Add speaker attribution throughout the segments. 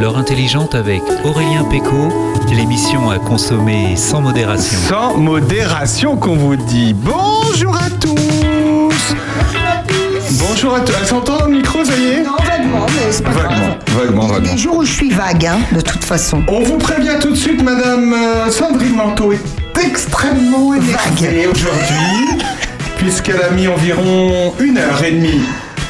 Speaker 1: L'heure intelligente avec Aurélien Péco, l'émission à consommer sans modération.
Speaker 2: Sans modération qu'on vous dit. Bonjour à tous Bonjour à tous. Elle s'entend dans le micro, ça y est
Speaker 3: Non, vaguement, mais c'est pas
Speaker 2: Vaguement,
Speaker 3: grave.
Speaker 2: vaguement,
Speaker 3: Il y a
Speaker 2: vaguement.
Speaker 3: des jours où je suis vague, hein, de toute façon.
Speaker 2: On vous prévient tout de suite, Madame euh, Sandrine Manteau est extrêmement énervée aujourd'hui, puisqu'elle a mis environ une heure et demie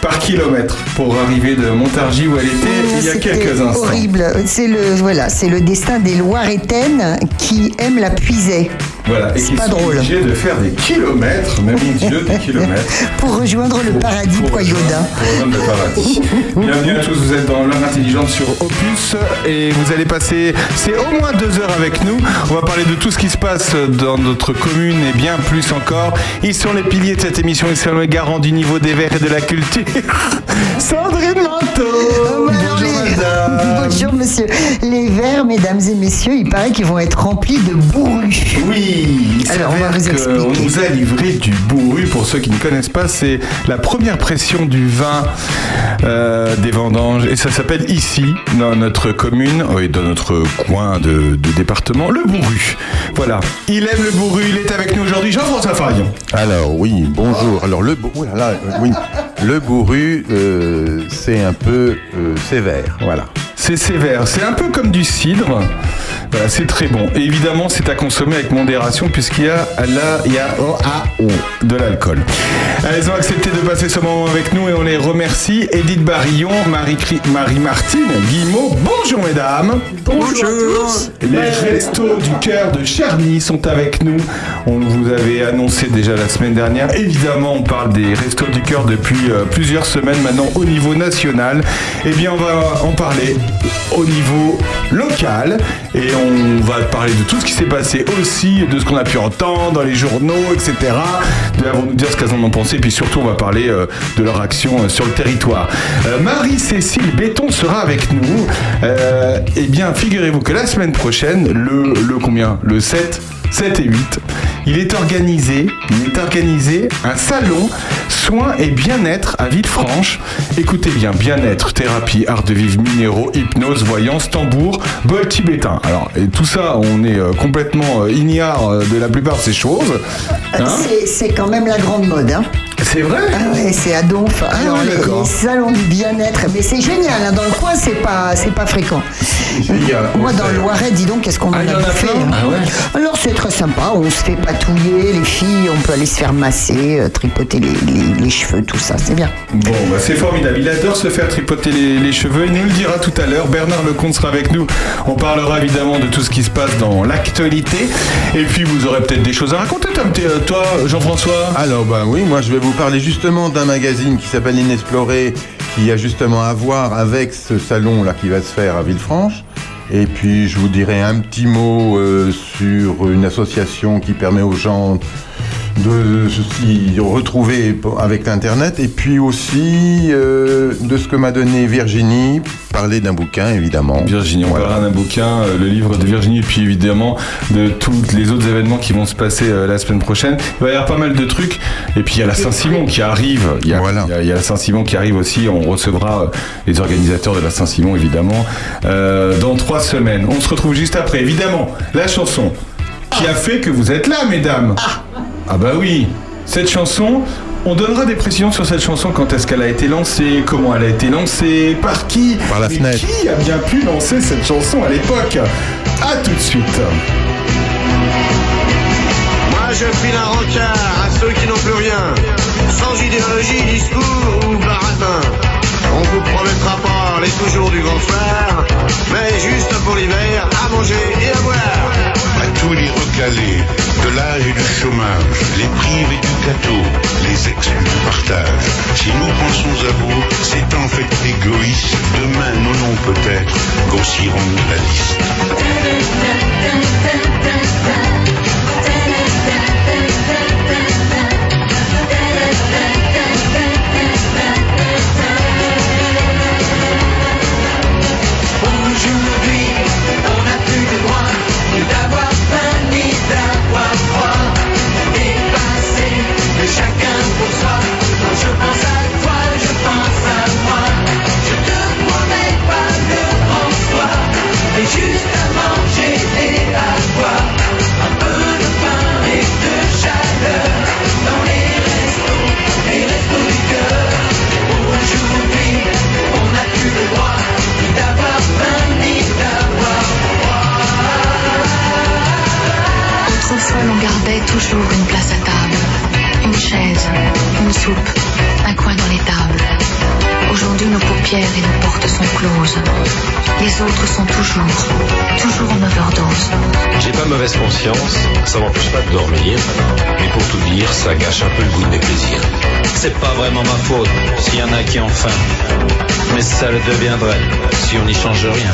Speaker 2: par kilomètre pour arriver de Montargis où elle était il y a quelques instants.
Speaker 3: horrible. C'est le, voilà, c'est le destin des Loiretaines qui aiment la puisaye
Speaker 2: Voilà, et qui
Speaker 3: pas
Speaker 2: sont
Speaker 3: drôle.
Speaker 2: obligés de faire des kilomètres, mais mon Dieu, des kilomètres.
Speaker 3: pour rejoindre le paradis
Speaker 2: Pour
Speaker 3: Poyaudin.
Speaker 2: rejoindre le paradis. Bienvenue à tous, vous êtes dans l'heure intelligente sur Opus et vous allez passer, c'est au moins deux heures avec nous. On va parler de tout ce qui se passe dans notre commune et bien plus encore. Ils sont les piliers de cette émission, ils sont les garants du niveau des verts et de la culture. Sandrine Manteau
Speaker 3: Oh, les-
Speaker 2: madame
Speaker 3: Bonjour monsieur. Les verres, mesdames et messieurs, il paraît qu'ils vont être remplis de bourru.
Speaker 2: Oui,
Speaker 3: Alors, on va vous
Speaker 2: que
Speaker 3: expliquer.
Speaker 2: On nous a livré du bourru. Pour ceux qui ne connaissent pas, c'est la première pression du vin euh, des vendanges. Et ça s'appelle ici, dans notre commune, et dans notre coin de, de département, le bourru. Voilà. Il aime le bourru, il est avec nous aujourd'hui. Jean-François Farion.
Speaker 4: Alors oui, bonjour. Alors le bou- oh là là, euh, oui, le bourru, euh, c'est un peu euh, sévère, voilà.
Speaker 2: C'est sévère, c'est un peu comme du cidre. Voilà, c'est très bon. Et évidemment, c'est à consommer avec modération puisqu'il y a là, il y a oh, ah, oh, de l'alcool. Elles ont accepté de passer ce moment avec nous et on les remercie. Edith Barillon, Marie, Marie Martine, Guillemot. Bonjour mesdames.
Speaker 3: Bonjour.
Speaker 2: Les restos du cœur de Charny sont avec nous. On vous avait annoncé déjà la semaine dernière. Évidemment, on parle des restos du cœur depuis euh, plusieurs semaines maintenant au niveau national. Eh bien, on va en parler au niveau local et on va parler de tout ce qui s'est passé aussi, de ce qu'on a pu entendre dans les journaux, etc. Elles vont nous dire ce qu'elles en ont pensé, puis surtout on va parler euh, de leur action euh, sur le territoire. Euh, Marie-Cécile Béton sera avec nous. Eh bien, figurez-vous que la semaine prochaine, le combien? Le 7 7 et 8, il est organisé, il est organisé un salon soins et bien-être à Villefranche. Écoutez bien, bien-être, thérapie, art de vivre, minéraux, hypnose, voyance, tambour, bol tibétain. Alors, et tout ça, on est euh, complètement euh, ignare euh, de la plupart de ces choses. Hein
Speaker 3: C'est- C'est quand même la grande mode. Hein.
Speaker 2: C'est vrai?
Speaker 3: Ah ouais, c'est à Donf. Alors,
Speaker 2: ouais,
Speaker 3: les,
Speaker 2: d'accord.
Speaker 3: les salons du bien-être, mais c'est génial. hein, Dans le coin, c'est pas, c'est pas fréquent.
Speaker 2: génial.
Speaker 3: Moi,
Speaker 2: On
Speaker 3: dans
Speaker 2: sait.
Speaker 3: le Loiret, dis donc, qu'est-ce qu'on
Speaker 2: Ah,
Speaker 3: en
Speaker 2: il y
Speaker 3: a bouffé,
Speaker 2: plein
Speaker 3: hein.
Speaker 2: Ah ouais
Speaker 3: Alors, c'est très sympa. On se fait patouiller, les filles, on peut aller se faire masser, euh, tripoter les, les- les cheveux, tout ça. C'est bien.
Speaker 2: Bon, bah, c'est formidable. Il adore se faire tripoter les, les cheveux. Il nous le dira tout à l'heure. Bernard Lecomte sera avec nous. On parlera évidemment de tout ce qui se passe dans l'actualité. Et puis, vous aurez peut-être des choses à raconter, Tom. Euh, toi, Jean-François?
Speaker 4: Alors ben oui, moi je vais vous parler justement d'un magazine qui s'appelle Inexploré, qui a justement à voir avec ce salon là qui va se faire à Villefranche. Et puis je vous dirai un petit mot euh, sur une association qui permet aux gens de s'y retrouver avec l'internet et puis aussi euh, de ce que m'a donné Virginie, parler d'un bouquin évidemment.
Speaker 2: Virginie, on
Speaker 4: Voilà.
Speaker 2: parlera d'un bouquin, euh, le livre de Virginie, et puis évidemment de tous les autres événements qui vont se passer euh, la semaine prochaine. Il va y avoir pas mal de trucs. Et puis il y a la Saint-Simon qui arrive. Il y a,
Speaker 4: Voilà.
Speaker 2: il y a- il y a la Saint-Simon qui arrive aussi. On recevra euh, les organisateurs de la Saint-Simon, évidemment, euh, dans trois semaines. On se retrouve juste après. Évidemment, la chanson qui a fait que vous êtes là, mesdames. Ah bah oui, cette chanson, on donnera des précisions sur cette chanson, quand est-ce qu'elle a été lancée, comment elle a été lancée, par qui.
Speaker 4: Par la fenêtre.
Speaker 2: Qui a bien pu lancer cette chanson à l'époque? A tout de suite.
Speaker 5: Moi je file un rencard à ceux qui n'ont plus rien, sans idéologie, discours ou baratin. Vous promettra pas les toujours du grand soir, mais juste pour l'hiver, à manger et à boire.
Speaker 6: à tous les recalés de l'âge et du chômage, les privés du gâteau, les exclus du partage. Si nous pensons à vous, c'est en fait égoïste. Demain, nos noms peut-être grossiront la liste.
Speaker 7: Je pense à toi, je pense à moi. Je ne promets pas de François
Speaker 8: et
Speaker 9: juste à manger et à boire Un peu de
Speaker 10: pain et de chaleur Dans les restos, les restos du cœur.
Speaker 7: Aujourd'hui, on n'a plus le droit Ni d'avoir faim ni d'avoir froid. Pour François, l'on gardait toujours une place à table une soupe, un coin dans les tables. Aujourd'hui, nos paupières et nos portes sont closes. Les autres sont toujours, toujours en overdose.
Speaker 11: J'ai pas mauvaise conscience, ça m'empêche pas de dormir. Mais pour tout dire, ça gâche un peu le goût de mes plaisirs. C'est pas vraiment
Speaker 7: ma faute s'il y en a qui ont faim. Mais ça le deviendrait si on n'y change rien.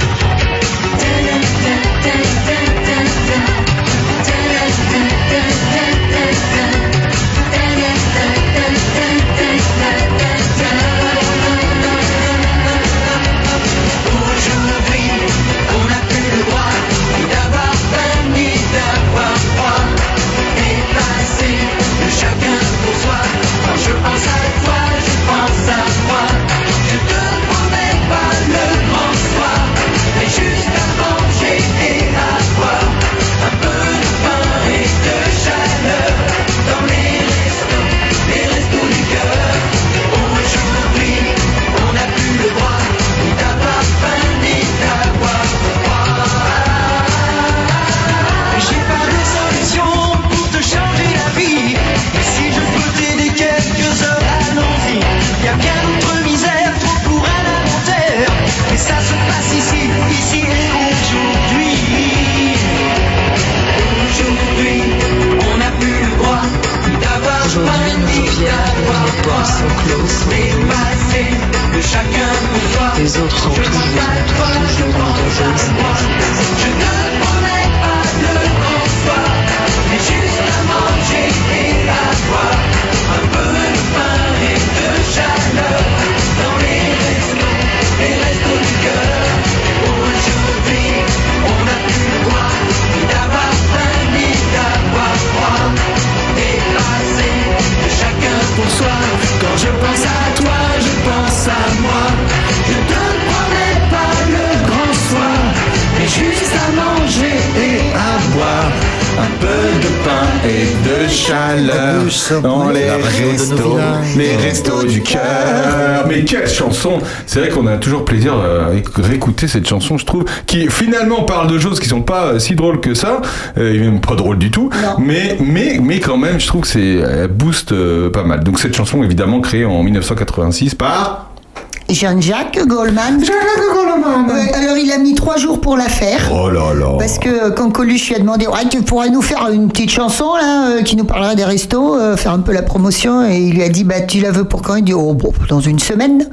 Speaker 8: Les autres sont
Speaker 7: à toi, je ne promets pas de grand soir, mais juste à manger et à boire. Un peu Quand je pense à toi, je pense à moi. Je te promets pas le grand soir, mais juste à manger et à boire.
Speaker 2: Un peu de pain et de chaleur dans les restos, les restos du cœur. Mais quelle chanson! C'est vrai qu'on a toujours plaisir à réécouter cette chanson, je trouve, qui finalement parle de choses qui sont pas euh, si drôles que ça, euh, et même pas drôles du tout, mais, mais, mais quand même, je trouve que c'est elle booste euh, pas mal. Donc cette chanson, évidemment, créée en 1986 par...
Speaker 3: Jean-Jacques Goldman.
Speaker 2: Jean-Jacques Goldman.
Speaker 3: Ouais, alors il a mis trois jours pour la faire.
Speaker 2: Oh là là
Speaker 3: Parce que euh, quand Coluche lui a demandé ouais, tu pourrais nous faire une petite chanson là euh, qui nous parlerait des restos, euh, faire un peu la promotion et il lui a dit bah tu la veux pour quand? Il dit oh bon dans une semaine.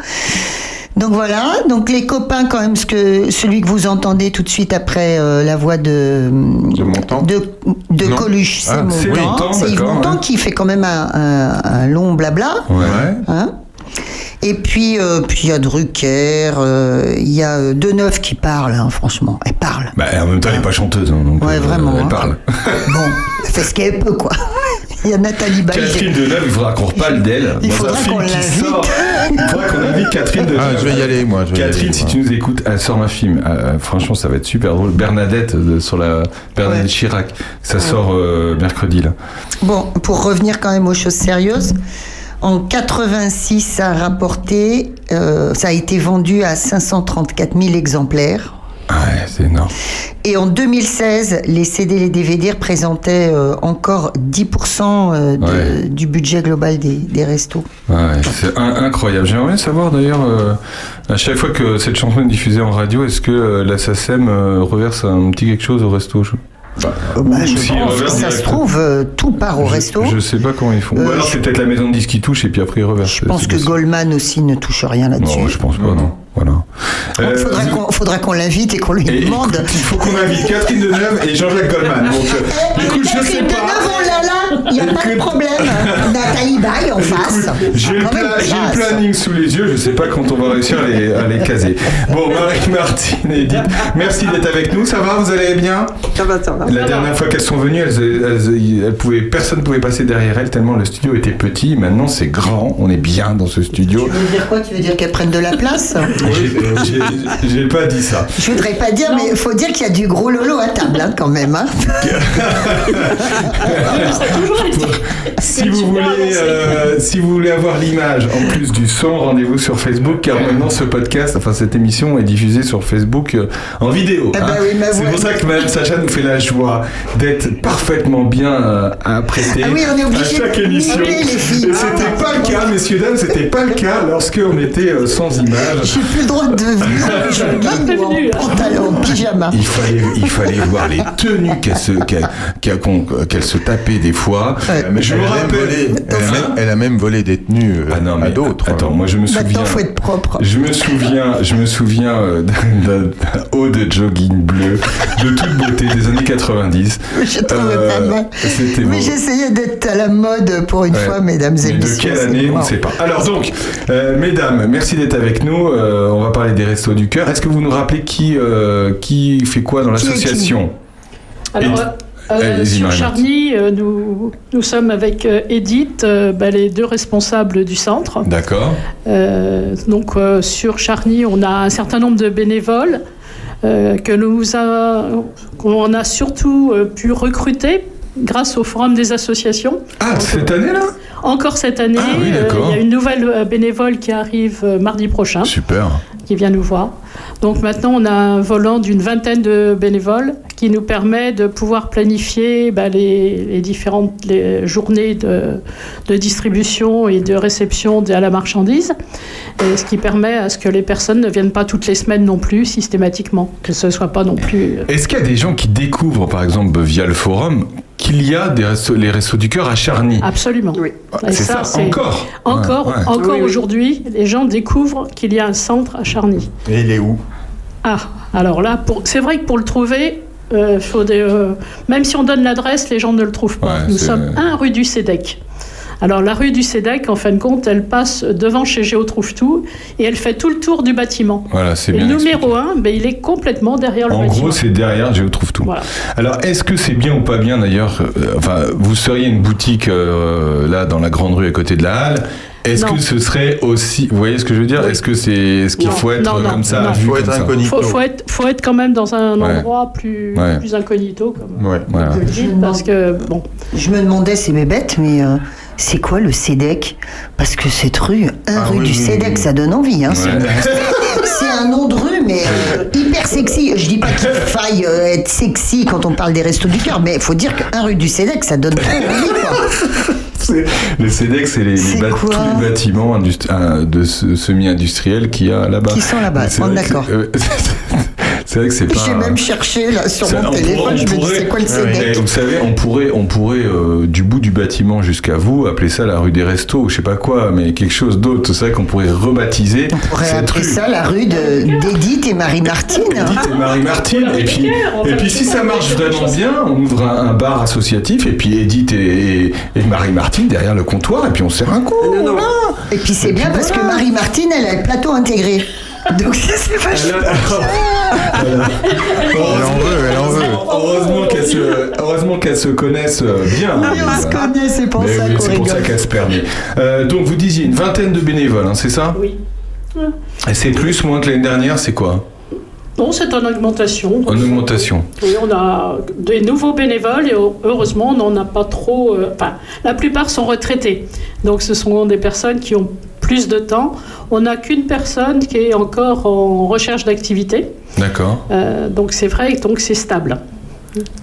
Speaker 3: Donc voilà, donc les copains quand même, ce que celui que vous entendez tout de suite après euh, la voix de de. Coluche, c'est
Speaker 2: Ah, c'est
Speaker 3: Montand,
Speaker 2: Montand,
Speaker 3: c'est Yves qui fait quand même un, un- un long blabla.
Speaker 2: Ouais.
Speaker 3: Hein? Et puis, euh, puis il y a Drucker, euh, il y a euh, Deneuve qui parle, hein, franchement. Elle parle.
Speaker 2: Bah, en même temps, elle n'est pas chanteuse, hein, donc
Speaker 3: Ouais,
Speaker 2: euh,
Speaker 3: vraiment,
Speaker 2: elle
Speaker 3: hein.
Speaker 2: parle.
Speaker 3: Bon, elle fait ce qu'elle peut, quoi. Il y a Nathalie Baye.
Speaker 2: Catherine Deneuve, il faudra qu'on reparle d'elle.
Speaker 3: Il faudra qu'on l'invite.
Speaker 2: Il faudra qu'on invite Catherine Deneuve.
Speaker 4: Ah, je vais y aller, moi, je vais y
Speaker 2: Catherine,
Speaker 4: aller,
Speaker 2: si
Speaker 4: moi.
Speaker 2: tu nous écoutes, elle sort un film. Euh, franchement, ça va être super drôle. Bernadette euh, sur la Bernadette Chirac. Ça sort euh, mercredi là.
Speaker 3: Bon, pour revenir quand même aux choses sérieuses, en 86, ça a rapporté, euh, ça a été vendu à 534 000 exemplaires.
Speaker 2: Ah Ouais, c'est énorme.
Speaker 3: Et en 2016, les CD et les DVD représentaient euh, encore 10% euh, de-
Speaker 2: Ouais.
Speaker 3: du budget global des, des restos.
Speaker 2: Ouais, c'est incroyable. J'aimerais savoir d'ailleurs, euh, à chaque fois que cette chanson est diffusée en radio, est-ce que euh, la SACEM reverse un petit quelque chose au resto je...
Speaker 3: Bah, je
Speaker 2: Si,
Speaker 3: pense que
Speaker 2: reverse
Speaker 3: ça se trouve, euh, tout part au resto.
Speaker 2: Je sais pas comment ils font.
Speaker 3: Euh,
Speaker 2: Ou alors
Speaker 3: je-
Speaker 2: c'est peut-être la maison de disques qui touche et puis après ils reversent.
Speaker 3: Je pense que Goldman aussi ne touche rien là-dessus.
Speaker 2: Non, je pense pas, non. Voilà.
Speaker 3: Donc,
Speaker 2: Euh,
Speaker 3: faudra qu'on faudra qu'on l'invite et qu'on lui
Speaker 2: Et
Speaker 3: demande.
Speaker 2: écoute, il faut qu'on invite Catherine Deneuve et Jean-Jacques Goldman. Donc, euh, écoute, je sais
Speaker 3: Catherine
Speaker 2: pas.
Speaker 3: Deneuve, oh là là, il n'y a pas de problème. Nathalie Baye en face.
Speaker 2: J'ai le, pla- j'ai le planning sous les yeux, je sais pas quand on va réussir à les, à les caser. Bon, Marie-Martine et Edith, merci d'être avec nous. Ça va, vous allez bien?
Speaker 12: Ça va, ça va.
Speaker 2: La dernière fois qu'elles sont venues, elles, elles- elles pouvaient, personne ne pouvait passer derrière elles tellement le studio était petit. Maintenant, c'est grand, on est bien dans ce studio.
Speaker 3: Tu veux dire quoi? Tu veux dire qu'elles prennent de la place?
Speaker 2: J'ai- j'ai- pas dit ça.
Speaker 3: Je voudrais pas dire, mais il faut dire qu'il y a du gros lolo à table hein, quand même. hein.
Speaker 2: Si vous, voulez, euh, si vous voulez avoir l'image en plus du son, rendez-vous sur Facebook car maintenant ce podcast, enfin cette émission est diffusée sur Facebook euh, en vidéo.
Speaker 3: Ah bah oui, ma
Speaker 2: C'est pour ça que Mme Sacha nous fait la joie d'être parfaitement bien euh, apprêtée
Speaker 3: Ah oui, on est
Speaker 2: à chaque
Speaker 3: de
Speaker 2: émission.
Speaker 3: les filles.
Speaker 2: Et c'était pas le cas, messieurs dames, c'était pas le cas lorsqu'on était euh, sans image.
Speaker 3: Plus le droit de venir en jogging ou en pantalon, en pyjama.
Speaker 2: Il fallait, il fallait voir les tenues qu'elle se, qu'elle, qu'elle- se tapait des fois. Mais je
Speaker 4: elle,
Speaker 2: me
Speaker 4: a volé, elle, a même, elle a même volé des tenues euh,
Speaker 2: Ah non,
Speaker 4: à
Speaker 2: mais
Speaker 4: d'autres.
Speaker 2: Attends, moi je me souviens.
Speaker 3: Maintenant, faut être propre.
Speaker 2: Je me souviens, je me souviens euh, d'un haut de jogging bleu de toute beauté des années 90.
Speaker 3: Je trouvais
Speaker 2: Euh,
Speaker 3: pas mal.
Speaker 2: C'était
Speaker 3: Mais
Speaker 2: beau.
Speaker 3: j'essayais d'être à la mode pour une
Speaker 2: Ouais.
Speaker 3: fois, mesdames et
Speaker 2: Mais de
Speaker 3: messieurs.
Speaker 2: quelle année, on ne sait pas. Alors donc, euh, mesdames, merci d'être avec nous. Euh, on va parler des restos du cœur. Est-ce que vous nous rappelez qui, euh, qui fait quoi dans l'association
Speaker 12: Alors, euh, sur. Charny, euh, nous, nous sommes avec euh, Edith, euh, bah, les deux responsables du centre.
Speaker 2: D'accord.
Speaker 12: Euh, donc euh, sur Charny, on a un certain nombre de bénévoles euh, que nous a, qu'on a surtout euh, pu recruter grâce au forum des associations.
Speaker 2: Ah, cette année-là?
Speaker 12: Encore cette année,
Speaker 2: Ah oui,
Speaker 12: euh, il y a une nouvelle euh, bénévole qui arrive euh, mardi prochain
Speaker 2: Super.
Speaker 12: Qui vient nous voir. Donc maintenant, on a un volant d'une vingtaine de bénévoles qui nous permet de pouvoir planifier bah, les, les différentes les journées de, de distribution et de réception de la marchandise, et ce qui permet à ce que les personnes ne viennent pas toutes les semaines non plus systématiquement, que ce soit pas non plus. euh,
Speaker 2: Est-ce qu'il y a des gens qui découvrent, par exemple, via le forum, qu'il y a des restos- les restos du cœur à Charny?
Speaker 12: Absolument. Et
Speaker 2: C'est ça, encore?
Speaker 12: Encore,
Speaker 2: Ouais, ouais.
Speaker 12: encore
Speaker 2: Oui, oui.
Speaker 12: aujourd'hui, les gens découvrent qu'il y a un centre à Charny.
Speaker 4: Et il est où?
Speaker 12: Ah, alors là, pour... c'est vrai que pour le trouver, euh, faut des, euh, même si on donne l'adresse, les gens ne le trouvent pas.
Speaker 2: Ouais,
Speaker 12: Nous sommes 1 rue du Cédec. Alors la rue du Cédec, en fin de compte, elle passe devant chez Géo Trouve Tout et elle fait tout le tour du bâtiment.
Speaker 2: Voilà, c'est
Speaker 12: Et
Speaker 2: bien.
Speaker 12: le numéro 1, ben, il est complètement derrière le
Speaker 2: En
Speaker 12: bâtiment.
Speaker 2: gros, c'est derrière, je trouve tout.
Speaker 12: Voilà.
Speaker 2: Alors, est-ce que c'est bien ou pas bien d'ailleurs euh, Enfin, vous seriez une boutique euh, là dans la grande rue à côté de la halle. Est-ce que ce serait aussi, vous voyez ce que je veux dire Est-ce que c'est, est-ce qu'il faut être
Speaker 12: non, non,
Speaker 2: comme ça, vu
Speaker 4: Faut
Speaker 2: comme
Speaker 4: être
Speaker 2: ça
Speaker 4: incognito.
Speaker 12: faut, faut être, faut être quand même dans un
Speaker 2: Ouais.
Speaker 12: endroit plus,
Speaker 2: Ouais.
Speaker 12: plus incognito, comme
Speaker 4: Ouais.
Speaker 2: Voilà.
Speaker 12: dites, parce que bon.
Speaker 3: Je me demandais, c'est mes bêtes, mais euh, c'est quoi le CEDEC Parce que cette rue, un
Speaker 4: Ah
Speaker 3: rue
Speaker 4: oui,
Speaker 3: du
Speaker 4: oui.
Speaker 3: ça donne envie. Hein, c'est-
Speaker 2: Ouais.
Speaker 3: C'est un nom de rue, mais euh, hyper sexy. Je dis pas qu'il faille euh, être sexy quand on parle des restos du cœur, mais il faut dire qu'un rue du CEDEC, ça donne trop envie. Quoi.
Speaker 2: Le CEDEX, c'est les, les tous les bâtiments industri- euh, de semi-industriels qu'il y a là-bas.
Speaker 3: Qui sont là-bas, on est
Speaker 2: que
Speaker 3: d'accord.
Speaker 2: euh, C'est vrai que c'est pas.
Speaker 3: J'ai même cherché là sur mon
Speaker 2: on
Speaker 3: téléphone,
Speaker 2: pourrait-
Speaker 3: je me dis c'est quoi le CEDEC
Speaker 2: Vous savez, on pourrait, on pourrait euh, du bout du bâtiment jusqu'à vous appeler ça la rue des restos ou je sais pas quoi, mais quelque chose d'autre. C'est vrai qu'on pourrait rebaptiser
Speaker 3: On pourrait
Speaker 2: cette
Speaker 3: appeler
Speaker 2: rue.
Speaker 3: ça la rue de- d'Edith et Marie-Martine. hein.
Speaker 2: Edith et Marie-Martine. Et puis, et puis si ça marche vraiment bien, on ouvre un, un bar associatif et puis Edith et, et- et Marie-Martine derrière le comptoir et puis on sert un coup. voilà.
Speaker 3: Et puis c'est bien
Speaker 2: puis
Speaker 3: parce que
Speaker 2: voilà.
Speaker 3: Marie-Martine, elle a le plateau intégré. Donc ça, c'est vachement.
Speaker 2: Elle
Speaker 4: en veut, elle en veut.
Speaker 2: Heureusement qu'elles se, heureusement qu'elles se connaissent euh, bien.
Speaker 3: Oui, on se connaît, c'est pour
Speaker 2: Mais
Speaker 3: ça
Speaker 2: oui,
Speaker 3: qu'on
Speaker 2: pour ça se permet. Euh, donc vous disiez une vingtaine de bénévoles, hein, c'est ça?
Speaker 12: Oui.
Speaker 2: Et c'est plus, moins que l'année dernière, c'est quoi?
Speaker 12: Non, c'est en augmentation.
Speaker 2: En augmentation.
Speaker 12: Oui, on a des nouveaux bénévoles et heureusement, on n'en a pas trop. euh, Enfin, la plupart sont retraités. Donc, ce sont des personnes qui ont plus de temps. On n'a qu'une personne qui est encore en recherche d'activité.
Speaker 2: D'accord.
Speaker 12: Euh, donc, c'est vrai, donc c'est stable.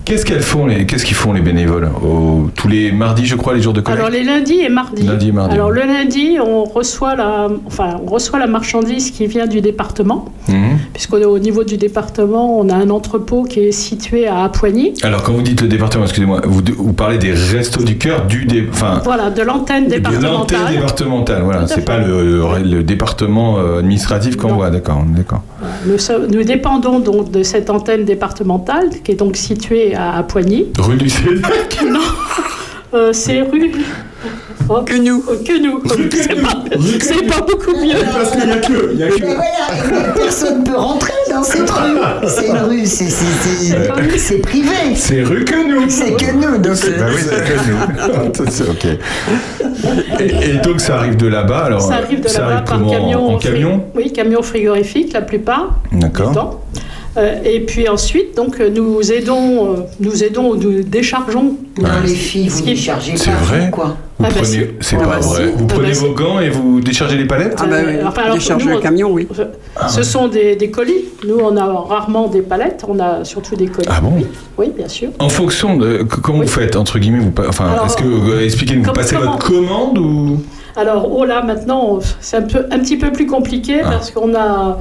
Speaker 2: Qu'est-ce qu'elles font les, qu'est-ce qu'ils font les bénévoles Tous les mardis, je crois, les jours de collecte.
Speaker 12: Alors, les lundis et mardis.
Speaker 2: Lundi et mardi.
Speaker 12: Alors, le lundi, on reçoit la, enfin, on reçoit la marchandise qui vient du département.
Speaker 2: Mhm.
Speaker 12: Puisqu'au niveau du département, on a un entrepôt qui est situé à Apoigny.
Speaker 2: Alors quand vous dites le département, excusez-moi, vous, vous parlez des restos du cœur du dé, enfin
Speaker 12: Voilà, de l'antenne
Speaker 2: de l'antenne
Speaker 12: départementale.
Speaker 2: départementale. Voilà, c'est pas le, le département euh, administratif qu'on voit. D'accord, d'accord.
Speaker 12: Nous, nous dépendons donc de cette antenne départementale qui est donc située à, à Poigny.
Speaker 2: Rue du Cédec.
Speaker 12: Non, euh, c'est rue. que nous. que nous. C'est pas, beaucoup mieux.
Speaker 2: Parce qu'il y a que, il y a
Speaker 3: Mais voilà, personne ne peut rentrer dans c'est une rue. C'est une rue, c'est- c'est- privé.
Speaker 2: C'est rue que nous.
Speaker 3: C'est que nous. Donc, euh,
Speaker 2: Bah oui, c'est que nous. C'est ok. Et, et donc ça arrive de là-bas alors
Speaker 12: Ça arrive de là-bas par
Speaker 2: comment
Speaker 12: camion.
Speaker 2: En camion
Speaker 12: Oui, camion frigorifique la plupart du
Speaker 2: D'accord.
Speaker 12: Euh, et puis ensuite, donc, euh, nous aidons, euh, nous aidons, nous déchargeons.
Speaker 3: Non, les filles, vous
Speaker 12: Ce qui-
Speaker 3: déchargez
Speaker 2: C'est
Speaker 3: pas,
Speaker 2: vrai
Speaker 3: vous, quoi.
Speaker 2: Vous
Speaker 12: Ah bah
Speaker 2: prenez, c'est
Speaker 12: Ah
Speaker 2: pas
Speaker 12: bah
Speaker 2: vrai.
Speaker 12: si.
Speaker 2: Vous
Speaker 12: Ah
Speaker 2: prenez
Speaker 12: bah
Speaker 2: vos gants et vous déchargez les palettes
Speaker 13: Ah bah oui,
Speaker 12: enfin, alors,
Speaker 13: décharger
Speaker 12: nous,
Speaker 13: le
Speaker 12: on-
Speaker 13: camion, oui.
Speaker 12: Ce sont des, des colis. Nous, on a rarement des palettes, on a surtout des colis.
Speaker 2: Ah bon
Speaker 12: Oui, oui, bien sûr.
Speaker 2: En fonction de comment vous faites entre guillemets vous enfin est-ce que expliquez-nous vous
Speaker 12: comme-
Speaker 2: passez
Speaker 12: comment-
Speaker 2: votre commande ou?
Speaker 12: Alors, oh là, maintenant, c'est un, peu, un petit peu plus compliqué
Speaker 2: Ah.
Speaker 12: parce qu'on a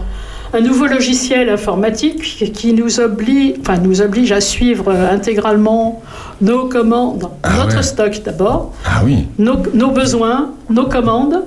Speaker 12: un nouveau logiciel informatique qui nous oblige, enfin, nous oblige à suivre euh, intégralement nos commandes, notre
Speaker 2: ouais.
Speaker 12: stock d'abord,
Speaker 2: Ah oui.
Speaker 12: nos, nos besoins, nos commandes,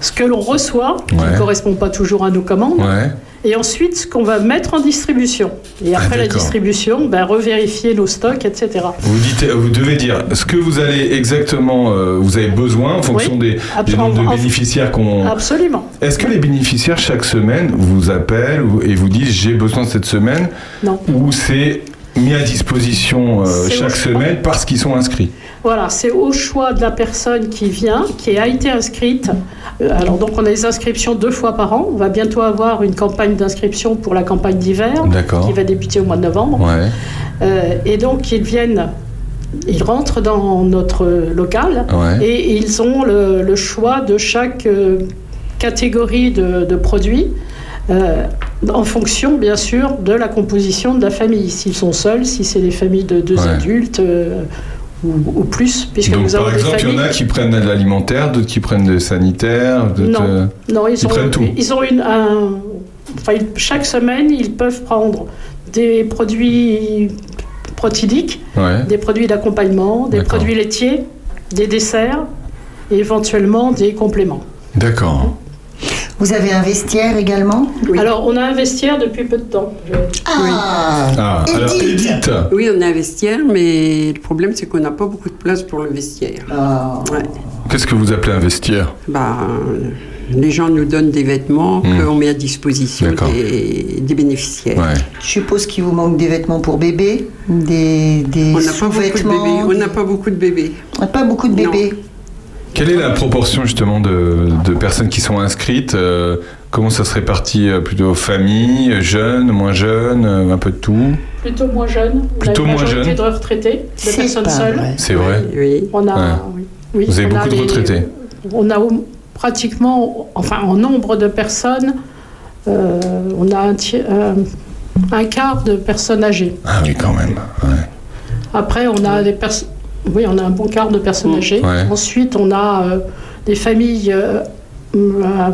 Speaker 12: ce que l'on reçoit, qui ne correspond pas toujours à nos commandes,
Speaker 2: Ouais.
Speaker 12: Et ensuite ce qu'on va mettre en distribution. Et
Speaker 2: Ah,
Speaker 12: après la distribution, ben, revérifier nos stocks, etc.
Speaker 2: Vous dites, vous devez dire ce que vous allez exactement, euh, vous avez besoin en fonction
Speaker 12: Oui.
Speaker 2: des, nombres de bénéficiaires qu'on.
Speaker 12: Absolument.
Speaker 2: Est-ce que les bénéficiaires chaque semaine vous appellent et vous disent j'ai besoin cette semaine
Speaker 12: Non.
Speaker 2: ou c'est mis à disposition euh, chaque semaine parce qu'ils sont inscrits?
Speaker 12: Voilà, c'est au choix de la personne qui vient, qui a été inscrite. Euh, Alors donc on a des inscriptions deux fois par an. On va bientôt avoir une campagne d'inscription pour la campagne d'hiver, qui va débuter au mois de novembre.
Speaker 2: Ouais.
Speaker 12: Euh, et donc ils viennent, ils rentrent dans notre local
Speaker 2: Ouais.
Speaker 12: et ils ont le, le choix de chaque euh, catégorie de, de produits. euh, en fonction, bien sûr, de la composition de la famille. S'ils sont seuls, si c'est des familles de deux
Speaker 2: Ouais.
Speaker 12: adultes euh, ou, ou plus, puisque
Speaker 2: Donc
Speaker 12: nous avons
Speaker 2: par
Speaker 12: des
Speaker 2: exemple, il y en a qui prennent de l'alimentaire, d'autres qui prennent de sanitaire, d'autres.
Speaker 12: Non,
Speaker 2: euh,
Speaker 12: non, ils,
Speaker 2: ils
Speaker 12: ont,
Speaker 2: prennent tout.
Speaker 12: Ils ont une, un- enfin, ils- chaque semaine, ils peuvent prendre des produits protidiques,
Speaker 2: Ouais.
Speaker 12: des produits d'accompagnement, des produits laitiers, des desserts et éventuellement des compléments.
Speaker 2: D'accord.
Speaker 3: Vous avez un vestiaire également
Speaker 12: Alors, on a un vestiaire depuis peu de temps. Je-
Speaker 3: Ah,
Speaker 2: Ah, alors Edith.
Speaker 13: Oui, on a un vestiaire, mais le problème, c'est qu'on n'a pas beaucoup de place pour le vestiaire.
Speaker 3: Ah.
Speaker 13: Ouais.
Speaker 2: Qu'est-ce que vous appelez un vestiaire?
Speaker 13: Bah, les gens nous donnent des vêtements
Speaker 2: Hmm.
Speaker 13: qu'on met à disposition des, des bénéficiaires.
Speaker 2: Ouais.
Speaker 3: Je suppose qu'il vous manque des vêtements pour bébé, des, des
Speaker 13: On n'a pas beaucoup de
Speaker 3: sous-vêtements.
Speaker 13: bébés. On n'a pas beaucoup de bébés.
Speaker 3: On n'a pas beaucoup de bébés.
Speaker 2: Quelle est la proportion justement de, de personnes qui sont inscrites euh, Comment ça se répartit euh, Plutôt famille, jeunes, moins jeunes, euh, un peu de tout
Speaker 12: Plutôt moins jeunes.
Speaker 2: Plutôt
Speaker 12: on a une
Speaker 2: moins jeunes.
Speaker 12: de retraités, de
Speaker 3: C'est
Speaker 12: personnes seules.
Speaker 3: vrai.
Speaker 2: C'est vrai
Speaker 13: Oui.
Speaker 12: On a,
Speaker 2: Ouais.
Speaker 12: oui, oui,
Speaker 2: Vous avez
Speaker 12: on a
Speaker 2: beaucoup de
Speaker 12: les-
Speaker 2: retraités
Speaker 12: On a pratiquement, enfin en nombre de personnes, euh, on a un, tiers- euh, un quart de personnes âgées.
Speaker 2: Ah oui, quand même. Ouais.
Speaker 12: Après, on a des personnes. Oui, on a un bon quart de personnes âgées.
Speaker 2: Ouais.
Speaker 12: Ensuite, on a euh, des familles euh, euh,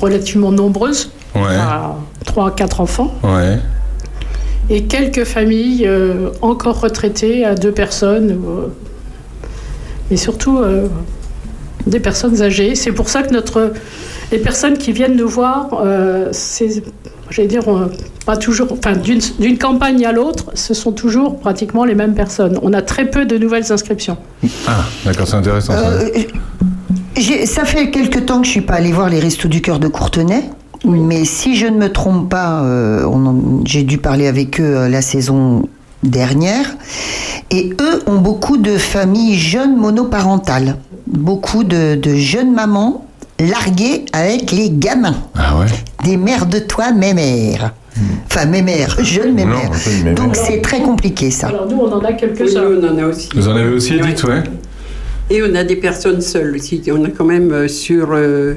Speaker 12: relativement nombreuses,
Speaker 2: Ouais.
Speaker 12: à 3 à 4 enfants,
Speaker 2: Ouais.
Speaker 12: et quelques familles encore retraitées à deux personnes, mais surtout des personnes âgées. C'est pour ça que notre, les personnes qui viennent nous voir, euh, c'est, j'allais dire, euh, pas toujours, enfin, d'une, campagne à l'autre, ce sont toujours pratiquement les mêmes personnes. On a très peu de nouvelles inscriptions.
Speaker 2: Ah, d'accord, c'est intéressant ça.
Speaker 3: Euh, ça fait quelque temps que je suis pas allée voir les Restos du Cœur de Courtenay. Mais si je ne me trompe pas, euh, j'ai dû parler avec eux euh, la saison dernière. Et eux ont beaucoup de familles jeunes monoparentales. Beaucoup de, de jeunes mamans larguées avec les gamins.
Speaker 2: Ah ouais
Speaker 3: Des mères de toi, mémères. Enfin, mémères, jeunes mémères.
Speaker 4: mémère.
Speaker 3: Donc c'est très compliqué ça.
Speaker 12: Alors nous, on en a quelques-uns.
Speaker 13: nous, on en a aussi.
Speaker 2: Vous en avez aussi, Edith, ouais
Speaker 13: Et on a des personnes seules aussi. On a quand même euh, sur. euh,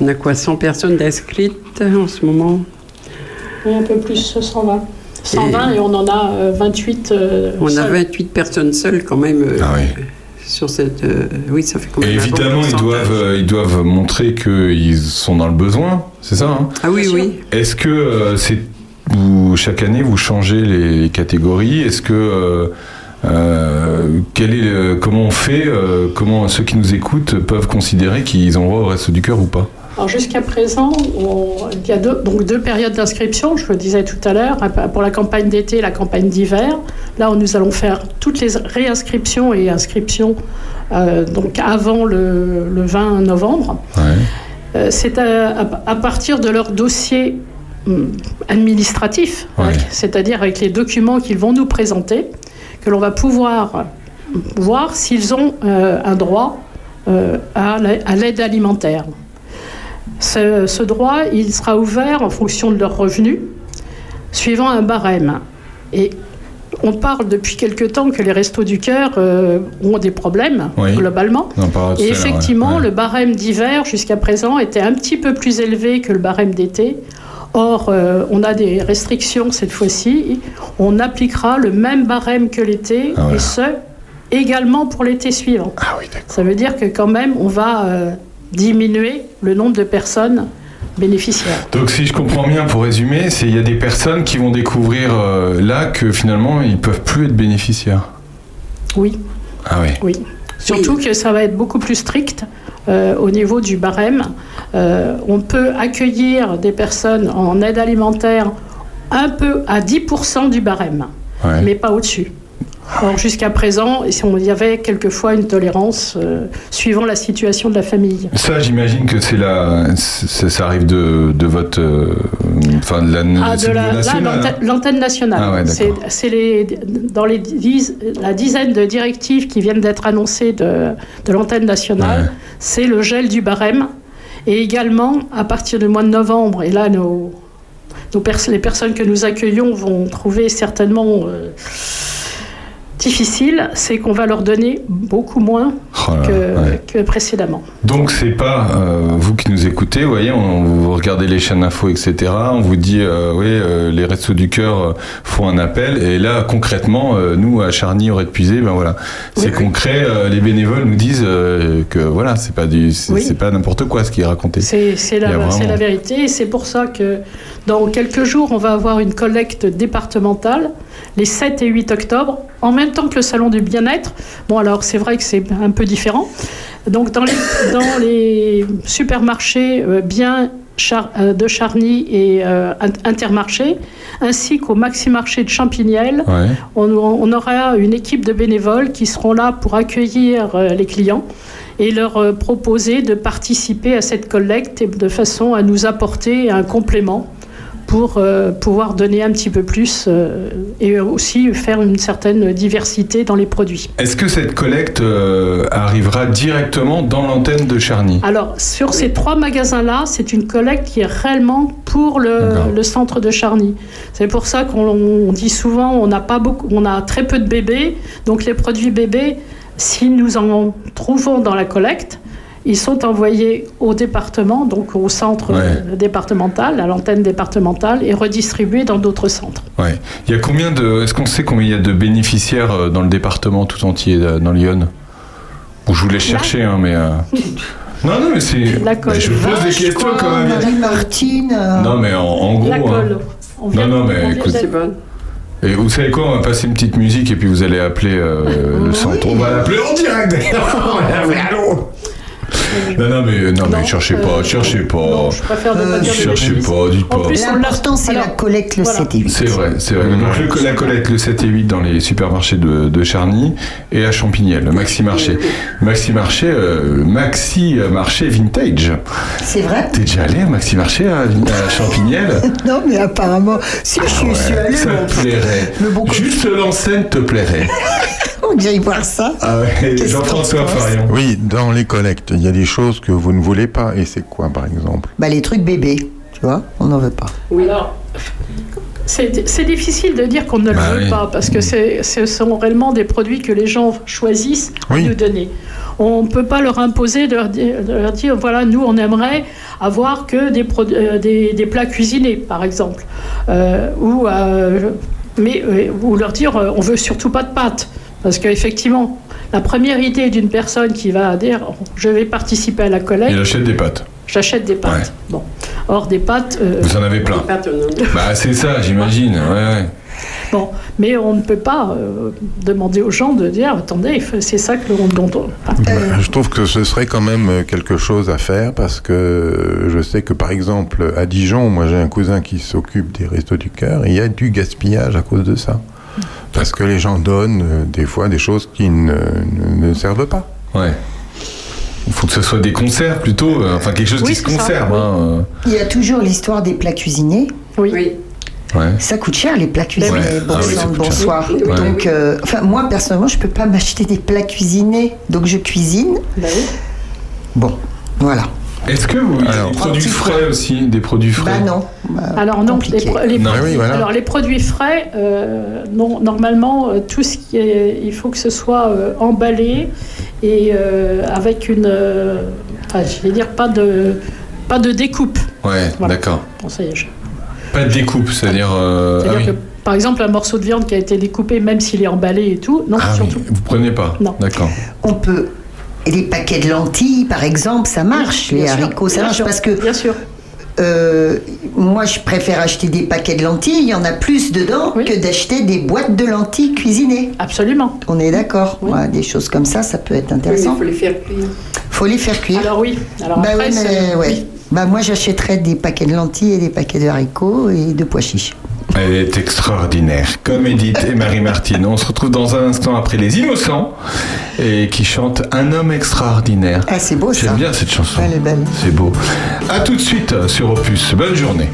Speaker 13: on a quoi 100 personnes inscrites en ce moment
Speaker 12: Oui, un peu plus, 120. 120 et, on en a euh, 28. euh,
Speaker 13: On a
Speaker 12: seuls.
Speaker 13: 28 personnes seules quand même. euh,
Speaker 2: Ah oui.
Speaker 13: Sur cette. euh, oui, ça fait bon
Speaker 2: évidemment, ils doivent, euh, ils doivent montrer qu'ils sont dans le besoin, c'est ça hein
Speaker 13: Ah oui, oui.
Speaker 2: Est-ce que euh, c'est vous, chaque année vous changez les catégories? Est-ce que euh, euh, quel est le- comment on fait euh, Comment ceux qui nous écoutent peuvent considérer qu'ils ont droit au reste du cœur ou pas?
Speaker 12: Alors jusqu'à présent, on- il y a deux, donc deux périodes d'inscription, je le disais tout à l'heure, pour la campagne d'été et la campagne d'hiver. Là, nous allons faire toutes les réinscriptions et inscriptions euh, donc avant le, le 20 novembre. Euh, C'est à, à- à partir de leur dossier hum, administratif,
Speaker 2: Ouais.
Speaker 12: avec- c'est-à-dire avec les documents qu'ils vont nous présenter, que l'on va pouvoir voir s'ils ont euh, un droit à l'aide alimentaire. Ce, ce droit, il sera ouvert en fonction de leurs revenus, suivant un barème. Et on parle depuis quelque temps que les restos du cœur euh, ont des problèmes,
Speaker 2: Oui.
Speaker 12: globalement. Et
Speaker 2: ouais.
Speaker 12: effectivement,
Speaker 2: Ouais.
Speaker 12: le barème d'hiver, jusqu'à présent, était un petit peu plus élevé que le barème d'été. Or, euh, on a des restrictions cette fois-ci. On appliquera le même barème que l'été,
Speaker 2: Ah, voilà.
Speaker 12: et ce, également pour l'été suivant. Ça veut dire que quand même, on va euh, diminuer le nombre de personnes bénéficiaires.
Speaker 2: Donc si je comprends bien, pour résumer, c'est il y a des personnes qui vont découvrir euh, là que finalement ils peuvent plus être bénéficiaires.
Speaker 12: Oui.
Speaker 2: Ah oui.
Speaker 12: Oui. Surtout que ça va être beaucoup plus strict euh, au niveau du barème. Euh, on peut accueillir des personnes en aide alimentaire un peu à 10% du barème,
Speaker 2: Ouais.
Speaker 12: mais pas au-dessus. Or, jusqu'à présent, il y avait quelquefois une tolérance euh, suivant la situation de la famille.
Speaker 2: Ça, j'imagine que c'est la, c'est- ça arrive de, de votre, euh, enfin de la,
Speaker 12: Ah, la,
Speaker 2: niveau
Speaker 12: là,
Speaker 2: national,
Speaker 12: l'antenne-
Speaker 2: hein.
Speaker 12: l'antenne nationale.
Speaker 2: Ah ouais,
Speaker 12: c'est les, dans les dix- la dizaine de directives qui viennent d'être annoncées de, de l'antenne nationale. C'est le gel du barème. Et également, à partir du mois de novembre, et là, nos, nos pers- les personnes que nous accueillons vont trouver certainement euh, difficile, c'est qu'on va leur donner beaucoup moins
Speaker 2: Oh
Speaker 12: que,
Speaker 2: là, ouais.
Speaker 12: que précédemment.
Speaker 2: Donc c'est pas euh, vous qui nous écoutez, vous voyez, on, vous regardez les chaînes info, etc. On vous dit, euh, oui, euh, les restos du cœur font un appel, et là concrètement, nous à Charny, au Puisé, ben voilà, c'est concret. les bénévoles nous disent que voilà, c'est pas du, c'est
Speaker 12: Oui.
Speaker 2: c'est pas n'importe quoi ce qui est raconté.
Speaker 12: C'est la,
Speaker 2: vraiment-
Speaker 12: la vérité et c'est pour ça que dans quelques jours, on va avoir une collecte départementale les 7 et 8 octobre, en même temps que le salon du bien-être. Bon, alors c'est vrai que c'est un peu différent. Donc dans les, dans les supermarchés euh, bien Char- euh, de Charny et euh, In- Intermarché, ainsi qu'au Maxi-Marché de Champignelles,
Speaker 2: Ouais.
Speaker 12: on, on aura une équipe de bénévoles qui seront là pour accueillir les clients et leur proposer de participer à cette collecte de façon à nous apporter un complément pour euh, pouvoir donner un petit peu plus euh, et aussi faire une certaine diversité dans les produits.
Speaker 2: Est-ce que cette collecte euh, arrivera directement dans l'antenne de Charny?
Speaker 12: Alors, sur ces trois magasins-là, c'est une collecte qui est réellement pour le, le centre de Charny. C'est pour ça qu'on on dit souvent on n'a pas beaucoup, on a très peu de bébés, donc les produits bébés, si nous en trouvons dans la collecte, ils sont envoyés au département, donc au centre
Speaker 2: Ouais.
Speaker 12: départemental, à l'antenne départementale, et redistribués dans d'autres centres.
Speaker 2: Ouais. Il y a combien de, est-ce qu'on sait combien il y a de bénéficiaires euh, dans le département tout entier, euh, dans Lyon? Bon, je vous laisse chercher, hein, mais. euh, Non, non, mais c'est.
Speaker 12: La
Speaker 2: mais je pose des questions quand même.
Speaker 3: Marie-Martine. euh,
Speaker 2: Non, mais en, en gros.
Speaker 12: La
Speaker 2: hein.
Speaker 12: colle. On vient-
Speaker 2: Non, non,
Speaker 12: on
Speaker 2: mais
Speaker 12: vient
Speaker 2: écoute.
Speaker 12: d'être-
Speaker 2: Et vous savez quoi On va passer une petite musique et puis vous allez appeler euh, le centre. On va l'appeler en direct d'ailleurs. Allô Non, non, mais, non, mais cherchez pas, cherchez pas.
Speaker 12: je préfère ne pas dire de
Speaker 2: Cherchez pas, dites pas.
Speaker 3: L'important, c'est la collecte le
Speaker 12: voilà.
Speaker 3: 7 et 8.
Speaker 2: C'est vrai, c'est vrai. Donc le, la collecte le 7 et 8 dans les supermarchés de, de Charny et à Champignelles, le Maxi Marché. Maxi Marché, euh, Maxi Marché Vintage.
Speaker 3: C'est vrai?
Speaker 2: T'es déjà allé au Maxi Marché à, à Champignelles
Speaker 3: Non, mais apparemment, si je suis, je suis allée,
Speaker 2: Ça te plairait. Juste l'enseigne te plairait.
Speaker 3: faut que j'aille voir ça.
Speaker 2: Ah ouais, Jean-François Farion.
Speaker 4: Oui, dans les collectes, il y a des choses que vous ne voulez pas. Et c'est quoi, par exemple
Speaker 3: Bah, les trucs bébés, tu vois, on n'en veut pas.
Speaker 12: Oui. Alors, c'est difficile de dire qu'on ne
Speaker 2: Bah
Speaker 12: le veut
Speaker 2: oui.
Speaker 12: pas, parce que c'est- ce sont réellement des produits que les gens choisissent
Speaker 4: Oui.
Speaker 12: de nous donner. On ne peut pas leur imposer de leur, dire, de leur dire, voilà, nous, on aimerait avoir que des, euh, des, des plats cuisinés, par exemple. Euh, ou, euh, mais, euh, ou leur dire, euh, on veut surtout pas de pâtes. Parce qu'effectivement, la première idée d'une personne qui va dire, je vais participer à la collecte,
Speaker 2: Il achète des pâtes.
Speaker 12: j'achète des pâtes. Bon. Or, des pâtes... euh,
Speaker 2: Vous en avez plein. Bah c'est ça, j'imagine. Ouais, ouais.
Speaker 12: Bon, mais on ne peut pas euh, demander aux gens de dire attendez, c'est ça que l'on. dont on- Ah,
Speaker 4: Bah, Je trouve que ce serait quand même euh, quelque chose à faire parce que je sais que par exemple à Dijon, moi j'ai un cousin qui s'occupe des restos du cœur et il y a du gaspillage à cause de ça. Parce que les gens donnent euh, des fois des choses qui ne, ne- ne servent pas.
Speaker 2: Ouais.
Speaker 14: Il faut que ce soit des conserves plutôt, euh, enfin quelque chose
Speaker 3: Oui,
Speaker 14: qui se conserve.
Speaker 3: oui.
Speaker 14: hein,
Speaker 3: Il y a toujours l'histoire des plats cuisinés.
Speaker 12: Oui.
Speaker 14: euh, ouais.
Speaker 3: Ça coûte cher les plats cuisinés.
Speaker 14: Ouais.
Speaker 3: Bon
Speaker 14: Ah oui, cher.
Speaker 3: bonsoir.
Speaker 14: Oui, oui,
Speaker 3: Donc,
Speaker 14: oui.
Speaker 3: euh, enfin, moi personnellement, je peux pas m'acheter des plats cuisinés, donc je cuisine. Bon, voilà.
Speaker 14: Est-ce que vous
Speaker 3: Alors,
Speaker 14: des produits frais aussi, des produits frais
Speaker 3: Bah non.
Speaker 12: Alors non, les, pro- les
Speaker 14: Non,
Speaker 12: produits,
Speaker 14: oui, voilà.
Speaker 12: alors les produits frais, euh, non, normalement, euh, tout ce qui est, il faut que ce soit euh, emballé et euh, avec une, euh, enfin, je vais dire pas de, pas de découpe.
Speaker 14: Ouais,
Speaker 12: Voilà.
Speaker 14: d'accord.
Speaker 12: Bon, ça y est, je-
Speaker 14: Pas de découpe, c'est-à-dire. euh, ah
Speaker 12: C'est-à-dire
Speaker 14: oui.
Speaker 12: que, par exemple, un morceau de viande qui a été découpé, même s'il est emballé et tout, non,
Speaker 14: Ah oui,
Speaker 12: surtout.
Speaker 14: vous prenez pas
Speaker 12: Non.
Speaker 14: D'accord.
Speaker 3: On peut. Et les paquets de lentilles, par exemple, ça marche. Les
Speaker 12: sûr,
Speaker 3: haricots, ça marche
Speaker 12: sûr,
Speaker 3: parce que.
Speaker 12: Bien sûr.
Speaker 3: euh, moi, je préfère acheter des paquets de lentilles. Il y en a plus dedans que d'acheter des boîtes de lentilles cuisinées.
Speaker 12: Absolument.
Speaker 3: On est d'accord. Des choses comme ça, ça peut être intéressant.
Speaker 13: Il faut les faire cuire.
Speaker 3: Faut les faire cuire.
Speaker 12: Alors oui. Alors
Speaker 3: bah
Speaker 12: après,
Speaker 3: oui, mais
Speaker 12: c'est-
Speaker 3: ouais.
Speaker 12: oui.
Speaker 3: Bah moi, j'achèterais des paquets de lentilles et des paquets de haricots et de pois chiches.
Speaker 14: Elle est extraordinaire, comme Edith et Marie-Martine. On se retrouve dans un instant après Les Innocents et qui chantent Un homme extraordinaire.
Speaker 3: Ah, c'est beau ça.
Speaker 14: J'aime bien cette chanson.
Speaker 3: Elle est belle.
Speaker 14: C'est beau. À tout de suite sur Opus. Bonne journée.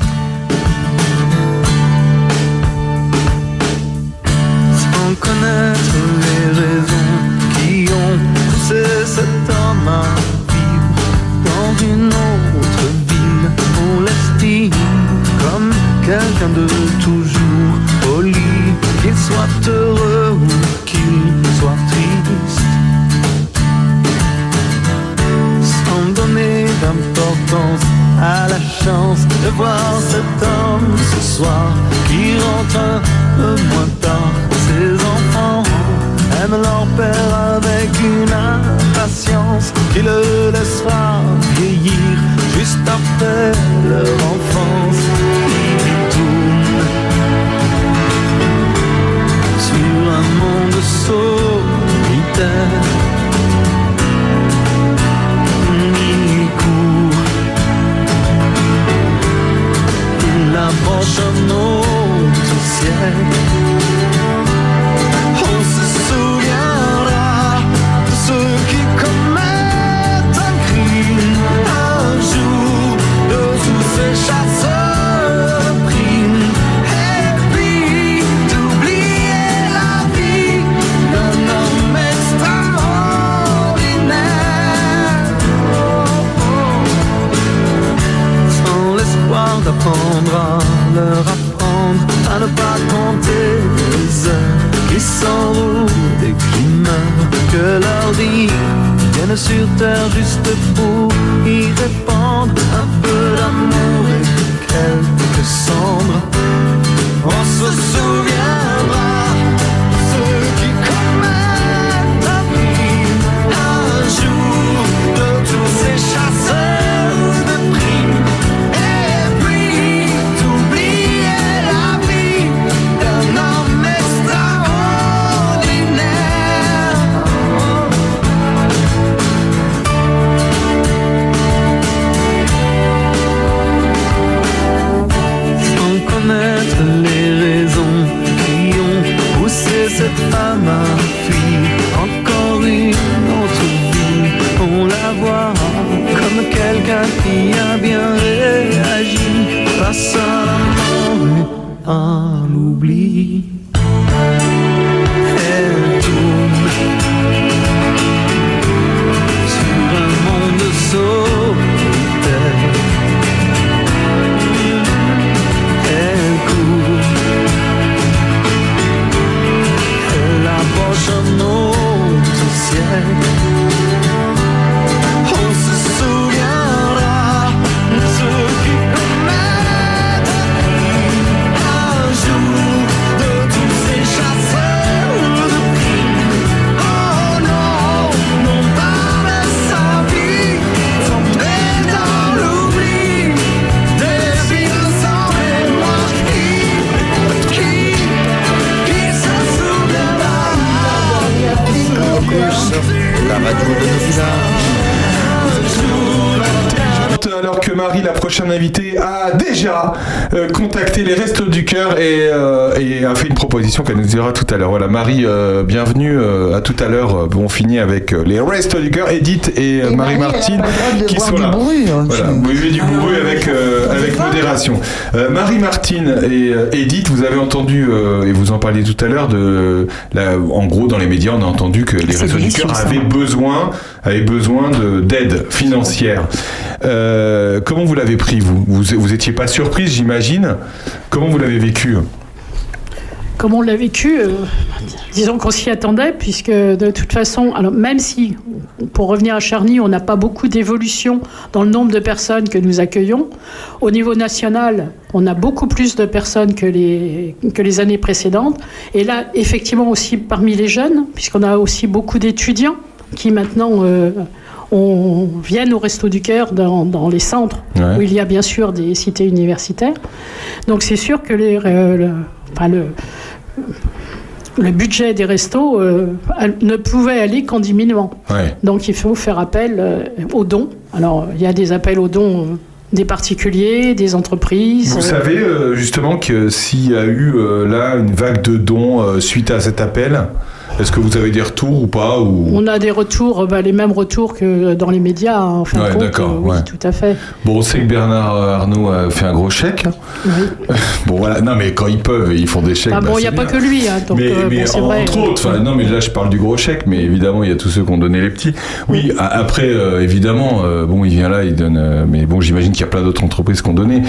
Speaker 2: Marie, euh, bienvenue euh, à tout à l'heure. Euh, On finit avec euh, les Restos du Cœur, Edith et,
Speaker 3: Et
Speaker 2: Marie
Speaker 3: Marie, elle a
Speaker 2: Martine
Speaker 3: pas le droit de
Speaker 2: qui sont là.
Speaker 3: bourru, hein,
Speaker 2: Voilà, vous buvez du bourru avec, euh, avec modération. Euh, Marie Martine et euh, Edith, vous avez entendu, euh, et vous en parliez tout à l'heure, de, la- en gros, dans les médias, on a entendu que les Restos du Cœur avaient besoin, avaient besoin de- d'aide financière. Euh, comment vous l'avez pris, vous? Vous vous étiez pas surprise, j'imagine. Comment vous l'avez vécu?
Speaker 12: Comment on l'a vécu euh, Disons qu'on s'y attendait, puisque de toute façon, alors même si, pour revenir à Charny, on n'a pas beaucoup d'évolution dans le nombre de personnes que nous accueillons, au niveau national, on a beaucoup plus de personnes que les, que les années précédentes. Et là, effectivement, aussi parmi les jeunes, puisqu'on a aussi beaucoup d'étudiants qui maintenant euh, on, viennent au Resto du Cœur dans, dans les centres,
Speaker 2: Ouais.
Speaker 12: où il y a bien sûr des cités universitaires. Donc c'est sûr que les, euh, le, enfin, le, le budget des restos euh, ne pouvait aller qu'en diminuant.
Speaker 2: Ouais.
Speaker 12: Donc il faut faire appel euh, aux dons. Alors il y a des appels aux dons euh, des particuliers, des entreprises.
Speaker 2: Vous savez justement que s'il y a eu là une vague de dons suite à cet appel, est-ce que vous avez des retours ou pas ou...
Speaker 12: On a des retours, euh, bah, les mêmes retours que dans les médias, hein, en fin
Speaker 2: Ouais,
Speaker 12: de compte. euh, oui,
Speaker 2: ouais.
Speaker 12: tout à fait.
Speaker 2: Bon, on sait que Bernard Arnault a fait un gros chèque. bon, voilà. Non, mais quand ils peuvent, ils font des chèques.
Speaker 12: Ah
Speaker 2: bah,
Speaker 12: bon, il n'y a pas que lui. hein, donc,
Speaker 2: mais,
Speaker 12: euh,
Speaker 2: mais
Speaker 12: bon, c'est
Speaker 2: en-
Speaker 12: vrai.
Speaker 2: entre autres, enfin, non mais là je parle du gros chèque, mais évidemment il y a tous ceux qui ont donné les petits. Oui, a- après euh, évidemment, euh, bon il vient là, il donne, euh, mais bon j'imagine qu'il y a plein d'autres entreprises qui ont donné.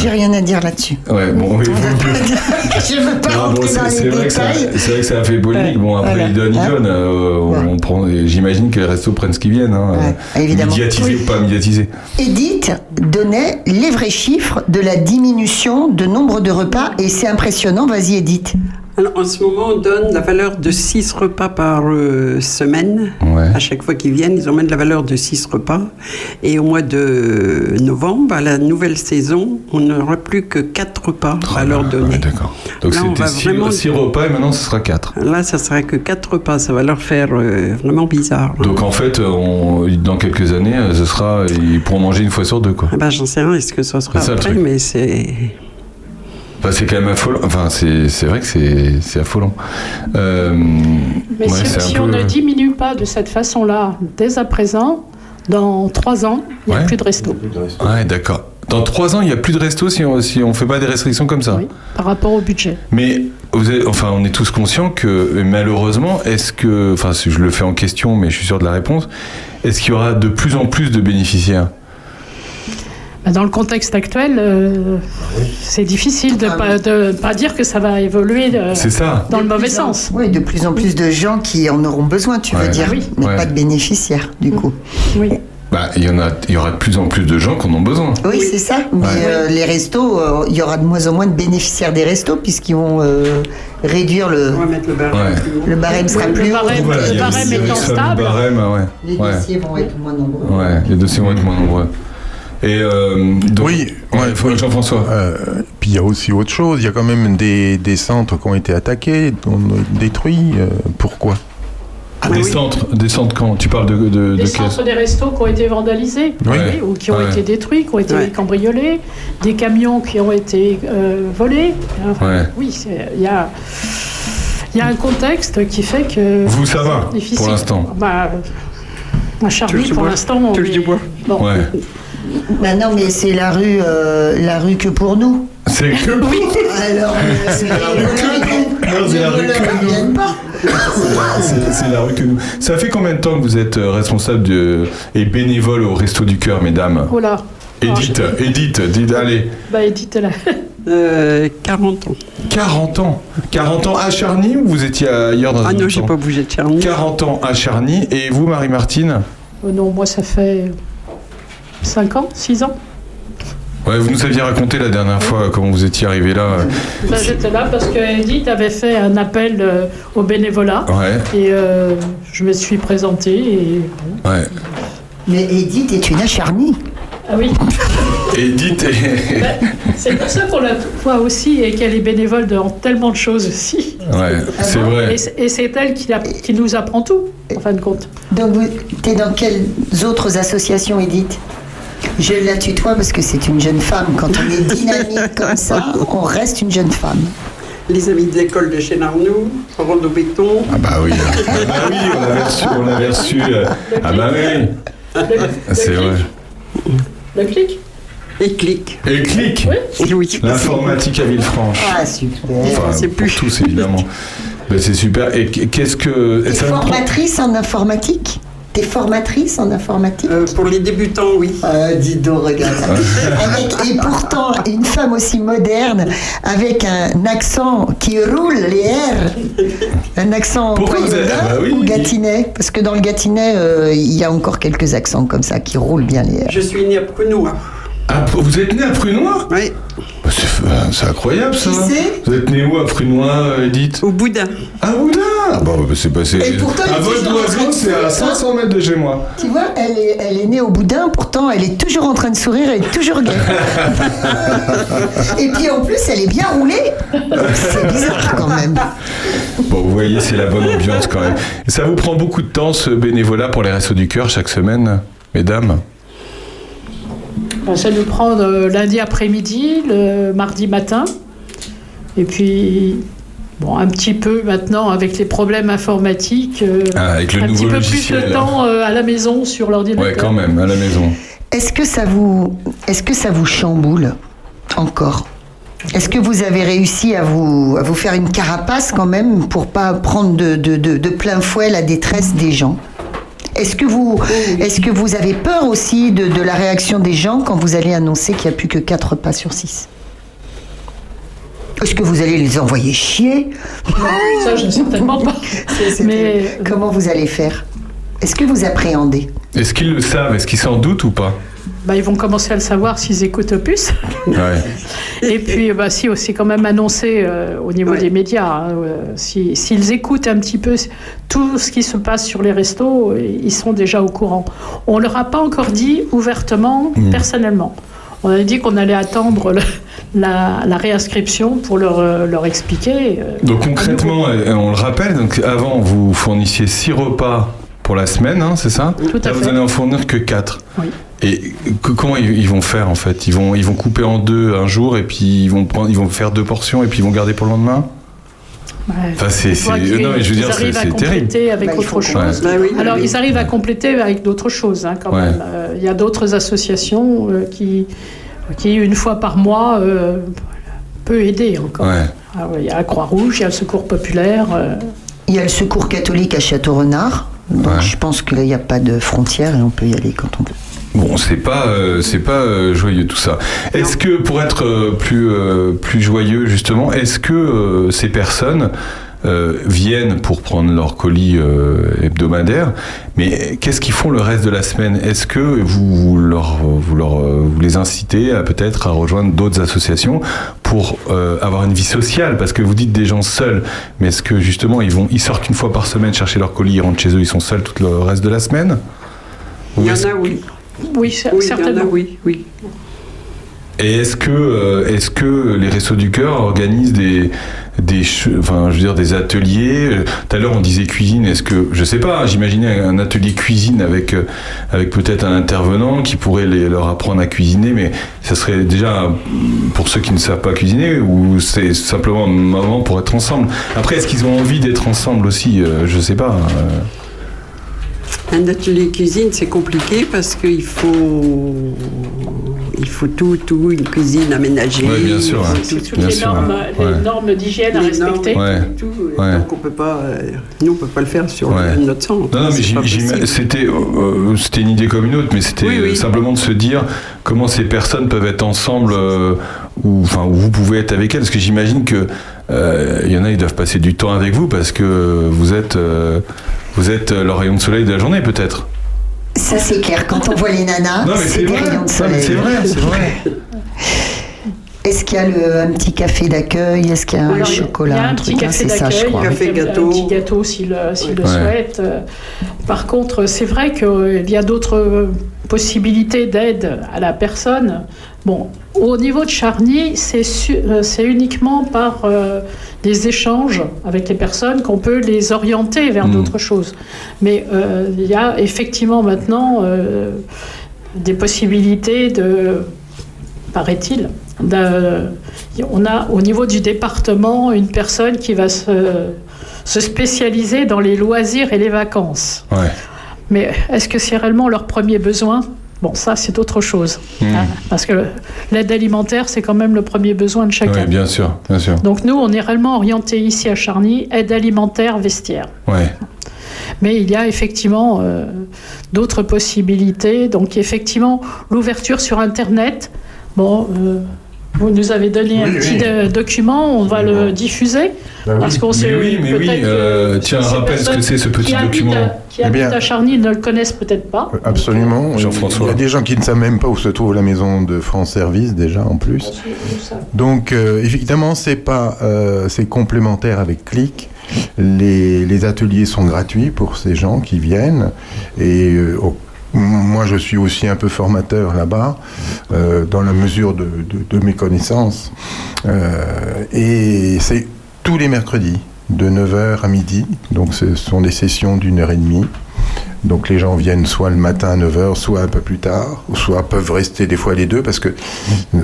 Speaker 3: J'ai rien à dire là-dessus.
Speaker 2: Ouais, bon, oui,
Speaker 3: Je ne veux pas
Speaker 2: non, bon,
Speaker 3: rentrer
Speaker 2: c'est
Speaker 3: dans
Speaker 2: c'est
Speaker 3: les
Speaker 2: vrai, que ça-
Speaker 3: détails.
Speaker 2: c'est vrai que ça a fait polémique. Bon, après,
Speaker 3: Voilà.
Speaker 2: il donne, il
Speaker 3: Hein
Speaker 2: donne. euh, on prend, J'imagine que les restos prennent ce qu'ils viennent. Hein, euh,
Speaker 3: évidemment.
Speaker 2: Médiatisé
Speaker 3: Oui.
Speaker 2: ou pas médiatisé.
Speaker 3: Edith donnait les vrais chiffres de la diminution de nombre de repas et c'est impressionnant. Vas-y, Edith.
Speaker 13: Alors, en ce moment, on donne la valeur de 6 repas par euh, semaine. À chaque fois qu'ils viennent, ils emmènent la valeur de 6 repas. Et au mois de novembre, à la nouvelle saison, on n'aura plus que 4 repas à leur donner.
Speaker 2: D'accord. Donc c'était
Speaker 13: va
Speaker 2: 6
Speaker 13: vraiment-
Speaker 2: repas et maintenant ce sera 4.
Speaker 13: Là, ça sera que 4 repas. Ça va leur faire euh, vraiment bizarre.
Speaker 2: Donc en fait, on- dans quelques années, ce sera, ils pourront manger une fois sur deux. Quoi.
Speaker 13: Ah ben, J'en sais rien, est-ce que ça sera
Speaker 2: ça,
Speaker 13: après, mais c'est.
Speaker 2: Enfin, c'est quand même affolant. Enfin, c'est c'est vrai que c'est c'est affolant. Euh,
Speaker 12: Mais
Speaker 2: ouais,
Speaker 12: si,
Speaker 2: peu-
Speaker 12: on ne diminue pas de cette façon-là dès à présent, dans trois ans, il n'y a
Speaker 2: Ouais.
Speaker 12: plus de resto.
Speaker 2: Ouais, d'accord. Dans 3 ans, il n'y a plus de resto si on si on fait pas des restrictions comme ça.
Speaker 12: par rapport au budget.
Speaker 2: Mais vous êtes- enfin, on est tous conscients que malheureusement, est-ce que, enfin, je le fais en question, mais je suis sûr de la réponse. Est-ce qu'il y aura de plus en plus de bénéficiaires?
Speaker 12: Bah, Dans le contexte actuel, euh, c'est difficile de ne pas, de pas dire que ça va évoluer euh,
Speaker 2: ça.
Speaker 12: dans le mauvais
Speaker 3: en-
Speaker 12: sens.
Speaker 3: Oui, de plus en plus de gens qui en auront besoin, tu
Speaker 2: Ouais.
Speaker 3: veux dire,
Speaker 2: Oui.
Speaker 3: mais
Speaker 2: Ouais.
Speaker 3: pas de bénéficiaires, du coup.
Speaker 12: Oui.
Speaker 2: Bah, il y en a, il y aura de plus en plus de gens qui en ont besoin.
Speaker 3: Oui, c'est ça. Mais
Speaker 2: Ouais.
Speaker 3: euh, les restos, euh, il y aura de moins en moins de bénéficiaires des restos puisqu'ils vont euh, réduire le.
Speaker 2: Ouais.
Speaker 3: Le barème sera
Speaker 12: Le
Speaker 3: plus haut.
Speaker 12: barème-
Speaker 3: donc,
Speaker 12: le barème étant stable.
Speaker 2: barème, ouais.
Speaker 3: Les
Speaker 2: ouais.
Speaker 3: dossiers vont être moins nombreux.
Speaker 2: Les dossiers vont être moins nombreux. Et euh, donc,
Speaker 4: Oui,
Speaker 2: ouais, faut- Jean-François.
Speaker 4: Euh, puis il y a aussi autre chose. Il y a quand même des, des centres qui ont été attaqués, dont- détruits. euh, pourquoi?
Speaker 2: Des centres, des centres quand Tu parles de, de, de
Speaker 12: Des centres des restos qui ont été vandalisés
Speaker 2: Oui.
Speaker 12: oui, ou qui ont
Speaker 2: Ouais.
Speaker 12: été détruits, qui ont été
Speaker 13: Ouais.
Speaker 12: cambriolés, des camions qui ont été euh, volés. Enfin,
Speaker 2: Ouais.
Speaker 12: Oui, il y a, il y a un contexte qui fait que.
Speaker 2: Vous, ça va,
Speaker 12: difficile.
Speaker 2: pour l'instant
Speaker 12: bah, À Charlie, pour l'instant, on
Speaker 13: Touche
Speaker 12: est-
Speaker 13: du bois.
Speaker 12: Bon.
Speaker 3: Bah non, mais c'est la rue, euh, la rue que pour nous.
Speaker 2: C'est que
Speaker 3: Oui. Alors, euh, c'est la rue
Speaker 2: Non, c'est la rue que nous. C'est la rue que nous. Ça fait combien de temps que vous êtes euh, responsable de, et bénévole au Resto du Cœur, mesdames?
Speaker 12: Oh là.
Speaker 2: Edith, Edith, dites, allez.
Speaker 12: Bah, Edith, là.
Speaker 13: Euh, 40 ans.
Speaker 2: 40 ans 40 ans à Charny ou vous étiez ailleurs dans
Speaker 13: Ah non, j'ai pas bougé de Charny.
Speaker 2: 40 ans à Charny. Et vous, Marie-Martine?
Speaker 12: Oh non, moi, ça fait 5 ans, 6 ans.
Speaker 2: Ouais, vous nous aviez raconté la dernière fois comment vous étiez arrivé là.
Speaker 12: Bah, J'étais là parce que Edith avait fait un appel euh, au bénévolat.
Speaker 2: Ouais.
Speaker 12: Et euh, je me suis présentée. Et...
Speaker 2: Ouais.
Speaker 3: Mais Edith est une acharnie.
Speaker 12: Ah oui.
Speaker 2: Edith et...
Speaker 12: Bah, c'est pour ça qu'on la voit aussi et qu'elle est bénévole dans tellement de choses aussi.
Speaker 2: Ouais, c'est vrai.
Speaker 12: Et c'est- elle qui, qui nous apprend tout, en fin de compte.
Speaker 3: Donc, tu es dans quelles autres associations, Edith? Je la tutoie parce que c'est une jeune femme. Quand on est dynamique comme ça, on reste une jeune femme.
Speaker 13: Les amis de l'école de Chénarnou, Rolando Béton.
Speaker 2: Ah bah oui, ah bah oui, on l'avait reçu, on l'avait reçu. euh, Ah bah oui, c'est vrai.
Speaker 12: Le clic
Speaker 13: Et clic.
Speaker 2: Et clic
Speaker 13: Oui.
Speaker 2: L'informatique à Villefranche.
Speaker 3: Ah, super.
Speaker 2: Enfin, pour tous évidemment. Ben, c'est super. Et qu'est-ce que. Ça prend-
Speaker 3: formatrice en informatique T'es formatrice en informatique
Speaker 13: Euh, Pour les débutants, oui.
Speaker 3: Ah, dis donc, regarde. Avec- et pourtant, une femme aussi moderne, avec un accent qui roule les R, un accent
Speaker 2: Pourquoi vous avez-
Speaker 3: Poyodin
Speaker 2: ah bah oui.
Speaker 3: ou Gâtinais? Parce que dans le Gâtinais, euh, il y a encore quelques accents comme ça qui roulent bien les R.
Speaker 13: Je suis né à Prunois.
Speaker 2: Ah, vous êtes né à Prunois
Speaker 13: Oui.
Speaker 2: Bah, c'est, euh, c'est incroyable ça. Vous êtes né où à Prunois, euh, Edith
Speaker 13: Au Boudin.
Speaker 2: Ah, Boudin Ah, bon, bah, c'est passé.
Speaker 3: Et pourtant,
Speaker 2: À
Speaker 3: train
Speaker 2: d'oiseau, c'est à
Speaker 3: sourire, hein.
Speaker 2: 500 mètres de chez moi.
Speaker 3: Tu vois, elle est, elle est née au boudin, pourtant elle est toujours en train de sourire, elle est toujours gaie. Et puis en plus, elle est bien roulée. C'est bizarre quand même.
Speaker 2: Bon, vous voyez, c'est la bonne ambiance quand même. Et ça vous prend beaucoup de temps ce bénévolat pour les Restos du Cœur chaque semaine, mesdames?
Speaker 12: Ben, Ça nous prend euh, lundi après-midi, le mardi matin. Et puis, bon, un petit peu maintenant avec les problèmes informatiques. euh,
Speaker 2: Ah, avec le
Speaker 12: un
Speaker 2: nouveau
Speaker 12: petit peu
Speaker 2: logiciel.
Speaker 12: plus de temps euh, à la maison sur l'ordinateur.
Speaker 2: Ouais, quand même, à la maison.
Speaker 3: Est-ce que ça vous, est-ce que ça vous chamboule encore? Est-ce que vous avez réussi à vous, à vous faire une carapace quand même pour pas prendre de, de- de- de plein fouet la détresse des gens? Est-ce que vous, est-ce que vous avez peur aussi de, de la réaction des gens quand vous allez annoncer qu'il n'y a plus que 4 repas sur 6 Est-ce que vous allez les envoyer chier?
Speaker 12: Ça, je ne certainement pas.
Speaker 3: Mais comment vous allez faire? Est-ce que vous appréhendez?
Speaker 2: Est-ce qu'ils le savent? Est-ce qu'ils s'en doutent ou pas?
Speaker 12: Bah, ils vont commencer à le savoir s'ils écoutent Opus.
Speaker 2: Ouais.
Speaker 12: Et puis, bah, si, c'est quand même annoncé euh, au niveau des médias. hein, euh, si- S'ils écoutent un petit peu tout ce qui se passe sur les restos, euh, ils sont déjà au courant. On leur a pas encore dit ouvertement,
Speaker 2: Mm.
Speaker 12: personnellement. On a dit qu'on allait attendre le- la, la réinscription pour leur, leur expliquer.
Speaker 2: Donc concrètement, on le rappelle, donc avant vous fournissiez 6 repas pour la semaine, hein, c'est ça
Speaker 12: Tout à
Speaker 2: Là, vous allez en fournir que 4.
Speaker 12: Oui.
Speaker 2: Et que- comment ils, ils vont faire en fait ils vont, ils vont couper en deux un jour et puis ils vont, prendre, ils vont faire deux portions et puis ils vont garder pour le lendemain
Speaker 12: Ouais.
Speaker 2: Enfin, c'est-
Speaker 12: qu'ils-
Speaker 2: non, mais je veux dire, c'est-
Speaker 12: arrivent à
Speaker 2: c'est terrible.
Speaker 12: compléter avec
Speaker 3: Bah,
Speaker 12: autre chose.
Speaker 2: Bah
Speaker 13: oui,
Speaker 12: Alors,
Speaker 13: oui.
Speaker 12: ils arrivent à compléter avec d'autres choses, hein, quand
Speaker 2: Ouais.
Speaker 12: même. Euh, Il y a d'autres associations euh, qui, qui, une fois par mois, euh, peut aider encore.
Speaker 2: Ouais.
Speaker 12: Il y a la Croix-Rouge, il y a le Secours populaire. euh,
Speaker 3: Il y a le secours catholique à Château-Renard. Donc je pense que là, il n'y a pas de frontière et on peut y aller quand on veut.
Speaker 2: Bon, c'est pas, euh, c'est pas euh, joyeux tout ça. Est-ce que, pour être euh, plus, plus joyeux justement, est-ce que ces personnes euh, viennent pour prendre leur colis euh, hebdomadaire, mais qu'est-ce qu'ils font le reste de la semaine? Est-ce que vous, vous leur, vous leur, euh, vous les incitez à peut-être à rejoindre d'autres associations pour euh, avoir une vie sociale? Parce que vous dites des gens seuls, mais est-ce que justement ils vont, ils sortent une fois par semaine chercher leur colis, ils rentrent chez eux, ils sont seuls tout le reste de la semaine?
Speaker 13: Il y en a, oui.
Speaker 12: Oui,
Speaker 13: Oui, il y en a,
Speaker 12: certainement.
Speaker 13: oui, oui.
Speaker 2: Et est-ce que, euh, est-ce que les Restos du Cœur organisent des, des, enfin, je veux dire, des ateliers? Euh, Tout à l'heure, on disait cuisine. Est-ce que, je sais pas, j'imaginais un atelier cuisine avec, euh, avec peut-être un intervenant qui pourrait leur apprendre à cuisiner, mais ça serait déjà euh, pour ceux qui ne savent pas cuisiner ou c'est simplement un moment pour être ensemble? Après, est-ce qu'ils ont envie d'être ensemble aussi? Je sais pas. Euh.
Speaker 13: Un atelier cuisine, c'est compliqué parce qu'il faut, il faut tout, tout, une cuisine aménagée.
Speaker 2: Ouais, bien sûr, hein.
Speaker 12: C'est toutes
Speaker 2: Bien
Speaker 12: les,
Speaker 2: sûr,
Speaker 12: normes,
Speaker 2: hein.
Speaker 12: les normes d'hygiène à
Speaker 13: Les
Speaker 12: respecter.
Speaker 13: normes,
Speaker 2: Ouais.
Speaker 13: tout,
Speaker 2: Ouais.
Speaker 13: Donc on peut pas, euh, nous on peut pas le faire sur
Speaker 2: Ouais.
Speaker 13: notre centre.
Speaker 2: Non, non, mais c'était euh, c'était une idée comme une autre, mais c'était
Speaker 13: Oui, oui.
Speaker 2: simplement de se dire comment ces personnes peuvent être ensemble, euh, ou enfin où vous pouvez être avec elles, parce que j'imagine que euh, il y en a, ils doivent passer du temps avec vous parce que vous êtes euh, vous êtes leur rayon de soleil de la journée, peut-être.
Speaker 3: Ça, c'est clair. Quand on voit les nanas,
Speaker 2: Non, mais
Speaker 3: c'est des
Speaker 2: vrai.
Speaker 3: rayons de soleil.
Speaker 2: c'est vrai, c'est vrai.
Speaker 3: Est-ce qu'il y a le- un petit café d'accueil? Est-ce qu'il y a un
Speaker 12: Alors,
Speaker 3: chocolat
Speaker 12: Il y a un,
Speaker 3: un
Speaker 12: petit
Speaker 3: truc,
Speaker 12: café
Speaker 3: c'est ça, je
Speaker 12: d'accueil, avec
Speaker 13: Café
Speaker 12: un-
Speaker 13: gâteau.
Speaker 12: un petit gâteau s'il le, s'il le
Speaker 2: Ouais.
Speaker 12: souhaite. Euh, Par contre, c'est vrai qu'il y a d'autres euh, possibilités d'aide à la personne. Bon, au niveau de Charny, c'est euh, c'est uniquement par euh, des échanges avec les personnes qu'on peut les orienter vers
Speaker 2: Mm.
Speaker 12: d'autres choses. Mais euh, il y a effectivement maintenant euh, des possibilités de, paraît-il, on a au niveau du département une personne qui va se, se spécialiser dans les loisirs et les vacances.
Speaker 2: Ouais.
Speaker 12: Mais est-ce que c'est réellement leur premier besoin? Bon, ça, c'est autre chose.
Speaker 2: Mmh.
Speaker 12: hein, parce que l'aide alimentaire, c'est quand même le premier besoin de chacun.
Speaker 2: Ouais, bien sûr, bien sûr.
Speaker 12: Donc nous, on est réellement orienté ici à Charny, aide alimentaire, vestiaire.
Speaker 2: Ouais.
Speaker 12: Mais il y a effectivement euh, d'autres possibilités. Donc effectivement, l'ouverture sur Internet. Bon, euh, vous nous avez donné un
Speaker 2: Oui,
Speaker 12: petit
Speaker 2: oui.
Speaker 12: euh, document, on va le diffuser.
Speaker 2: Bah oui.
Speaker 12: Parce qu'on
Speaker 2: Mais
Speaker 12: sait
Speaker 2: oui, mais oui,
Speaker 12: peut-être que
Speaker 2: euh, tiens, rappelle ce que c'est, ce petit
Speaker 12: qui
Speaker 2: document.
Speaker 12: à- qui
Speaker 4: Eh
Speaker 12: habitent
Speaker 4: bien-
Speaker 12: à Charny ne le connaissent peut-être pas.
Speaker 4: Absolument.
Speaker 2: Jean-François.
Speaker 4: Il y a des gens qui ne savent même pas où se trouve la maison de France Service déjà en plus. Donc euh, évidemment c'est pas euh, c'est complémentaire avec Click. Les, les ateliers sont gratuits pour ces gens qui viennent et euh, au- moi je suis aussi un peu formateur là-bas euh, dans la mesure de, de- de mes connaissances. Euh, et c'est tous les mercredis de 9h à midi. Donc ce sont des sessions d'une heure et demie donc les gens viennent soit le matin à 9h, soit un peu plus tard, ou soit peuvent rester des fois les deux, parce que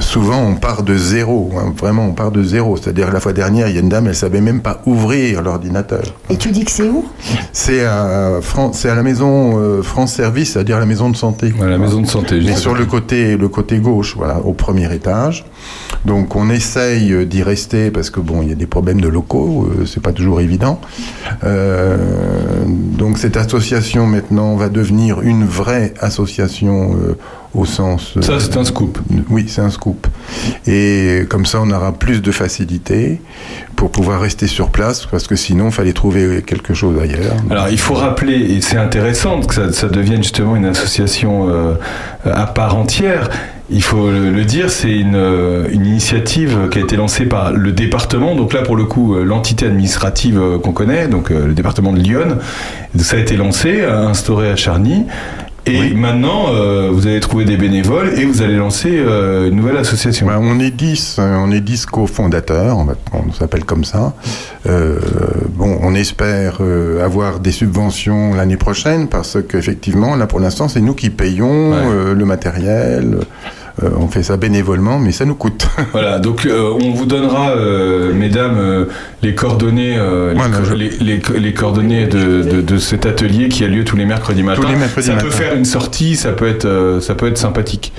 Speaker 4: souvent on part de zéro, hein, vraiment on part de zéro. C'est-à-dire la fois dernière, il y a une dame, elle savait même pas ouvrir l'ordinateur.
Speaker 3: Et tu dis que c'est où?
Speaker 4: C'est à, Fran- c'est à la maison euh, France Service, c'est-à-dire la maison de santé.
Speaker 2: la maison de santé.
Speaker 4: Mais sur le côté, le côté gauche, voilà, au premier étage. Donc on essaye euh, d'y rester parce que bon, il y a des problèmes de locaux, euh, c'est pas toujours évident. Euh, donc cette association maintenant va devenir une vraie association euh, au sens. euh,
Speaker 2: Ça, c'est un scoop.
Speaker 4: Oui, c'est un scoop. Et comme ça, on aura plus de facilité pour pouvoir rester sur place parce que sinon, il fallait trouver quelque chose ailleurs.
Speaker 2: Alors, il faut rappeler, et c'est intéressant que ça, ça devienne justement une association euh, à part entière. Il faut le, dire, c'est une, euh, initiative qui a été lancée par le département. Donc là, pour le coup, euh, l'entité administrative euh, qu'on connaît, donc euh, le département de Lyon, ça a été lancé, euh, instauré à Charny. Et maintenant, euh, vous allez trouver des bénévoles et vous allez lancer euh, une nouvelle association.
Speaker 4: Ben, on est 10, euh, on est 10 cofondateurs, on, on s'appelle comme ça. Euh, bon, on espère euh, avoir des subventions l'année prochaine parce qu'effectivement, là pour l'instant, c'est nous qui payons euh, le matériel. Euh, on fait ça bénévolement, mais ça nous coûte.
Speaker 2: Voilà, donc euh, on vous donnera, euh, mesdames, les coordonnées, les, co- les, les- les coordonnées de, de- de cet atelier qui a lieu tous les mercredis matins.
Speaker 4: les mercredis
Speaker 2: ça peut
Speaker 4: matins.
Speaker 2: faire une sortie, ça peut être, ça peut être sympathique.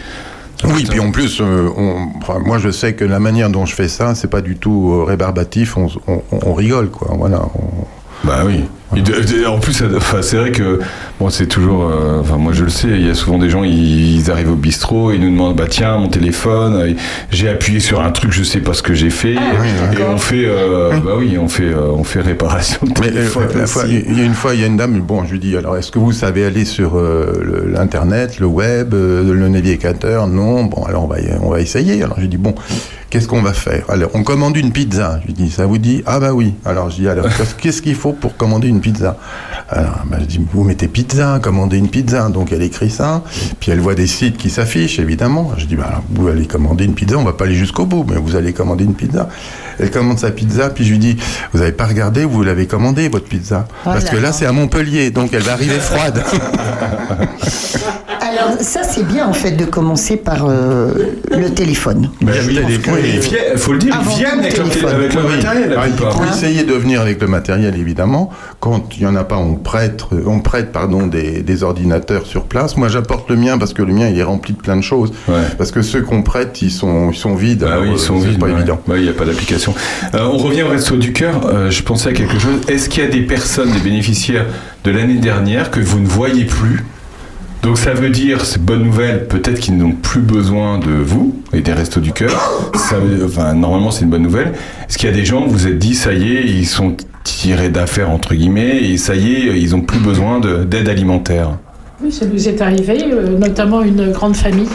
Speaker 4: Oui, puis en plus, euh, on- enfin, moi je sais que la manière dont je fais ça, c'est pas du tout euh, rébarbatif, on, on- on rigole, quoi. Voilà.
Speaker 2: Bah oui. Et en plus, enfin, c'est vrai que bon, c'est toujours. euh, Enfin, moi, je le sais. Il y a souvent des gens, ils, ils arrivent au bistrot, ils nous demandent, bah tiens, mon téléphone, euh, j'ai appuyé sur un truc, je sais pas ce que j'ai fait, et on fait, euh, bah oui, on fait, euh, on fait réparation de
Speaker 4: Mais il y a une fois, il y a une dame, bon, je lui dis, alors est-ce que vous savez aller sur euh, l'internet, le web, euh, le navigateur? Non, bon, alors on va, y- on va essayer. Alors je lui dis, bon, qu'est-ce qu'on va faire Alors on commande une pizza. Je lui dis, ça vous dit Ah bah oui. Alors je dis, alors qu'est-ce- qu'il faut pour commander une pizza Alors bah, je dis, vous mettez pizza, commandez une pizza. Donc elle écrit ça, puis elle voit des sites qui s'affichent, évidemment. Je dis, bah, alors, vous allez commander une pizza, on va pas aller jusqu'au bout, mais vous allez commander une pizza. Elle commande sa pizza, puis je lui dis, vous n'avez pas regardé, vous l'avez commandé, votre pizza.
Speaker 3: Oh
Speaker 4: Parce
Speaker 3: là
Speaker 4: que là. c'est à Montpellier, donc elle va arriver froide.
Speaker 3: Alors, ça, c'est bien, en fait, de commencer par euh, le téléphone.
Speaker 2: Bah oui, il faut le dire, ils viennent avec,
Speaker 3: téléphone.
Speaker 2: avec le
Speaker 4: Oui.
Speaker 2: matériel. la
Speaker 4: Ah, il faut essayer de venir avec le matériel, évidemment. Quand il n'y en a pas, on prête, on prête pardon, des, des ordinateurs sur place. Moi, j'apporte le mien parce que le mien, il est rempli de plein de choses. Parce que ceux qu'on prête, ils sont, ils sont vides.
Speaker 2: Ah
Speaker 4: alors,
Speaker 2: oui,
Speaker 4: euh,
Speaker 2: ils sont
Speaker 4: c'est
Speaker 2: vides.
Speaker 4: pas
Speaker 2: ouais.
Speaker 4: évident.
Speaker 2: Ouais, Il n'y a pas d'application. Euh, on revient au Resto du Cœur. Euh, je pensais à quelque chose. Est-ce qu'il y a des personnes, des bénéficiaires de l'année dernière que vous ne voyez plus? Donc ça veut dire, c'est bonne nouvelle, peut-être qu'ils n'ont plus besoin de vous et des Restos du Cœur. Ça veut- enfin, normalement, c'est une bonne nouvelle. Est-ce qu'il y a des gens, vous vous êtes dit, ça y est, ils sont tirés d'affaires, entre guillemets, et ça y est, ils ont plus besoin de- d'aide alimentaire
Speaker 12: Oui, ça nous est arrivé, euh, notamment une grande famille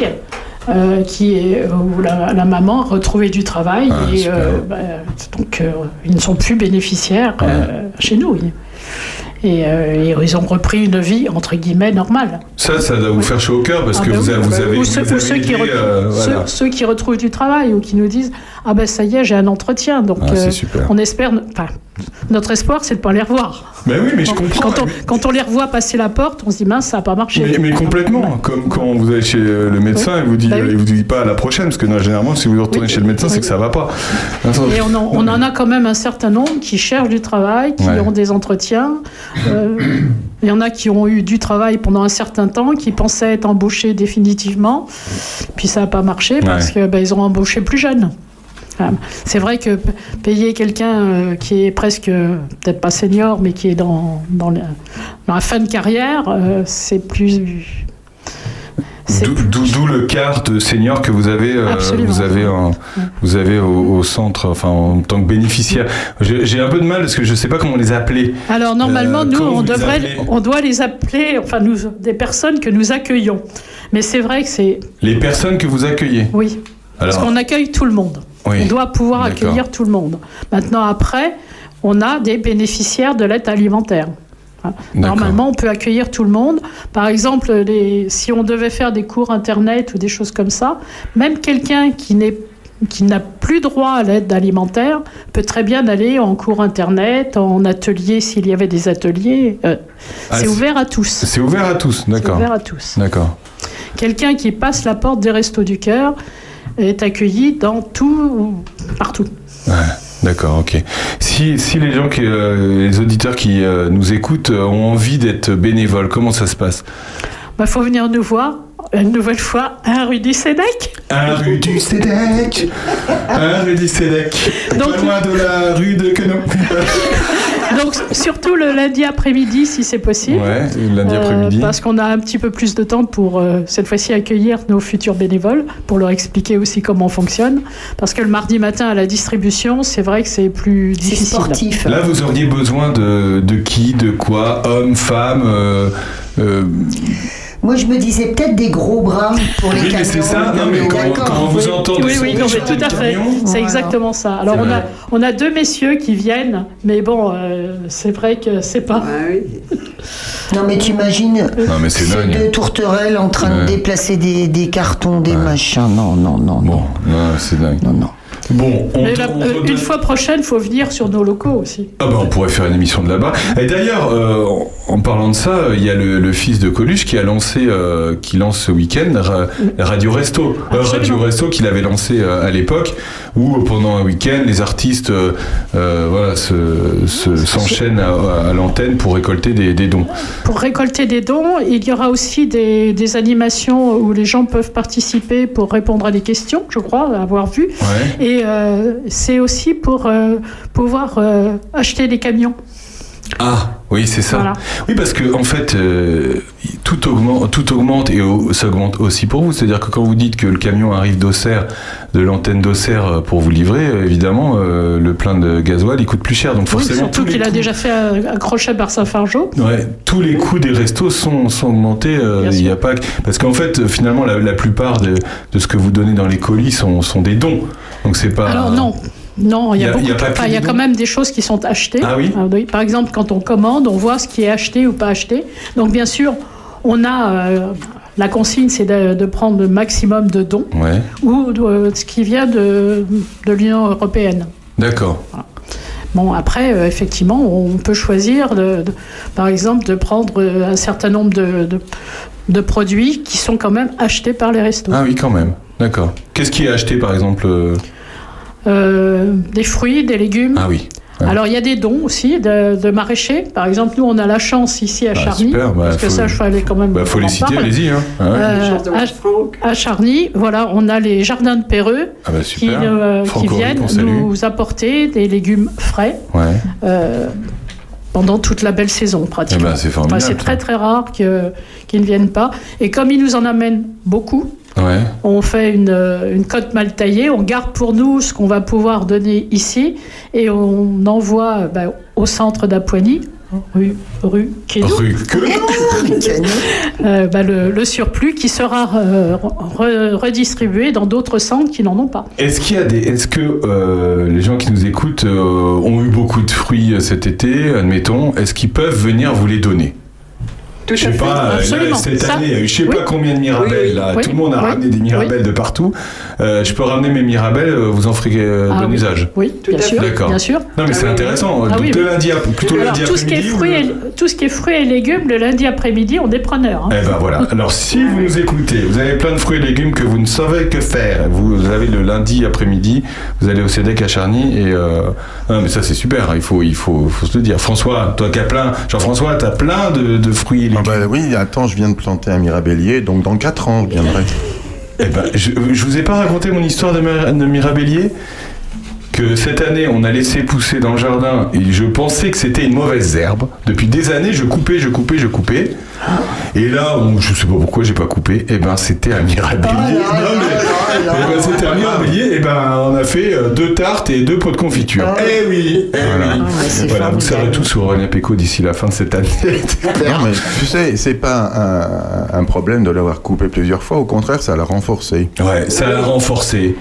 Speaker 12: euh, qui est, où la, la maman a retrouvé du travail
Speaker 2: Ah,
Speaker 12: et euh, bah, donc euh, ils ne sont plus bénéficiaires euh, chez nous. oui. Et, euh, et ils ont repris une vie entre guillemets normale.
Speaker 2: Ça, ça doit vous faire chaud au cœur parce
Speaker 12: Ah
Speaker 2: que
Speaker 12: bah
Speaker 2: vous,
Speaker 12: oui,
Speaker 2: avez- vous avez,
Speaker 12: ou
Speaker 2: vous
Speaker 12: ceux, ou
Speaker 2: avez
Speaker 12: ceux qui
Speaker 2: aidé,
Speaker 12: re-
Speaker 2: euh, voilà.
Speaker 12: ceux- ceux qui retrouvent du travail ou qui nous disent ah ben ça y est j'ai un entretien donc
Speaker 2: Ah,
Speaker 12: euh,
Speaker 2: super.
Speaker 12: on espère enfin notre espoir, c'est de pas les revoir.
Speaker 2: Ben oui, mais je comprends.
Speaker 12: Quand on, quand on les revoit passer la porte, on se dit mince, ça n'a pas marché.
Speaker 2: Mais, mais complètement, comme quand vous allez chez euh, le médecin, il vous dit,
Speaker 12: Bah oui.
Speaker 2: il vous dit pas à la prochaine, parce que non, généralement, si vous retournez chez le médecin, c'est que ça va pas.
Speaker 12: Et on en, on en a quand même un certain nombre qui cherchent du travail, qui
Speaker 2: Ouais.
Speaker 12: ont des entretiens. Euh, il y en a qui ont eu du travail pendant un certain temps, qui pensaient être embauchés définitivement. Puis ça n'a pas marché parce
Speaker 2: Ouais.
Speaker 12: que ben, ont embauché plus jeunes. Voilà. C'est vrai que payer quelqu'un euh, qui est presque, euh, peut-être pas senior, mais qui est dans, dans, la, dans la fin de carrière, euh, c'est plus.
Speaker 2: D'où le quart de senior que vous avez, euh, vous avez, en- vous avez au, au centre, enfin en tant que bénéficiaire. J'ai un peu de mal parce que je sais pas comment les appeler.
Speaker 12: Alors normalement,
Speaker 2: Euh,
Speaker 12: nous, on, devrait, on doit les appeler, enfin, nous, des personnes que nous accueillons. Mais c'est vrai que c'est.
Speaker 2: Les personnes que vous accueillez?
Speaker 12: Oui. Parce
Speaker 2: Alors-
Speaker 12: qu'on accueille tout le monde.
Speaker 2: Oui.
Speaker 12: On doit pouvoir accueillir tout le monde. Maintenant, après, on a des bénéficiaires de l'aide alimentaire.
Speaker 2: D'accord.
Speaker 12: Normalement, on peut accueillir tout le monde. Par exemple, les- si on devait faire des cours Internet ou des choses comme ça, même quelqu'un qui n'est qui n'a plus droit à l'aide alimentaire peut très bien aller en cours internet, en atelier s'il y avait des ateliers. Euh,
Speaker 2: Ah,
Speaker 12: c'est
Speaker 2: c'est-
Speaker 12: ouvert à tous.
Speaker 2: C'est ouvert à tous, d'accord.
Speaker 12: ouvert à tous.
Speaker 2: D'accord.
Speaker 12: Quelqu'un qui passe la porte des Restos du Cœur est accueilli dans tout, partout.
Speaker 2: Ouais, D'accord, ok. Si, si les gens, qui, euh, les auditeurs qui euh, nous écoutent euh, ont envie d'être bénévoles, comment ça se passe?
Speaker 12: Il Bah, faut venir nous voir une nouvelle fois à rue du Sénèque.
Speaker 2: Un rue du Sédec Un rue du Sédec Pas loin de la rue de Queneau
Speaker 12: Donc surtout le lundi après-midi si c'est possible.
Speaker 2: Ouais, lundi
Speaker 12: Euh,
Speaker 2: après-midi.
Speaker 12: parce qu'on a un petit peu plus de temps pour euh, cette fois-ci accueillir nos futurs bénévoles, pour leur expliquer aussi comment on fonctionne. Parce que le mardi matin à la distribution, c'est vrai que c'est plus difficile.
Speaker 3: sportif.
Speaker 2: Là, vous auriez besoin de, de qui, de quoi Hommes, femmes euh, euh,
Speaker 3: Moi, je me disais peut-être des gros bras pour les
Speaker 2: Oui, mais
Speaker 3: camions.
Speaker 2: c'est ça. Non, mais quand, on vous entend
Speaker 12: Oui, oui, non, mais tout à fait. C'est exactement ça. Alors, on a, on a deux messieurs qui viennent, mais bon, euh, c'est vrai que c'est pas.
Speaker 3: Non, mais t'imagines
Speaker 2: Non, mais c'est dingue.
Speaker 3: deux tourterelles en train de
Speaker 2: Ouais.
Speaker 3: déplacer des, des cartons, des machins. Non, non, non.
Speaker 2: Bon, non, c'est dingue.
Speaker 3: Non, non.
Speaker 2: Bon, on,
Speaker 12: Mais la- euh, une fois prochaine, il faut venir sur nos locaux aussi.
Speaker 2: Ah bah on pourrait faire une émission de là-bas. Et d'ailleurs, euh, en parlant de ça, il y a le, le fils de Coluche qui a lancé, euh, qui lance ce week-end Ra- Radio Resto, Euh, Radio Resto qu'il avait lancé euh, à l'époque, où pendant un week-end les artistes, voilà, se- se- s'enchaînent à, à l'antenne pour récolter des, des dons.
Speaker 12: Pour récolter des dons, il y aura aussi des, des animations où les gens peuvent participer pour répondre à des questions, je crois, avoir vu.
Speaker 2: Ouais.
Speaker 12: Et c'est aussi pour pouvoir acheter des camions.
Speaker 2: Ah, oui, c'est ça.
Speaker 12: Voilà.
Speaker 2: Oui, parce que en fait, euh, tout augmente, tout augmente et au- ça augmente aussi pour vous. C'est-à-dire que quand vous dites que le camion arrive d'Auxerre, de l'antenne d'Auxerre euh, pour vous livrer, euh, évidemment, euh, le plein de gasoil, il coûte plus cher. Donc
Speaker 12: Oui,
Speaker 2: forcément,
Speaker 12: surtout
Speaker 2: tous les
Speaker 12: qu'il a déjà fait crochet par Saint-Fargeau.
Speaker 2: Ouais, tous les coûts des restos sont, sont augmentés. euh, Il y a pas parce qu'en fait, finalement, la, la plupart de, de ce que vous donnez dans les colis sont, sont des dons. Donc c'est pas.
Speaker 12: Alors non. Non, il y a,
Speaker 2: Il y a-
Speaker 12: beaucoup
Speaker 2: il y a
Speaker 12: de- enfin, il y a
Speaker 2: des
Speaker 12: quand même des choses qui sont achetées.
Speaker 2: Ah oui
Speaker 12: Par exemple, quand on commande, on voit ce qui est acheté ou pas acheté. Donc bien sûr, on a euh, la consigne, c'est de, de prendre le maximum de dons
Speaker 2: Ouais.
Speaker 12: ou de, ce qui vient de, de l'Union européenne.
Speaker 2: D'accord.
Speaker 12: Bon, après, euh, effectivement, on peut choisir, de, de- par exemple, de prendre euh, un certain nombre de, de- de produits qui sont quand même achetés par les restos.
Speaker 2: Ah oui, quand même. D'accord. Qu'est-ce qui est acheté, par exemple euh,
Speaker 12: des fruits, des légumes.
Speaker 2: Ah oui. Ouais.
Speaker 12: Alors il y a des dons aussi de, de maraîchers. Par exemple, nous on a la chance ici à
Speaker 2: Ah,
Speaker 12: Charny,
Speaker 2: super, bah,
Speaker 12: parce que
Speaker 2: faut-
Speaker 12: ça je fallait quand même.
Speaker 2: Bah, faut les citer,
Speaker 12: parle.
Speaker 2: allez-y, hein. Ah ouais.
Speaker 12: Euh, à, à Charny, voilà, on a les jardins de Perreux
Speaker 2: Ah bah,
Speaker 12: qui, euh, qui viennent nous apporter des légumes frais.
Speaker 2: Ouais.
Speaker 12: euh, pendant toute la belle saison pratiquement.
Speaker 2: Eh ben, c'est formidable,
Speaker 12: Enfin, c'est
Speaker 2: ça.
Speaker 12: très très rare qu'ils ne viennent pas. Et comme ils nous en amènent beaucoup,
Speaker 2: Ouais.
Speaker 12: on fait une, euh, une cote mal taillée, on garde pour nous ce qu'on va pouvoir donner ici et on envoie euh, bah, au centre d'Apoigny, rue, rue Quénou,
Speaker 2: Rue
Speaker 12: euh, bah, le, le surplus qui sera re- redistribué dans d'autres centres qui n'en ont pas.
Speaker 2: Est-ce qu'il y a des, est-ce que euh, les gens qui nous écoutent euh, ont eu beaucoup de fruits cet été, admettons, est-ce qu'ils peuvent venir vous les donner? Je sais pas, euh, là, cette
Speaker 12: Ça-
Speaker 2: année, il y a eu je sais
Speaker 12: oui.
Speaker 2: pas combien de mirabelles.
Speaker 12: Oui, oui,
Speaker 2: là.
Speaker 12: oui.
Speaker 2: Tout le monde a
Speaker 12: Oui.
Speaker 2: ramené des mirabelles de partout. Euh, je peux ramener mes mirabelles, euh, vous en ferez euh,
Speaker 12: Ah
Speaker 2: bon
Speaker 12: oui.
Speaker 2: usage.
Speaker 12: Oui, bien sûr.
Speaker 2: D'accord.
Speaker 12: Bien sûr.
Speaker 2: Non, mais c'est intéressant.
Speaker 12: Ah
Speaker 2: Donc,
Speaker 12: oui,
Speaker 2: le
Speaker 12: oui.
Speaker 2: lundi, ap- plutôt le
Speaker 12: Alors,
Speaker 2: lundi
Speaker 12: tout ce, qui est fruits
Speaker 2: le-
Speaker 12: et, tout ce qui est fruits et légumes, le lundi après-midi, on est preneur. hein.
Speaker 2: Eh ben voilà. Alors si vous nous écoutez, vous avez plein de fruits et légumes que vous ne savez que faire. Vous avez le lundi après-midi, vous allez au CEDEC à Charny et euh... non mais ça c'est super. Il faut il faut, faut se le dire. François, toi qui as plein, Jean-François, t'as plein de, de fruits et légumes.
Speaker 4: Ah bah oui, attends, je viens de planter un mirabellier, donc dans 4 ans, je viendrai.
Speaker 2: Eh ben, je, vous ai pas raconté mon histoire de, de mirabellier que cette année on a laissé pousser dans le jardin et je pensais que c'était une mauvaise herbe. Depuis des années, je coupais, je coupais, je coupais. Et là, on- je sais pas pourquoi j'ai pas coupé. Et ben, c'était un mirabellier. Non, mais- eh ben, c'était un mirabellier. Et ben, on a fait euh, deux tartes et deux pots de confiture. Eh oui. eh oui. voilà, vous saurez tout sur René Péco d'ici la fin de cette année.
Speaker 4: Non, mais tu sais, c'est pas un, un problème de l'avoir coupé plusieurs fois, au contraire, ça l'a renforcé.
Speaker 2: Ouais, ça l'a renforcé.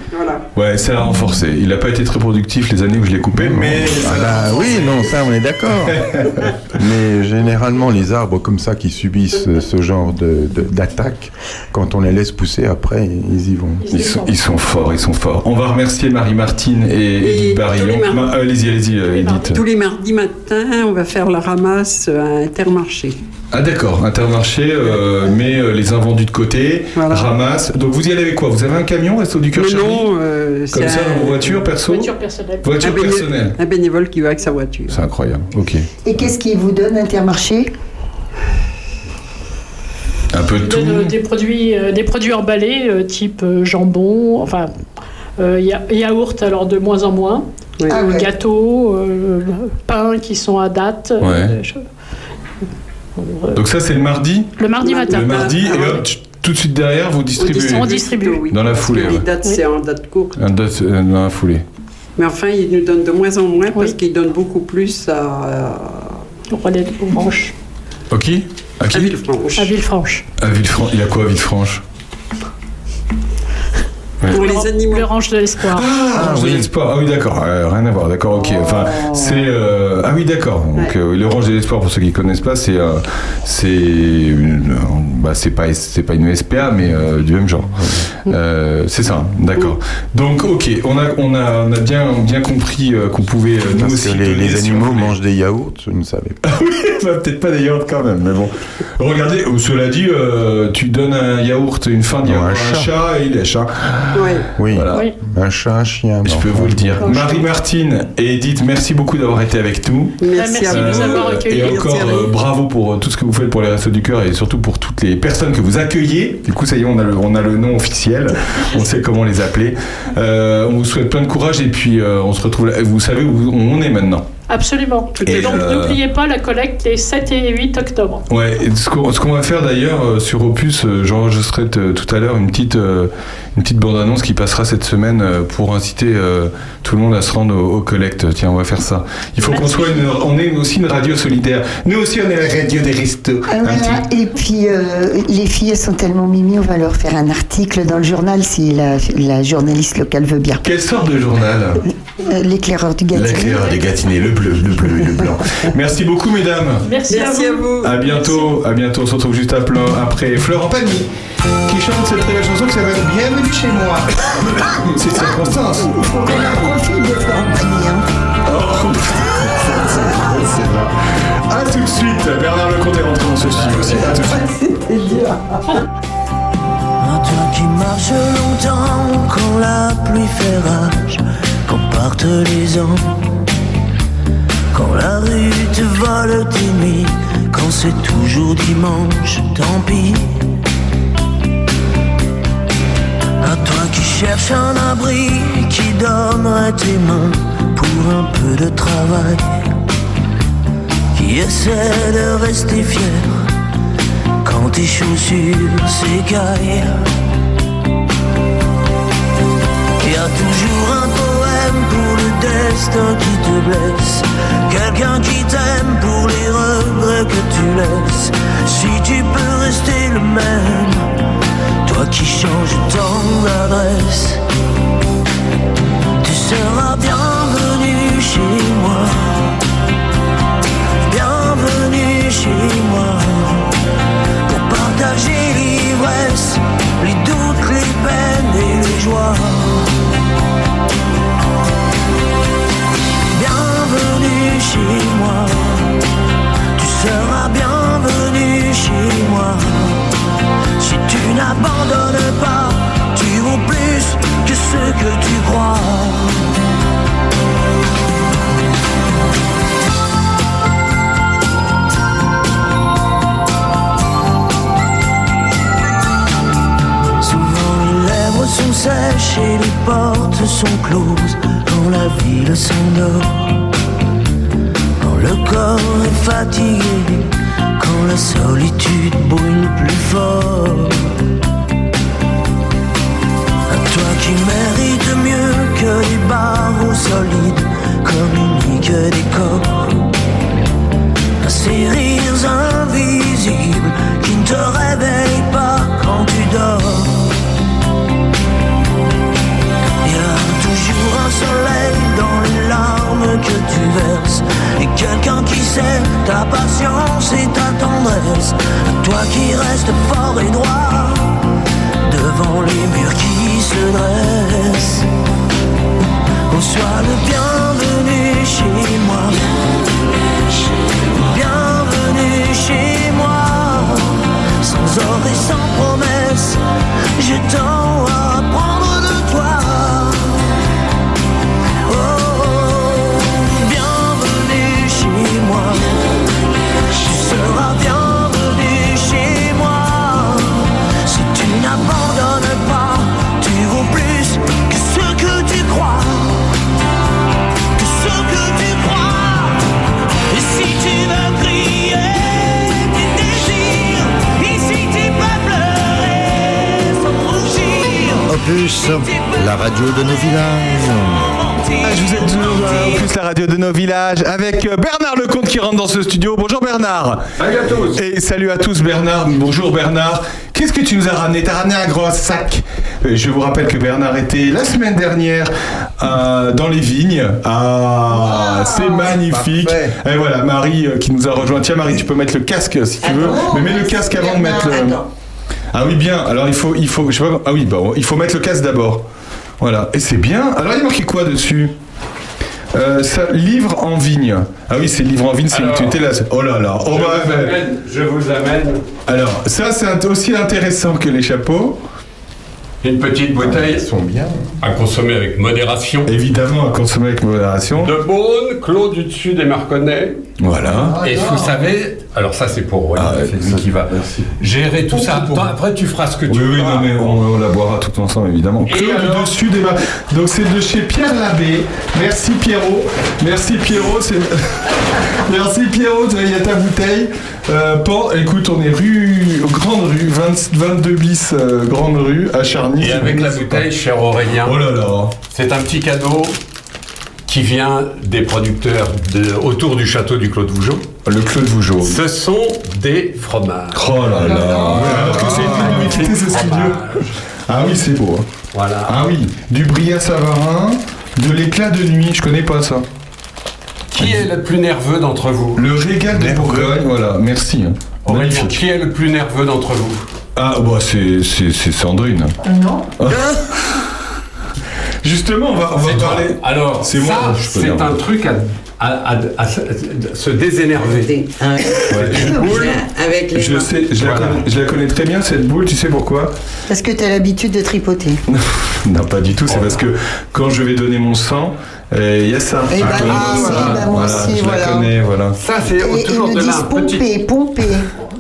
Speaker 2: Ouais, ça l'a renforcé. Il n'a pas été très productif les années où je l'ai coupé, mais ça
Speaker 4: Ah bah oui, non, ça on est d'accord. Mais généralement, les arbres comme ça qui subissent ce, ce genre de- de- d'attaque, quand on les laisse pousser après, ils y vont.
Speaker 2: Ils sont, ils sont forts, ils sont forts. On va remercier Marie-Martine et Edith Barillon. Ma- euh, allez-y, allez-y, euh, Edith.
Speaker 13: Tous les mardis matins, on va faire la ramasse à Intermarché.
Speaker 2: Ah d'accord, Intermarché, euh, met euh, les invendus de côté, ramasse. Donc vous y allez avec quoi? Vous avez un camion, Resto du Cœur
Speaker 13: non, euh,
Speaker 2: Comme
Speaker 13: c'est
Speaker 2: ça,
Speaker 13: un-
Speaker 2: dans vos voitures perso?
Speaker 12: Voiture personnelle.
Speaker 2: Voiture
Speaker 13: un
Speaker 2: personnelle.
Speaker 13: Un bénévole qui va avec sa voiture.
Speaker 2: C'est incroyable, ok.
Speaker 3: Et qu'est-ce qui vous donne Intermarché?
Speaker 2: Un peu de tout.
Speaker 12: des produits, euh, des produits emballés, euh, type euh, jambon, enfin euh, ya- yaourt alors de moins en moins,
Speaker 3: Ah
Speaker 12: euh,
Speaker 3: ouais.
Speaker 12: gâteaux, euh, pains qui sont à date.
Speaker 2: Ouais. Donc ça c'est le mardi
Speaker 12: Le mardi matin.
Speaker 2: Le mardi,
Speaker 12: Ah,
Speaker 2: et hop, tout de suite derrière, vous distribuez.
Speaker 12: On distribue.
Speaker 13: Oui,
Speaker 2: Dans la foulée,
Speaker 13: que Les
Speaker 2: ouais.
Speaker 13: dates, c'est en date courte.
Speaker 2: Un date, euh, dans la foulée.
Speaker 13: Mais enfin, ils nous donnent de moins en moins parce qu'ils donnent beaucoup plus à,
Speaker 12: Au relais de Branche.
Speaker 2: Ok À qui
Speaker 13: Villefranche.
Speaker 12: À Villefranche.
Speaker 2: À Villefranche. Il y a quoi à Villefranche? Ouais.
Speaker 12: Pour les animaux. Le range de l'espoir.
Speaker 2: Ah, oui. l'espoir. Ah oui, d'accord. Euh, rien à voir. D'accord, ok. Enfin, c'est. euh, Ah oui, d'accord. Donc, euh, le range de l'espoir, pour ceux qui connaissent pas, c'est. euh, c'est. une- Bah, c'est pas, c'est pas une SPA, mais euh, du même genre. Euh, c'est ça, d'accord. Donc, ok. On a, on a, on a bien, bien compris euh, qu'on pouvait euh, nous
Speaker 4: Parce
Speaker 2: aussi.
Speaker 4: que les, animaux mangent des yaourts, je ne savais pas.
Speaker 2: oui, bah, peut-être pas des yaourts quand même, mais bon. Regardez, cela dit, euh, tu donnes un yaourt, une fin de yaourt
Speaker 4: un
Speaker 2: à un
Speaker 4: chat.
Speaker 2: chat et il lèche. hein.
Speaker 4: Oui,
Speaker 2: Voilà.
Speaker 12: Oui.
Speaker 4: un chat, un chien.
Speaker 2: Je peux vous le dire. Marie-Martine et Edith, merci beaucoup d'avoir été avec nous.
Speaker 12: Merci à vous de nous avoir accueillis.
Speaker 2: Et encore euh, bravo pour euh, tout ce que vous faites pour les Restos du Cœur et surtout pour toutes les personnes que vous accueillez. Du coup, ça y est, on a le, on a le nom officiel. On sait comment les appeler. Euh, on vous souhaite plein de courage et puis euh, on se retrouve. là. Vous savez où on est maintenant.
Speaker 12: Absolument.
Speaker 2: Et,
Speaker 12: donc
Speaker 2: euh,
Speaker 12: n'oubliez pas la collecte les 7 et 8 octobre.
Speaker 2: Ouais, et ce qu'on va faire d'ailleurs euh, sur Opus, euh, j'enregistrerai tout à l'heure une petite, euh, une petite bande-annonce qui passera cette semaine euh, pour inciter euh, tout le monde à se rendre au, au collecte. Tiens, on va faire ça. Il faut qu'on soit une, on est aussi une radio solidaire. Nous aussi, on est la radio des restos.
Speaker 3: Ah, voilà.
Speaker 2: petit-
Speaker 3: Et puis, euh, les filles, sont tellement mimi, on va leur faire un article dans le journal si la, la journaliste locale veut bien.
Speaker 2: Quelle sorte de journal?
Speaker 3: L'éclaireur du Gâtinais.
Speaker 2: L'éclaireur des Gâtinais, le bleu, le bleu et le blanc. Merci beaucoup, mesdames.
Speaker 12: Merci,
Speaker 13: Merci à vous.
Speaker 2: À bientôt, à bientôt. On se retrouve juste après, après Florent Pagny qui chante cette très belle chanson qui s'appelle Bienvenue chez moi. C'est une circonstance.
Speaker 3: Il faut qu'on en profite de Florent Pagny. Hein.
Speaker 2: Oh, c'est vrai. A tout de suite. Bernard Lecomte est rentré dans ce studio aussi. A tout de suite.
Speaker 11: Un toi qui marche longtemps quand la pluie fait rage, quand partent les ans, quand la rue te vole tes nuits, quand c'est toujours dimanche, tant pis. À toi qui cherches un abri, qui donnerait tes mains pour un peu de travail, qui essaie de rester fier quand tes chaussures s'écaillent. Il y a toujours un poème pour destin qui te blesse, quelqu'un qui t'aime pour les regrets que tu laisses. Si tu peux rester le même, toi qui changes tant d'adresse, tu seras chez moi. Tu seras bienvenu chez moi.
Speaker 14: Si tu n'abandonnes pas, tu vaux plus que ce que tu crois. Souvent les voix sont sèches et les portes sont closes quand la ville s'endort le corps est fatigué, quand la solitude brûle plus fort. À toi qui mérites mieux que les barreaux solides, communique des corps. À ces rires invisibles qui ne te réveillent pas quand tu dors. Y a toujours un soleil dans les larmes que tu verses Et quelqu'un qui sait ta patience et ta tendresse. À toi qui restes fort et droit Devant les murs qui se dressent. Oh, sois le bienvenu chez moi. Bienvenue chez moi. Sans ordre et sans promesse J'ai tant à apprendre Tu seras bienvenue chez moi. Si tu n'abandonnes pas Tu vaux plus que ce que tu crois. Que ce que tu crois. Et si tu veux crier tes désirs Ici tu peux pleurer sans rougir.
Speaker 15: Opus, la radio de nos villages.
Speaker 2: Ah, Je vous êtes toujours euh, en plus la radio de nos villages avec euh, Bernard Lecomte qui rentre dans ce studio. Bonjour Bernard.
Speaker 16: Salut à tous.
Speaker 2: Et salut à tous Bernard. Bonjour Bernard. Qu'est-ce que tu nous as ramené? T'as ramené un gros sac. Euh, Je vous rappelle que Bernard était la semaine dernière euh, dans les vignes. Ah, c'est magnifique. Et voilà, Marie qui nous a rejoint. Tiens Marie, tu peux mettre le casque si tu veux. Mais mets le casque avant de mettre le. Ah oui bien. Alors il faut, il faut, je sais pas. Ah oui, bon, il faut mettre le casque d'abord. Voilà. Et c'est bien. Alors il y a marqué quoi dessus euh, ça, livre en vigne. Ah oui, c'est livre en vigne, c'est tu étais là. Oh là là. Oh
Speaker 16: je,
Speaker 2: bah,
Speaker 16: vous amène, je vous amène
Speaker 2: Alors, ça c'est aussi intéressant que les chapeaux.
Speaker 16: une petite bouteille
Speaker 4: Ils sont bien.
Speaker 16: à consommer avec modération.
Speaker 2: Évidemment, à consommer avec modération.
Speaker 16: De Beaune, Clos du Dessus des Marconnais.
Speaker 2: Voilà.
Speaker 16: Et vous savez, alors ça c'est pour Rolly,
Speaker 2: Ah,
Speaker 16: c'est lui qui va gérer tout ça. Toi, après tu feras ce que tu
Speaker 2: Oui, oui, non, mais on, on la boira tout ensemble, évidemment.
Speaker 16: Et
Speaker 2: Claude
Speaker 16: alors
Speaker 2: dessus des Donc, c'est de chez Pierre Labbé. Merci Pierrot. Merci Pierrot. Merci Pierrot. Il y a ta bouteille. Euh, écoute, on est rue, Grande Rue, 20 22 bis, euh, Grande Rue, à Charny.
Speaker 16: Et avec la bouteille, cher Aurélien,
Speaker 2: Oh là là.
Speaker 16: c'est un petit cadeau qui vient des producteurs de, autour du château du Clos de Vougeot.
Speaker 2: Le Claude Vougeot.
Speaker 16: Ce sont des fromages.
Speaker 2: Oh là là. Ouais, alors que c'est une publicité, ce studio. Ah oui, c'est beau. hein.
Speaker 16: Voilà.
Speaker 2: Ah oui, du Bria Savarin, de l'éclat de nuit, je connais pas ça.
Speaker 16: Qui est le plus nerveux d'entre vous?
Speaker 2: Le régal de Bourgogne, voilà, merci. hein.
Speaker 16: Aurélien,
Speaker 2: Magnifique.
Speaker 16: qui est le plus nerveux d'entre vous?
Speaker 2: Ah, bah c'est, c'est, c'est Sandrine.
Speaker 3: Non.
Speaker 2: Justement, on va, on va
Speaker 16: C'est toi.
Speaker 2: parler.
Speaker 16: Alors,
Speaker 2: C'est moi,
Speaker 16: ça, c'est
Speaker 2: dire.
Speaker 16: un truc à, à- à- à se- désénerver.
Speaker 2: Ouais.
Speaker 16: Boule,
Speaker 17: Avec les
Speaker 2: Je,
Speaker 17: mains.
Speaker 2: sais, je, la connais, je la connais très bien cette boule, tu sais pourquoi?
Speaker 3: Parce que tu as l'habitude de tripoter.
Speaker 2: Non, pas du tout, c'est parce que quand je vais donner mon sang, il y a ça.
Speaker 3: Eh ben, ah,
Speaker 2: ça.
Speaker 3: oui, bah, moi
Speaker 2: voilà,
Speaker 3: aussi,
Speaker 2: je
Speaker 3: voilà.
Speaker 2: la connais, voilà.
Speaker 16: Ça, c'est
Speaker 3: Et
Speaker 16: toujours
Speaker 3: ils
Speaker 16: de
Speaker 3: me
Speaker 16: là
Speaker 3: disent
Speaker 16: un petit.
Speaker 3: pomper, pomper.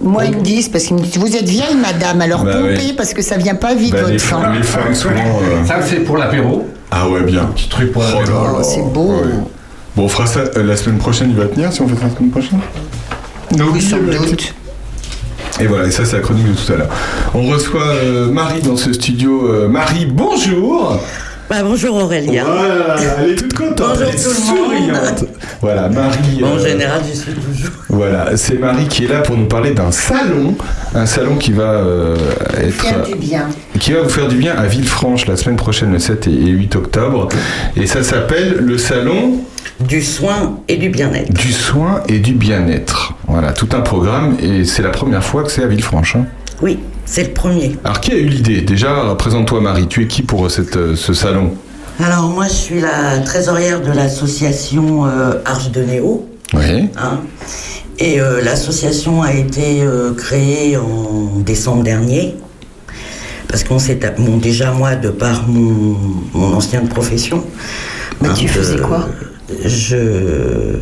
Speaker 3: Moi, ils me disent, parce qu'ils me disent, vous êtes vieille, madame, alors
Speaker 2: Bah
Speaker 3: pompez,
Speaker 2: oui.
Speaker 3: parce que ça vient pas vite,
Speaker 2: Bah, les,
Speaker 3: votre sang.
Speaker 2: femmes, les femmes, souvent. euh,
Speaker 16: Ça, c'est pour l'apéro.
Speaker 2: Ah ouais, bien.
Speaker 16: Petit truc pour
Speaker 2: Oh
Speaker 16: l'apéro.
Speaker 3: c'est beau.
Speaker 2: Ouais. Bon, on fera ça euh, la semaine prochaine, il va tenir si on fait ça la semaine prochaine Non,
Speaker 3: Oui, sans doute.
Speaker 2: Et voilà, et ça c'est la chronique de tout à l'heure. On reçoit euh, Marie dans ce studio. Euh, Marie, bonjour
Speaker 17: Bah, bonjour Aurélien.
Speaker 2: Voilà, elle est toute contente,
Speaker 17: Bonjour
Speaker 2: elle est
Speaker 17: tout le monde.
Speaker 2: souriante. Voilà, Marie.
Speaker 17: En
Speaker 2: euh,
Speaker 17: général, je suis toujours.
Speaker 2: Voilà, c'est Marie qui est là pour nous parler d'un salon, un salon qui va euh, être
Speaker 3: Faire du bien.
Speaker 2: qui va vous faire du bien à Villefranche la semaine prochaine, le 7 et 8 octobre. Et ça s'appelle le salon
Speaker 17: Du soin et du bien-être.
Speaker 2: du soin et du bien-être. Voilà, tout un programme et c'est la première fois que c'est à Villefranche. hein.
Speaker 17: Oui, c'est le premier.
Speaker 2: Alors qui a eu l'idée Déjà, présente-toi Marie, tu es qui pour cette, euh, ce salon
Speaker 17: Alors, moi, je suis la trésorière de l'association euh, Arche de Néo.
Speaker 2: Oui.
Speaker 17: hein. Et euh, l'association a été euh, créée en décembre dernier. Parce qu'on s'est. Bon, déjà, moi, de par mon, mon ancienne profession.
Speaker 3: Mais
Speaker 17: hein,
Speaker 3: tu faisais quoi
Speaker 17: Je.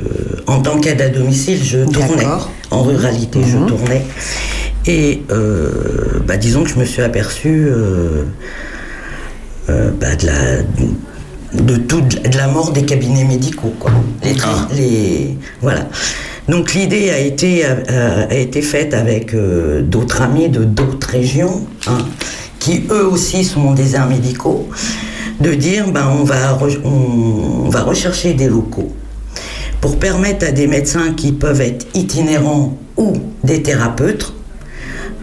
Speaker 17: En tant qu'aide à domicile, je tournais.
Speaker 3: D'accord.
Speaker 17: En ruralité, je
Speaker 3: Mhm.
Speaker 17: tournais. Et euh, bah, disons que je me suis aperçue. euh, euh, bah, de la de tout de la mort des cabinets médicaux quoi. Les, les- voilà. Donc l'idée a été a, a été faite avec d'autres amis de d'autres régions hein, qui eux aussi sont en déserts médicaux de dire ben on va on, on va rechercher des locaux pour permettre à des médecins qui peuvent être itinérants ou des thérapeutes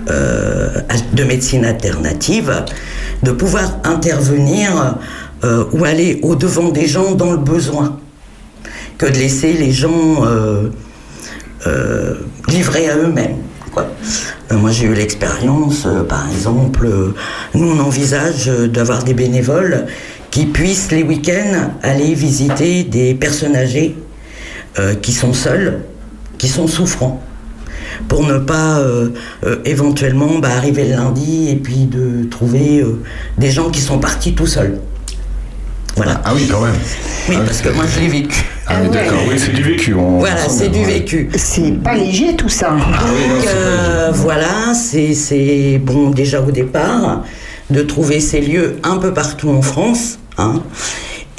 Speaker 17: de médecine alternative de pouvoir intervenir euh, ou aller au-devant des gens dans le besoin que de laisser les gens euh, euh, livrés à eux-mêmes. Euh, moi j'ai eu l'expérience, euh, par exemple, euh, nous on envisage euh, d'avoir des bénévoles qui puissent les week-ends aller visiter des personnes âgées euh, qui sont seules, qui sont souffrants pour ne pas euh, euh, éventuellement bah, arriver le lundi et puis de trouver euh, des gens qui sont partis tout seuls. Voilà.
Speaker 2: Ah oui, quand même.
Speaker 17: Oui, parce que moi je l'ai vécu.
Speaker 2: Ah oui, d'accord, oui, c'est du vécu. on-
Speaker 17: Voilà, c'est du vécu.
Speaker 3: C'est pas léger tout ça.
Speaker 17: Donc euh, voilà, c'est c'est bon déjà au départ de trouver ces lieux un peu partout en France. hein.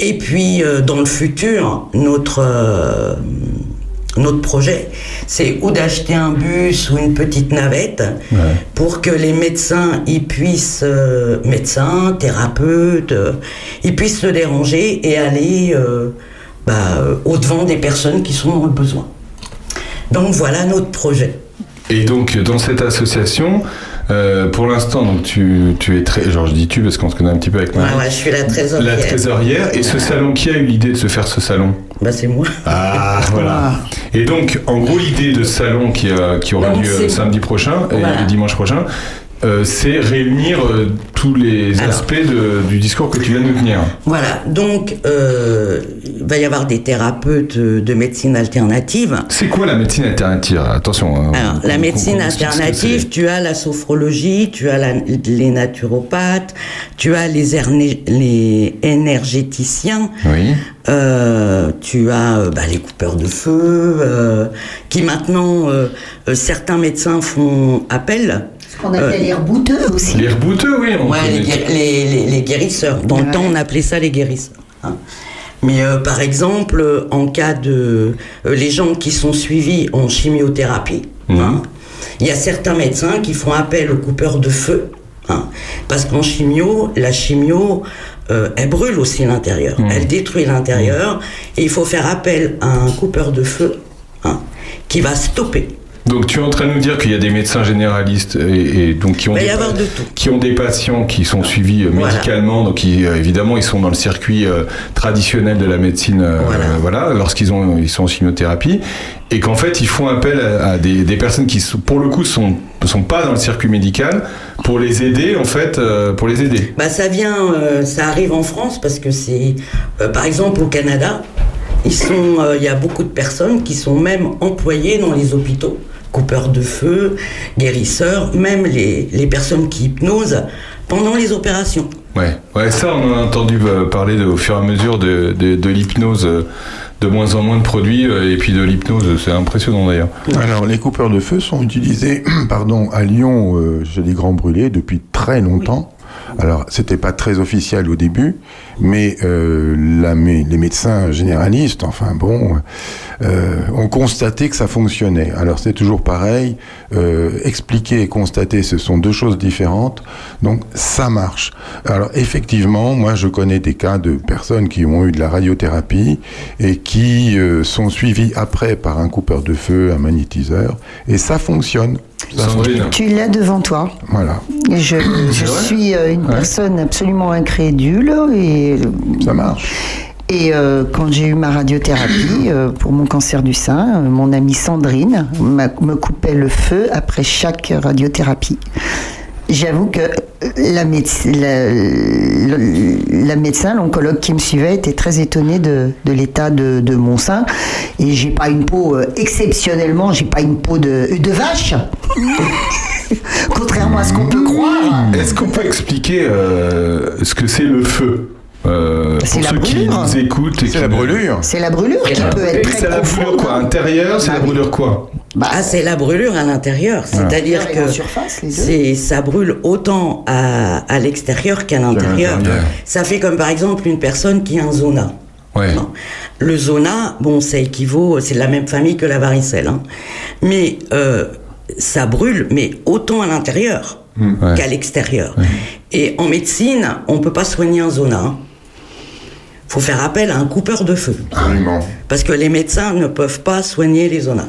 Speaker 17: Et puis euh, dans le futur, notre euh, notre projet, c'est ou d'acheter un bus ou une petite navette pour que les médecins, ils puissent, euh, médecins, thérapeutes, euh, ils puissent se déranger et aller euh, bah, au-devant des personnes qui sont dans le besoin. Donc voilà notre projet.
Speaker 2: Et donc, dans cette association, euh, pour l'instant, donc tu, tu es très. Genre, je dis tu parce qu'on se connaît un petit peu avec Marie.
Speaker 17: Ouais, ouais, je suis la trésorière.
Speaker 2: La trésorière. Et ce salon, qui a eu l'idée de se faire ce salon?
Speaker 17: Bah, c'est moi.
Speaker 2: Ah, voilà. Et donc, en gros, l'idée de ce salon qui, euh, qui aura
Speaker 17: Donc,
Speaker 2: lieu samedi prochain
Speaker 17: Voilà.
Speaker 2: et dimanche prochain, euh, c'est réunir euh, tous les aspects de- du discours que tu viens de nous tenir.
Speaker 17: Voilà, donc euh, il va y avoir des thérapeutes euh, de médecine alternative.
Speaker 2: C'est quoi la médecine alternative? Attention. hein,
Speaker 17: Alors,
Speaker 2: on-
Speaker 17: la
Speaker 2: on-
Speaker 17: médecine
Speaker 2: on
Speaker 17: alternative, tu as la sophrologie, tu as la- les naturopathes, tu as les, énergéticiens.
Speaker 2: Oui.
Speaker 17: euh, tu as euh, bah, les coupeurs de feu, euh, qui maintenant, euh, euh, certains médecins font appel.
Speaker 3: Ce qu'on appelle les rebouteux aussi.
Speaker 2: Les rebouteux, oui. on
Speaker 17: Ouais, les,
Speaker 2: connaît.
Speaker 17: guéri- les- les- les guérisseurs. Dans le temps, on appelait ça les guérisseurs. hein. Mais euh, par exemple, euh, en cas de euh, les gens qui sont suivis en chimiothérapie, hein, il y a certains médecins qui font appel aux coupeurs de feu, hein, parce qu'en chimio, la chimio, euh, elle brûle aussi l'intérieur, elle détruit l'intérieur, et il faut faire appel à un coupeur de feu hein, qui va stopper.
Speaker 2: Donc tu es en train de nous dire qu'il y a des médecins généralistes et, et donc qui ont, des,
Speaker 17: avoir de tout.
Speaker 2: qui ont des patients qui sont suivis euh,
Speaker 17: Voilà.
Speaker 2: médicalement, donc qui, euh, évidemment ils sont dans le circuit euh, traditionnel de la médecine, euh, voilà, lorsqu'ils ont ils sont en chimiothérapie, et qu'en fait ils font appel à, à des, des personnes qui sont- pour le coup sont sont pas dans le circuit médical pour les aider en fait, euh, pour les aider.
Speaker 17: Bah ça vient, ça arrive en France parce que c'est, par exemple au Canada, ils sont, il y a beaucoup de personnes qui sont même employées dans les hôpitaux, coupeurs de feu, guérisseurs, même les, les personnes qui hypnosent pendant les opérations.
Speaker 2: Ouais, ouais, ça on en a entendu euh, parler de- au fur et à mesure de, de, de l'hypnose. euh, de moins en moins de produits euh, et puis de l'hypnose, c'est impressionnant d'ailleurs.
Speaker 4: Alors, les coupeurs de feu sont utilisés pardon, à Lyon euh, chez les grands brûlés depuis très longtemps. Alors, c'était pas très officiel au début, mais euh, les médecins généralistes, enfin bon, euh, ont constaté que ça fonctionnait. Alors, c'est toujours pareil. euh, expliquer et constater, ce sont deux choses différentes. Donc, ça marche. Alors, effectivement, moi, je connais des cas de personnes qui ont eu de la radiothérapie et qui sont suivies après par un coupeur de feu, un magnétiseur, et ça fonctionne.
Speaker 3: Tu l'as devant toi.
Speaker 4: Voilà.
Speaker 3: Je, je suis euh, une personne absolument incrédule et
Speaker 4: ça marche.
Speaker 3: Et euh, quand j'ai eu ma radiothérapie euh, pour mon cancer du sein, euh, mon amie Sandrine me coupait le feu après chaque radiothérapie. J'avoue que la, méde- la- le- la médecin, l'oncologue qui me suivait, était très étonnée de, de l'état de, de mon sein. Et j'ai pas une peau euh, exceptionnellement, j'ai pas une peau de, de vache. Contrairement à ce qu'on peut croire.
Speaker 2: Est-ce qu'on peut expliquer euh, ce que c'est le feu? Euh,
Speaker 3: C'est
Speaker 2: pour
Speaker 3: la
Speaker 2: ceux qui
Speaker 3: brûlure.
Speaker 2: nous écoutent et
Speaker 4: C'est
Speaker 2: qui
Speaker 4: la brûlure.
Speaker 3: C'est la brûlure qui peut
Speaker 2: Et
Speaker 3: être
Speaker 2: c'est
Speaker 3: très
Speaker 2: la brûlure quoi? Intérieure, c'est la brûlure quoi?
Speaker 17: Ah, c'est la brûlure à l'intérieur. C'est-à-dire que
Speaker 3: surface, les deux.
Speaker 17: c'est, ça brûle autant à, à l'extérieur qu'à l'intérieur. Ça fait comme par exemple une personne qui a un zona.
Speaker 2: Ouais.
Speaker 17: Le zona, bon, ça équivaut, c'est de la même famille que la varicelle. hein. Mais euh, ça brûle, mais autant à l'intérieur
Speaker 2: ouais.
Speaker 17: qu'à l'extérieur. Et en médecine, on ne peut pas soigner un zona. Il faut faire appel à un coupeur de feu.
Speaker 4: Absolument.
Speaker 17: Parce que les médecins ne peuvent pas soigner les zonas.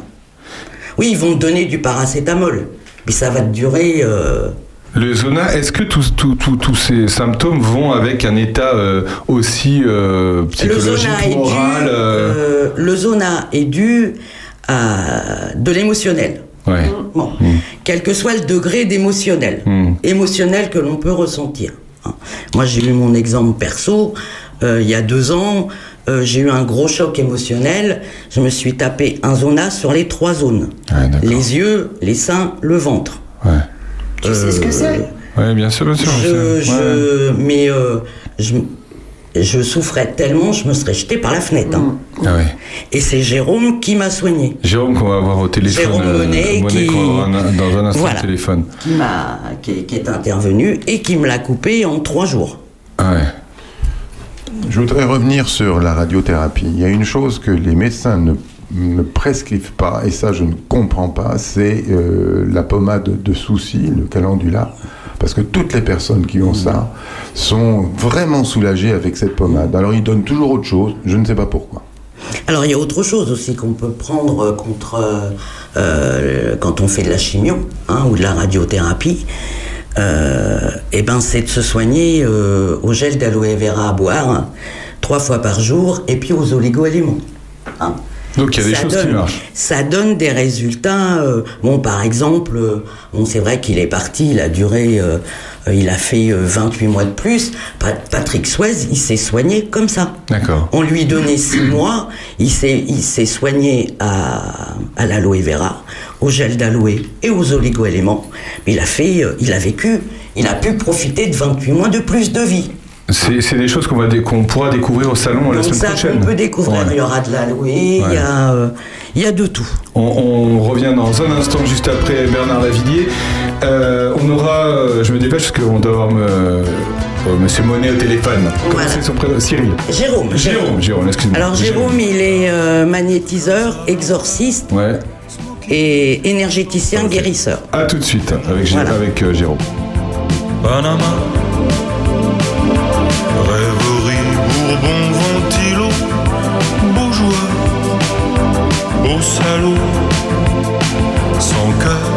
Speaker 17: Oui, ils vont donner du paracétamol, mais ça va durer. euh,
Speaker 2: Le zona, est-ce que tous ces symptômes vont avec un état euh, aussi euh, psychologique,
Speaker 17: zona est dû,
Speaker 2: moral
Speaker 17: le zona est dû à de l'émotionnel.
Speaker 2: Ouais.
Speaker 17: Bon. Quel que soit le degré d'émotionnel,
Speaker 2: Mm.
Speaker 17: émotionnel que l'on peut ressentir. hein. Moi, j'ai eu mon exemple perso. euh, il y a deux ans, euh, j'ai eu un gros choc émotionnel. Je me suis tapé un zona sur les trois zones les yeux, les seins, le ventre.
Speaker 2: Ouais.
Speaker 3: Tu sais ce que c'est?
Speaker 2: Ouais, bien sûr, bien sûr.
Speaker 17: Je, mais euh, je, je souffrais tellement, je me serais jeté par la fenêtre. hein.
Speaker 2: Ah ouais.
Speaker 17: Et c'est Jérôme qui m'a soigné.
Speaker 2: Jérôme qu'on va avoir au téléphone.
Speaker 17: Jérôme
Speaker 2: euh,
Speaker 17: Monet
Speaker 2: Monet
Speaker 17: qui-
Speaker 2: dans un instant
Speaker 17: Voilà.
Speaker 2: au téléphone.
Speaker 17: Qui, m'a, qui, qui est intervenu et qui me l'a coupé en trois jours.
Speaker 2: Ah ouais.
Speaker 4: Je voudrais revenir sur la radiothérapie. Il y a une chose que les médecins ne, prescrivent pas, et ça je ne comprends pas, c'est euh, la pommade de souci, le calendula. Parce que toutes les personnes qui ont ça sont vraiment soulagées avec cette pommade. Alors ils donnent toujours autre chose, je ne sais pas pourquoi.
Speaker 17: Alors il y a autre chose aussi qu'on peut prendre contre euh, euh, quand on fait de la chimio hein, ou de la radiothérapie. Euh, et ben c'est de se soigner euh, au gel d'aloe vera à boire trois fois par jour et puis aux oligo-éléments. hein.
Speaker 2: Donc il y a des
Speaker 17: Ça
Speaker 2: choses qui
Speaker 17: donne-
Speaker 2: marchent.
Speaker 17: Ça donne des résultats. euh, bon, par exemple, euh, bon, c'est vrai qu'il est parti, il a duré, euh, il a fait euh, 28 mois de plus. Pa- Patrick Suez, il s'est soigné comme ça.
Speaker 2: D'accord.
Speaker 17: On lui donnait 6 mois, il s'est, il s'est soigné à, à l'aloe vera, au gel d'aloe et aux oligo-éléments. Mais il a fait, euh, il a vécu, il a pu profiter de 28 mois de plus de vie.
Speaker 2: C'est des choses qu'on qu'on pourra découvrir au salon la
Speaker 17: Donc
Speaker 2: semaine
Speaker 17: ça,
Speaker 2: prochaine.
Speaker 17: on peut découvrir.
Speaker 2: Ouais.
Speaker 17: Il y aura de l'aloe, il y a, euh, il y a de tout.
Speaker 2: On, on revient dans un instant, juste après Bernard Lavillier. Euh, on aura, euh, je me dépêche parce qu'on doit avoir me- Monsieur Monet au téléphone. Comment c'est son prénom? Cyril.
Speaker 17: Jérôme.
Speaker 2: Jérôme, Jérôme, excuse-moi.
Speaker 17: Alors Jérôme, il est euh, magnétiseur, exorciste
Speaker 2: Ouais.
Speaker 17: Et énergéticien guérisseur.
Speaker 2: À tout de suite avec, Gé-
Speaker 17: Voilà.
Speaker 2: avec euh, Jérôme.
Speaker 18: Panama, rêverie, bourbon, ventilo, beau joueur, beau salaud, sans cœur.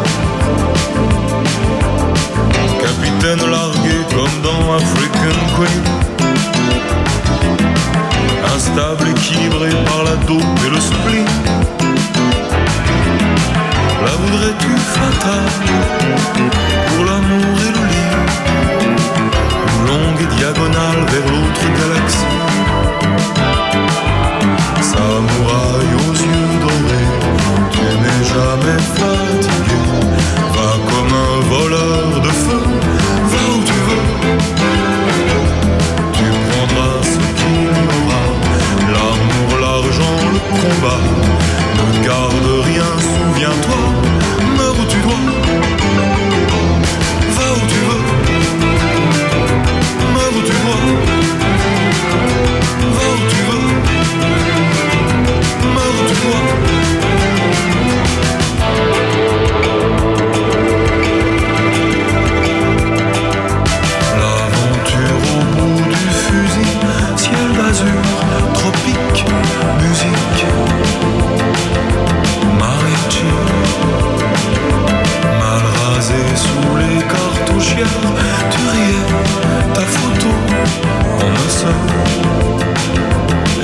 Speaker 18: Capitaine largué comme dans African Queen. Instable, équilibré par la dope et le spleen. La voudrais-tu fatale pour l'amour et le lit. Une longue et diagonale vers l'autre galaxie. Samouraï aux yeux dorés Tu n'es jamais fatigué Va comme un voleur de feu Va où tu veux. Tu prendras ce qu'il y aura. L'amour, l'argent, le combat. Ne garde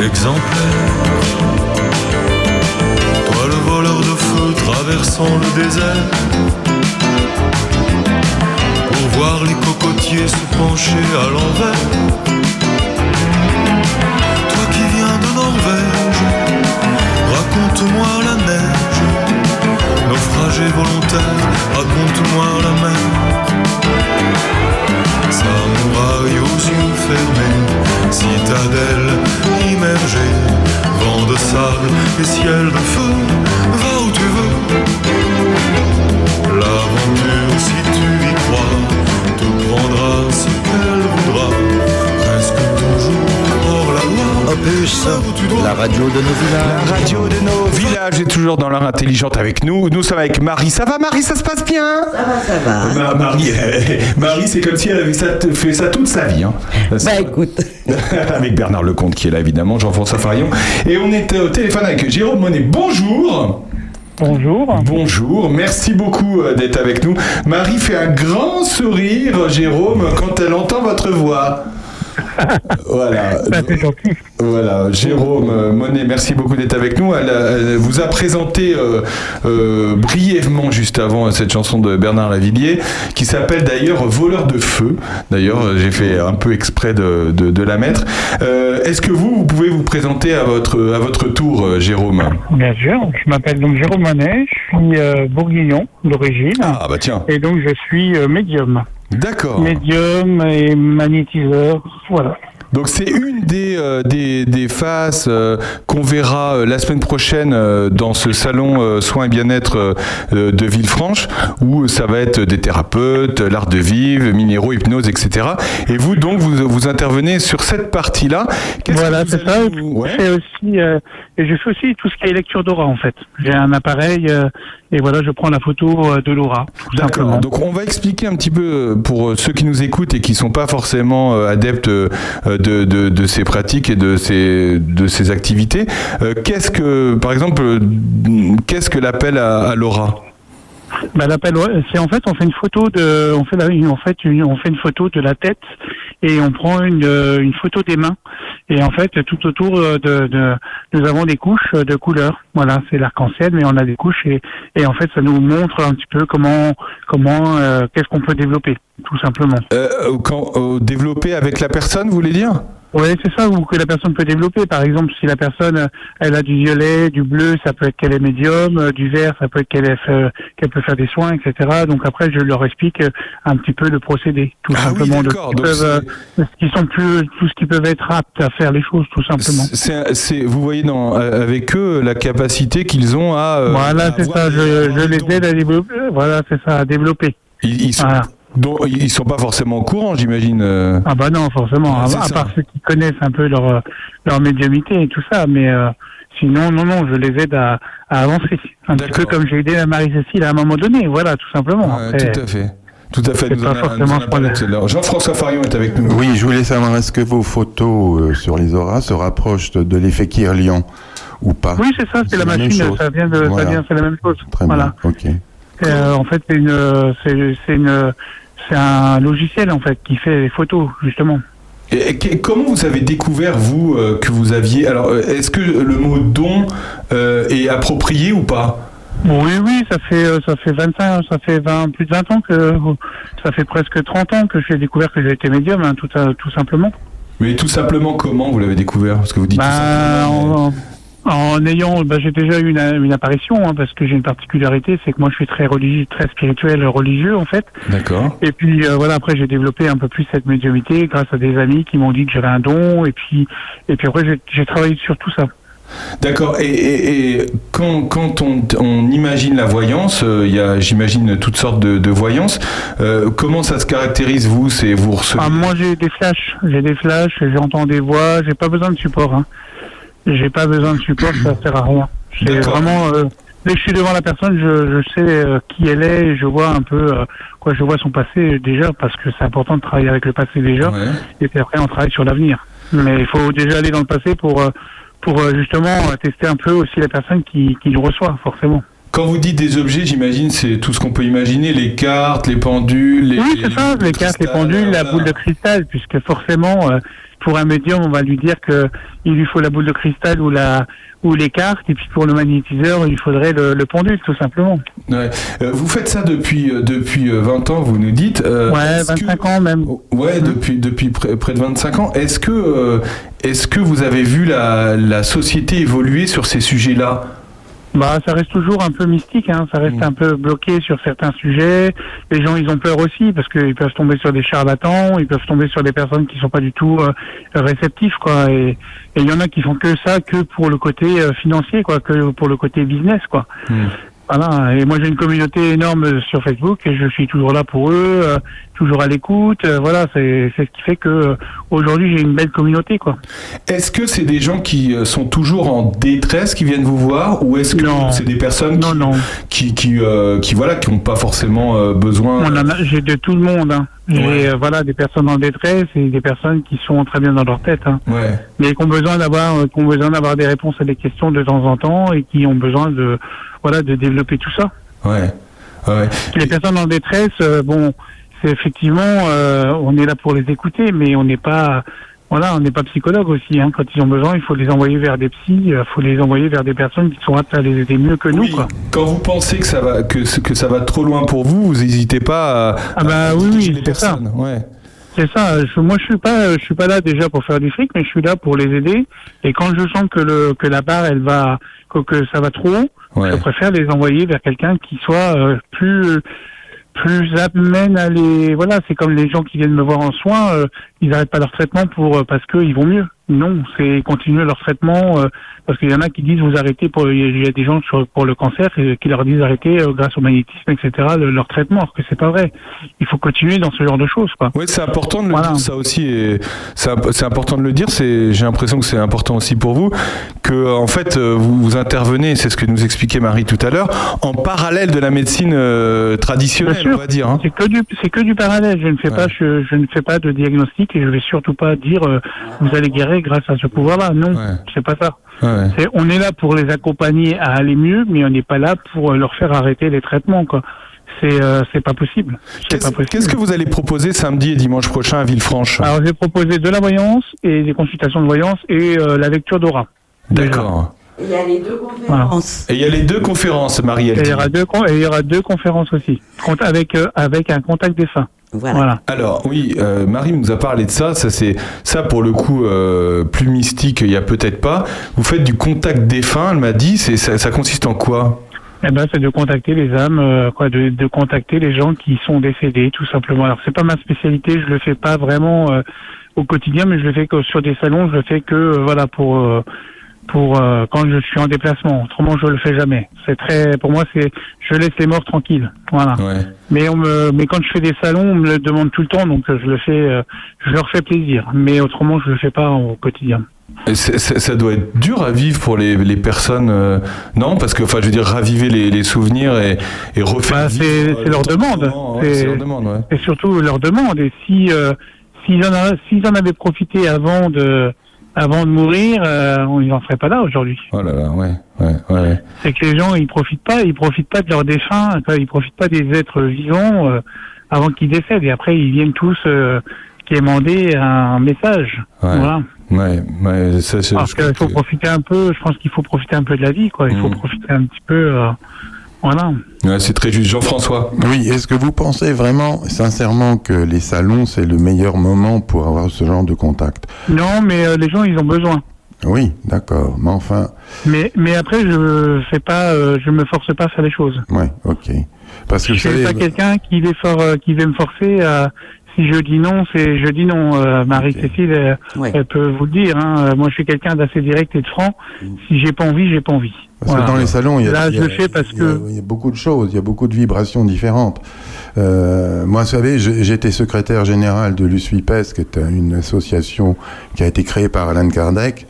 Speaker 18: exemplaire Toi le voleur de feu traversant le désert. Pour voir les cocotiers se pencher à l'envers. Toi qui viens de Norvège Raconte-moi la neige. Naufragé volontaire Raconte-moi la mer Samouraï aux yeux fermés, citadelle immergée, vent de sable et ciel de feu, va où tu veux.
Speaker 19: L'aventure, si tu y crois, te prendra ce qu'elle voudra. La radio de nos villages.
Speaker 2: La radio de nos villages est toujours dans l'heure intelligente avec nous. Nous sommes avec Marie. Ça va Marie, ça se passe bien?
Speaker 17: Ça va, ça va.
Speaker 2: Bah, Marie, Marie c'est comme si elle avait ça- fait ça toute sa vie. Hein.
Speaker 17: Bah écoute.
Speaker 2: avec Bernard Lecomte qui est là évidemment, Jean-François Farion. Et on est au téléphone avec Jérôme Monet. Bonjour
Speaker 20: Bonjour.
Speaker 2: Bonjour, merci beaucoup euh, d'être avec nous. Marie fait un grand sourire, Jérôme, quand elle entend votre voix. Voilà. Voilà, Jérôme euh, Monet, merci beaucoup d'être avec nous. Elle, a- elle vous a présenté euh, euh, brièvement juste avant cette chanson de Bernard Lavillier, qui s'appelle d'ailleurs Voleur de feu. D'ailleurs, j'ai fait un peu exprès de, de- de la mettre. Euh, Est-ce que vous, vous pouvez vous présenter à votre, à votre tour, Jérôme?
Speaker 20: Bien sûr, je m'appelle donc Jérôme Monet, je suis bourguignon d'origine.
Speaker 2: Ah bah tiens.
Speaker 20: Et donc je suis médium.
Speaker 2: D'accord.
Speaker 20: Médium et magnétiseur, voilà.
Speaker 2: Donc c'est une des, euh, des, des faces euh, qu'on verra euh, la semaine prochaine dans ce salon soins et bien-être de Villefranche où ça va être des thérapeutes, l'art de vivre, minéraux, hypnose, etc. Et vous donc vous, vous intervenez sur cette partie-là.
Speaker 20: Voilà, c'est ça. Je fais aussi, et je fais aussi tout ce qui est lecture d'aura en fait. J'ai un appareil et voilà, je prends la photo de l'aura.
Speaker 2: D'accord. Donc on va expliquer un petit peu pour ceux qui nous écoutent et qui sont pas forcément adeptes de, de, de ces pratiques et de ces, de ces activités. Euh, Qu'est-ce que, par exemple, qu'est-ce que l'appel à, à l'aura?
Speaker 20: Bah, l'appel, c'est en fait, on fait une photo de, on fait, la- en fait, une, on fait une photo de la tête et on prend une, euh, une photo des mains. Et en fait, tout autour euh, de, de nous avons des couches de couleurs. Voilà, c'est l'arc-en-ciel, mais on a des couches et, et en fait, ça nous montre un petit peu comment, comment, euh, qu'est-ce qu'on peut développer, tout simplement.
Speaker 2: Euh, quand, euh, développer avec la personne, vous voulez dire?
Speaker 20: Oui, c'est ça, ou que la personne peut développer. Par exemple, si la personne, euh, elle a du violet, du bleu, ça peut être qu'elle est médium, euh, du vert, ça peut être qu'elle est fait- qu'elle peut faire des soins, etc. Donc après, je leur explique euh, un petit peu le procédé, tout simplement, de
Speaker 2: d'accord.
Speaker 20: qui
Speaker 2: Donc
Speaker 20: peuvent, euh, qui sont plus, tout ce qui peuvent être aptes à faire les choses, tout simplement.
Speaker 2: C'est, vous voyez dans, euh, avec eux la capacité qu'ils ont à. euh,
Speaker 20: voilà, c'est ça. Je, je les aide à développer. Voilà, c'est ça, à développer.
Speaker 2: Ils, ils sont,
Speaker 20: Voilà.
Speaker 2: Donc, ils sont pas forcément au courant, j'imagine. euh.
Speaker 20: Ah bah non, forcément.
Speaker 2: Ah,
Speaker 20: à, à part ceux qui connaissent un peu leur euh, leur médiumité et tout ça, mais euh, sinon, non, non, je les aide à, à avancer. Un petit peu comme j'ai aidé Marie-Cécile à un moment donné, voilà, tout simplement.
Speaker 2: Ouais,
Speaker 20: Après,
Speaker 2: tout à fait. Tout à fait. À. Jean-François Farion est avec nous.
Speaker 4: Oui, je voulais savoir, est-ce que vos photos euh, sur les auras se rapprochent de, de l'effet Kirlian ou pas?
Speaker 20: Oui, c'est ça, c'est la
Speaker 4: même
Speaker 20: machine,
Speaker 4: chose.
Speaker 20: ça vient de, ça
Speaker 4: Voilà.
Speaker 20: vient, c'est la même chose.
Speaker 4: Très
Speaker 20: voilà.
Speaker 4: bien, ok.
Speaker 20: Euh, en fait, c'est une, c'est, c'est une, c'est un logiciel en fait qui fait les photos justement.
Speaker 2: Et, comment vous avez découvert, vous, euh, que vous aviez. Alors, euh, est-ce que le mot don euh, est approprié ou pas?
Speaker 20: Oui, oui, ça fait, ça fait 25, ça fait 20, plus de 20 ans que, ça fait presque 30 ans que j'ai découvert que j'ai été médium, hein, tout, tout simplement.
Speaker 2: Mais tout simplement, comment vous l'avez découvert? Parce que vous dites tout
Speaker 20: Bah, en, en ayant, bah, j'ai déjà eu une, une apparition, hein, parce que j'ai une particularité, c'est que moi je suis très religieux, très spirituel, religieux en fait.
Speaker 2: D'accord.
Speaker 20: Et puis euh, voilà, après j'ai développé un peu plus cette médiumité grâce à des amis qui m'ont dit que j'avais un don, et puis et puis après j'ai- travaillé sur tout ça.
Speaker 2: D'accord. Et, et- et quand, quand on, on imagine la voyance, euh, il y a, j'imagine, toutes sortes de, de voyances. Euh, comment ça se caractérise, vous? C'est vous recevez
Speaker 20: Ah, moi j'ai des flashs, j'ai des flashs, j'entends des voix, j'ai pas besoin de support. Hein. J'ai pas besoin de support, ça sert à rien. C'est vraiment euh, dès que je suis devant la personne, je, je sais euh, qui elle est, et je vois un peu euh, quoi, je vois son passé déjà parce que c'est important de travailler avec le passé déjà. Et puis après on travaille sur l'avenir. Mais il faut déjà aller dans le passé pour euh, pour justement tester un peu aussi la personne qui qui le reçoit forcément.
Speaker 2: Quand vous dites des objets, j'imagine, c'est tout ce qu'on peut imaginer les cartes, les pendules, les.
Speaker 20: Oui, c'est ça, les cartes, les pendules, la boule de cristal, puisque forcément, euh, pour un médium, on va lui dire que il lui faut la boule de cristal ou la ou les cartes, et puis pour le magnétiseur, il faudrait le, le pendule, tout simplement.
Speaker 2: Ouais. Euh, vous faites ça depuis, euh, depuis euh, 20 ans, vous nous dites. euh,
Speaker 20: ouais,
Speaker 2: est-ce que-
Speaker 20: 25 ans même.
Speaker 2: Ouais, depuis, depuis près, près de 25 ans. Est-ce que, euh, est-ce que vous avez vu la, la société évoluer sur ces sujets-là?
Speaker 20: Bah, ça reste toujours un peu mystique, hein. ça reste un peu bloqué sur certains sujets. Les gens, ils ont peur aussi parce qu'ils peuvent tomber sur des charlatans, ils peuvent tomber sur des personnes qui sont pas du tout euh, réceptifs, quoi. Et et il y en a qui font que ça, que pour le côté euh, financier, quoi, que pour le côté business, quoi. Voilà, et moi j'ai une communauté énorme sur Facebook et je suis toujours là pour eux, euh, toujours à l'écoute. euh, voilà, c'est c'est ce qui fait que euh, aujourd'hui j'ai une belle communauté quoi.
Speaker 2: Est-ce que c'est des gens qui euh, sont toujours en détresse qui viennent vous voir ou est-ce que c'est des personnes qui, qui, qui, euh, qui, voilà, qui n'ont pas forcément euh, besoin
Speaker 20: j'ai de tout le monde. Hein. J'ai
Speaker 2: Ouais.
Speaker 20: euh, voilà des personnes en détresse et des personnes qui sont très bien dans leur tête. Hein.
Speaker 2: Ouais.
Speaker 20: mais qui ont besoin d'avoir euh, qui ont besoin d'avoir des réponses à des questions de temps en temps et qui ont besoin de voilà de développer tout ça.
Speaker 2: Ouais. Ouais.
Speaker 20: Les personnes en détresse, euh, bon, c'est effectivement euh, on est là pour les écouter, mais on n'est pas voilà, on n'est pas psychologue aussi. Hein. Quand ils ont besoin, il faut les envoyer vers des psys, il faut les envoyer vers des personnes qui sont aptes à les aider mieux que nous. Quoi.
Speaker 2: Quand vous pensez que ça va que, que ça va trop loin pour vous, vous n'hésitez pas à,
Speaker 20: Ah bah
Speaker 2: à
Speaker 20: oui, oui,
Speaker 2: les
Speaker 20: ça.
Speaker 2: personnes. Ouais.
Speaker 20: C'est ça. Je- moi, je suis pas, je suis pas là déjà pour faire du fric, mais je suis là pour les aider. Et quand je sens que le que la barre, elle va, que, que ça va trop haut,
Speaker 2: Ouais.
Speaker 20: je préfère les envoyer vers quelqu'un qui soit euh, plus plus amène à les. Voilà, c'est comme les gens qui viennent me voir en soins, euh, ils n'arrêtent pas leur traitement pour euh, parce qu'ils vont mieux. Non, c'est continuer leur traitement euh, parce qu'il y en a qui disent vous arrêtez pour il y a des gens sur, pour le cancer et qui leur disent arrêtez euh, grâce au magnétisme etc le- leur traitement alors que c'est pas vrai. Il faut continuer dans ce genre de choses quoi.
Speaker 2: Oui, c'est important de le dire ça aussi. C'est imp- c'est important de le dire. C'est, j'ai l'impression que c'est important aussi pour vous que en fait euh, vous, vous intervenez. C'est ce que nous expliquait Marie tout à l'heure en parallèle de la médecine euh, traditionnelle,
Speaker 20: sûr.
Speaker 2: on va dire. hein.
Speaker 20: C'est que du c'est que du parallèle. Je ne fais pas je, je ne fais pas de diagnostic et je vais surtout pas dire euh, vous allez guérir grâce à ce pouvoir-là. Non, c'est pas ça.
Speaker 2: Ouais.
Speaker 20: C'est on est là pour les accompagner à aller mieux, mais on n'est pas là pour euh, leur faire arrêter les traitements quoi. C'est euh, c'est pas possible. C'est pas possible.
Speaker 2: Qu'est-ce que vous allez proposer samedi et dimanche prochain à Villefranche?
Speaker 20: Alors j'ai proposé de la voyance et des consultations de voyance et euh, la lecture d'aura.
Speaker 2: D'accord.
Speaker 17: Il y a les deux
Speaker 20: Voilà.
Speaker 17: conférences.
Speaker 2: Et il y a les deux conférences, Marie.
Speaker 20: Et il y aura deux con- et il y aura deux conférences aussi, avec euh, avec un contact défunt. Voilà.
Speaker 2: Alors oui, euh, Marie nous a parlé de ça. Ça c'est ça pour le coup euh, plus mystique. Il y a peut-être pas. Vous faites du contact défunt. Elle m'a dit. C'est ça, ça consiste en quoi?
Speaker 20: Eh ben, c'est de contacter les âmes, euh, quoi, de, de contacter les gens qui sont décédés, tout simplement. Alors, c'est pas ma spécialité, je le fais pas vraiment euh, au quotidien, mais je le fais que sur des salons, je le fais que, euh, voilà, pour euh, pour euh, quand je suis en déplacement. Autrement, je le fais jamais. C'est très, pour moi, c'est, je laisse les morts tranquilles, voilà. Mais on me, mais quand je fais des salons, on me le demande tout le temps, donc euh, je le fais, euh, je leur fais plaisir. Mais autrement, je le fais pas au quotidien.
Speaker 2: Et ça doit être dur à vivre pour les, les personnes, euh, non? Parce que, enfin, je veux dire, raviver les, les souvenirs et, et refaire.
Speaker 20: Bah, c'est
Speaker 2: vivre,
Speaker 20: c'est
Speaker 2: euh,
Speaker 20: leur
Speaker 2: le
Speaker 20: demande.
Speaker 2: ouais, c'est leur demande, ouais.
Speaker 20: C'est surtout leur demande. Et si euh, s'ils en, a- s'ils en avaient profité avant de avant de mourir, euh, on- ils n'en seraient pas là aujourd'hui.
Speaker 2: Oh là là, ouais, ouais, ouais.
Speaker 20: C'est que les gens ils profitent pas, ils profitent pas de leurs défunts, ils profitent pas des êtres vivants euh, avant qu'ils décèdent. Et après ils viennent tous euh, quémander un message.
Speaker 2: Ouais.
Speaker 20: Voilà.
Speaker 2: Ouais, ouais, ça, c'est-
Speaker 20: Parce qu'il faut profiter un peu. Je pense qu'il faut profiter un peu de la vie, quoi. Il faut
Speaker 2: Mm.
Speaker 20: profiter un petit peu. Voilà.
Speaker 2: Ouais, c'est très juste. Jean-François.
Speaker 4: Oui, est-ce que vous pensez vraiment, sincèrement, que les salons, c'est le meilleur moment pour avoir ce genre de contact?
Speaker 20: Non, mais euh, les gens ils ont besoin.
Speaker 4: Oui, d'accord, mais enfin,
Speaker 20: Mais mais après je fais pas, euh, je me force pas à faire les choses.
Speaker 4: ouais, ok. Parce que
Speaker 20: Je
Speaker 4: vous
Speaker 20: suis pas quelqu'un qui euh, qui va me forcer à. Si je dis non, c'est je dis non. Euh, Marie-Cécile, euh, elle peut vous le dire. Hein. Euh, Moi, je suis quelqu'un d'assez direct et de franc. Si j'ai pas envie, j'ai pas envie.
Speaker 4: Parce
Speaker 20: Voilà.
Speaker 4: que dans les salons, il y a,
Speaker 20: Là,
Speaker 4: il y
Speaker 20: je
Speaker 4: a-
Speaker 20: le fais parce
Speaker 4: il y a-
Speaker 20: que.
Speaker 4: il y a beaucoup de choses, il y a beaucoup de vibrations différentes. Euh, moi, vous savez, j'étais secrétaire général de l'USUIPES, qui est une association qui a été créée par Alan Kardec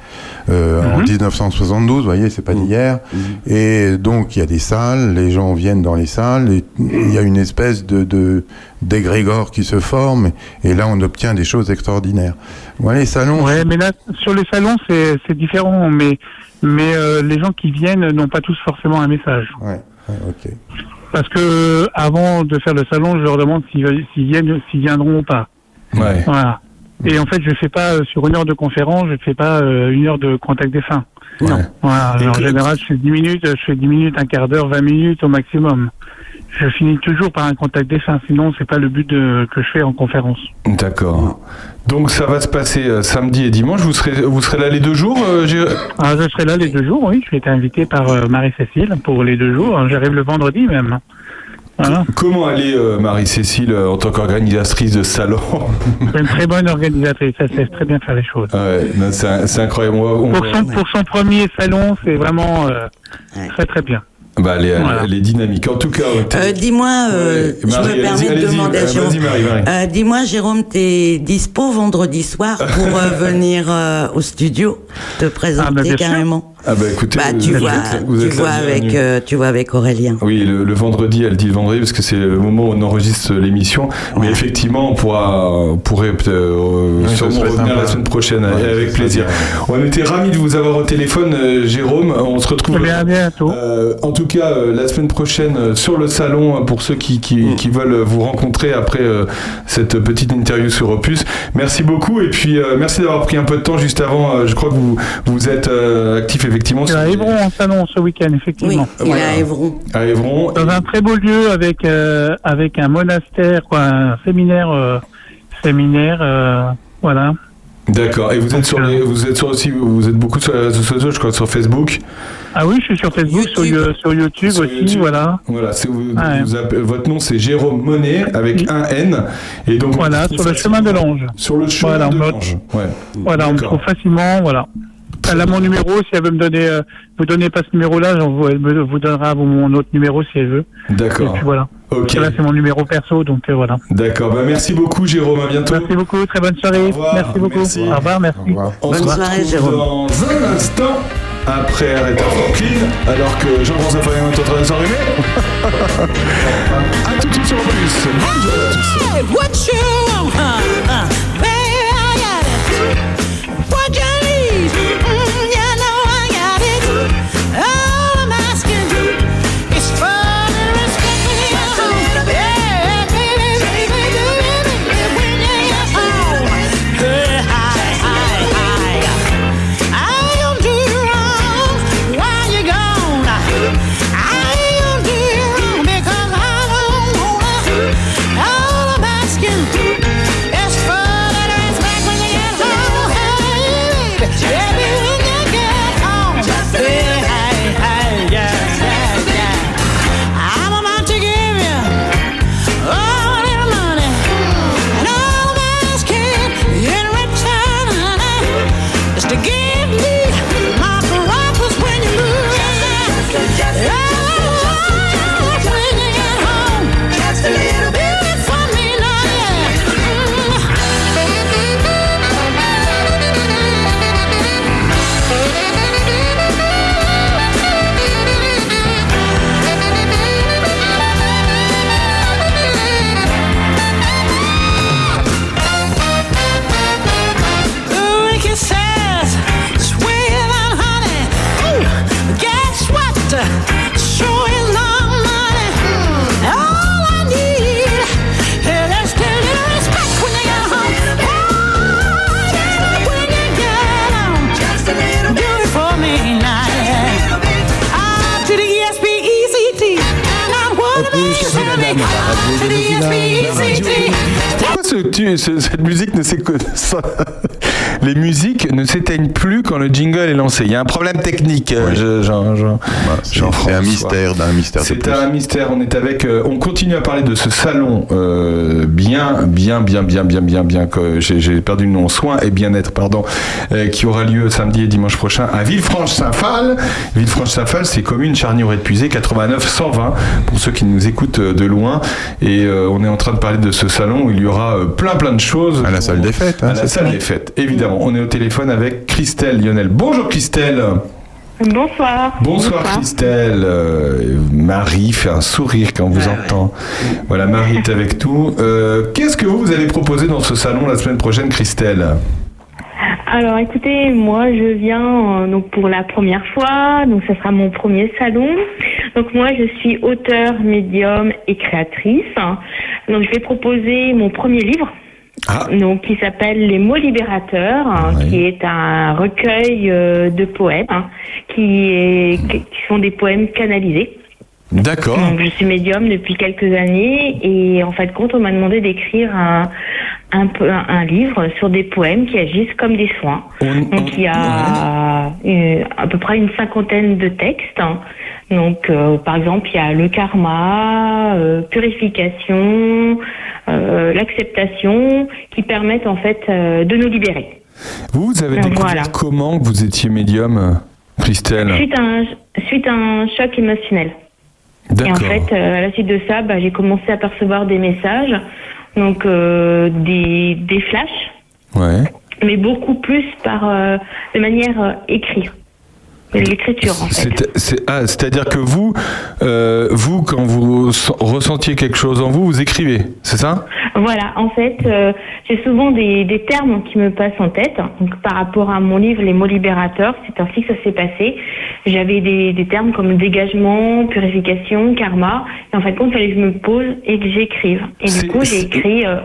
Speaker 4: euh, en 1972. Vous voyez, c'est pas d'hier. Et donc, il y a des salles, les gens viennent dans les salles, et il y a une espèce de, de d'égrégore qui se forme, et là, on obtient des choses extraordinaires. Voilà, les salons.
Speaker 20: Ouais, mais là, sur les salons, c'est c'est différent. Mais mais euh, les gens qui viennent n'ont pas tous forcément un message.
Speaker 4: Ouais, ouais, ok.
Speaker 20: Parce que euh, avant de faire le salon, je leur demande s'ils viennent, s'ils viendront ou pas.
Speaker 2: Ouais.
Speaker 20: Voilà. Et en fait, je fais pas euh, sur une heure de conférence, je fais pas euh, une heure de contact des fins.
Speaker 2: Non.
Speaker 20: Voilà. En général, je fais 10 minutes, je fais 10 minutes, un quart d'heure, 20 minutes au maximum. Je finis toujours par un contact des fins, sinon c'est pas le but de, que je fais en conférence.
Speaker 2: D'accord. Donc ça va se passer euh, samedi et dimanche. Vous serez, vous serez là les deux jours euh,
Speaker 20: Ah, je serai là les deux jours, oui. J'ai été invité par euh, Marie-Cécile pour les deux jours. J'arrive le vendredi même. Voilà.
Speaker 2: Comment aller, euh, Marie-Cécile, euh, en tant qu'organisatrice de salon?
Speaker 20: C'est une très bonne organisatrice. Elle sait très bien faire les choses.
Speaker 2: Ouais, non, c'est incroyable. On
Speaker 20: Pour son, pour son premier salon, c'est vraiment euh, très très bien.
Speaker 2: Bah, elle, est,
Speaker 17: Voilà.
Speaker 2: elle est dynamique. En tout cas,
Speaker 17: Euh, dis-moi, euh,
Speaker 2: Marie,
Speaker 17: je me permets de demander à
Speaker 2: euh,
Speaker 17: Jérôme.
Speaker 2: vas-y, Marie, Marie.
Speaker 17: Euh, dis-moi, Jérôme, t'es dispo vendredi soir pour euh, venir euh, au studio te présenter
Speaker 2: bien sûr.
Speaker 17: carrément?
Speaker 2: Ah bah écoutez,
Speaker 17: Bah,
Speaker 2: vous-
Speaker 17: tu vois,
Speaker 2: êtes- vous
Speaker 17: tu
Speaker 2: êtes
Speaker 17: vois avec, euh, tu vois avec Aurélien.
Speaker 2: Oui, le, le vendredi, elle dit le vendredi parce que c'est le moment où on enregistre l'émission. Mais effectivement, on pourra, on pourrait euh,
Speaker 4: ça
Speaker 2: sûrement revenir la semaine prochaine
Speaker 4: Ouais,
Speaker 2: et avec plaisir.
Speaker 4: bien.
Speaker 2: On était ravis de vous avoir au téléphone, euh, Jérôme. On se retrouve.
Speaker 20: Eh bien, à bientôt.
Speaker 2: Euh, en tout cas, euh, la semaine prochaine sur le salon euh, pour ceux qui, qui,
Speaker 4: Mm.
Speaker 2: qui veulent vous rencontrer après euh, cette petite interview sur Opus. Merci beaucoup et puis euh, merci d'avoir pris un peu de temps juste avant. Euh, je crois que vous vous êtes euh, actif effectivement.
Speaker 20: Il
Speaker 2: sur
Speaker 20: à Évron en salon ce week-end, effectivement.
Speaker 17: Oui, il est à Évron.
Speaker 2: À Évron.
Speaker 20: Dans un très beau lieu avec euh, avec un monastère, quoi, un séminaire, euh, séminaire, euh, voilà.
Speaker 2: D'accord. Et vous êtes sur les, vous êtes sur aussi, vous êtes beaucoup sur les réseaux sociaux, je crois, sur Facebook.
Speaker 20: Ah oui, je suis sur Facebook, sur, You- sur YouTube
Speaker 2: Sur
Speaker 20: aussi,
Speaker 2: YouTube.
Speaker 20: voilà.
Speaker 2: Voilà, c'est vous,
Speaker 20: Ah ouais.
Speaker 2: vous appelez- votre nom c'est Jérôme Monet avec un N et donc on
Speaker 20: Voilà, sur le chemin de l'Ange.
Speaker 2: Sur le chemin
Speaker 20: Voilà,
Speaker 2: de l'Ange. Ouais.
Speaker 20: Voilà, on me trouve facilement, voilà. Elle a mon numéro, si elle veut me donner, euh, vous donnez pas ce numéro-là, j'en- elle me, vous donnera mon autre numéro si elle veut.
Speaker 2: D'accord.
Speaker 20: Et puis voilà.
Speaker 2: Ok.
Speaker 20: Là, c'est mon numéro perso, donc euh, voilà.
Speaker 2: D'accord. Bah, merci beaucoup, Jérôme. À bientôt.
Speaker 20: Merci beaucoup, très bonne soirée. merci beaucoup. Au revoir, merci.
Speaker 2: On se retrouve dans un instant après Aretha Franklin, alors que Jean-François Fayon est en train de s'enrhumer. à tout de suite sur Opus. Bonne journée à tous. Il y a un problème technique. euh, je- Jean- Jean-
Speaker 4: C'est
Speaker 2: Jean-François.
Speaker 4: c'est un mystère d'un mystère de
Speaker 2: un mystère. On est avec. euh, on continue à parler de ce salon euh, bien, bien, bien, bien, bien, bien, bien. que J'ai perdu le nom. Soins et bien-être, pardon, euh, qui aura lieu samedi et dimanche prochain à Villefranche-Saint-Phal. Villefranche-Saint-Phal, c'est commune charnière épuisée 89 120 pour ceux qui nous écoutent euh, de loin. Et euh, on est en train de parler de ce salon où il y aura euh, plein, plein de choses.
Speaker 4: À la salle des fêtes. hein,
Speaker 2: À la salle
Speaker 4: ça
Speaker 2: des fêtes, évidemment. On est au téléphone avec Christelle Lionel. Bonjour Christelle.
Speaker 21: Bonsoir.
Speaker 2: Bonsoir Christelle. Euh, Marie fait un sourire quand vous entend. Voilà, Marie est avec nous. Euh, Qu'est-ce que vous, vous allez proposer dans ce salon la semaine prochaine, Christelle?
Speaker 21: Alors écoutez, moi je viens euh, donc pour la première fois, donc ça sera mon premier salon. Donc moi je suis auteur, médium et créatrice. Donc je vais proposer mon premier livre. Donc, qui s'appelle Les mots libérateurs, hein, qui est un recueil euh, de poèmes hein, qui, est, qui sont des poèmes canalisés.
Speaker 2: D'accord.
Speaker 21: Donc, je suis médium depuis quelques années et en fait, compte, on m'a demandé d'écrire un, un, un, livre sur des poèmes qui agissent comme des soins. Donc, il y a euh, à peu près une cinquantaine de textes. hein. Donc, euh, par exemple, il y a le karma, euh, purification, euh, l'acceptation, qui permettent en fait de nous libérer.
Speaker 2: Vous, vous avez
Speaker 21: Euh,
Speaker 2: découvert
Speaker 21: voilà.
Speaker 2: comment vous étiez médium, Christelle?
Speaker 21: Suite à un, suite à un choc émotionnel. Et en fait, euh, à la suite de ça, bah, j'ai commencé à percevoir des messages, donc euh, des, des flashs,
Speaker 2: Ouais.
Speaker 21: mais beaucoup plus par euh, de manière euh, écrite. L'écriture, en fait.
Speaker 2: Ah, C'est-à-dire que vous, euh, vous, quand vous ressentiez quelque chose en vous, vous écrivez, c'est ça?
Speaker 21: Voilà, en fait, euh, j'ai souvent des, des termes qui me passent en tête. Donc, par rapport à mon livre Les mots libérateurs, c'est ainsi que ça s'est passé. J'avais des, des termes comme dégagement, purification, karma. Et en fait, il fallait que je me pose et que j'écrive. Et du coup, j'ai écrit euh,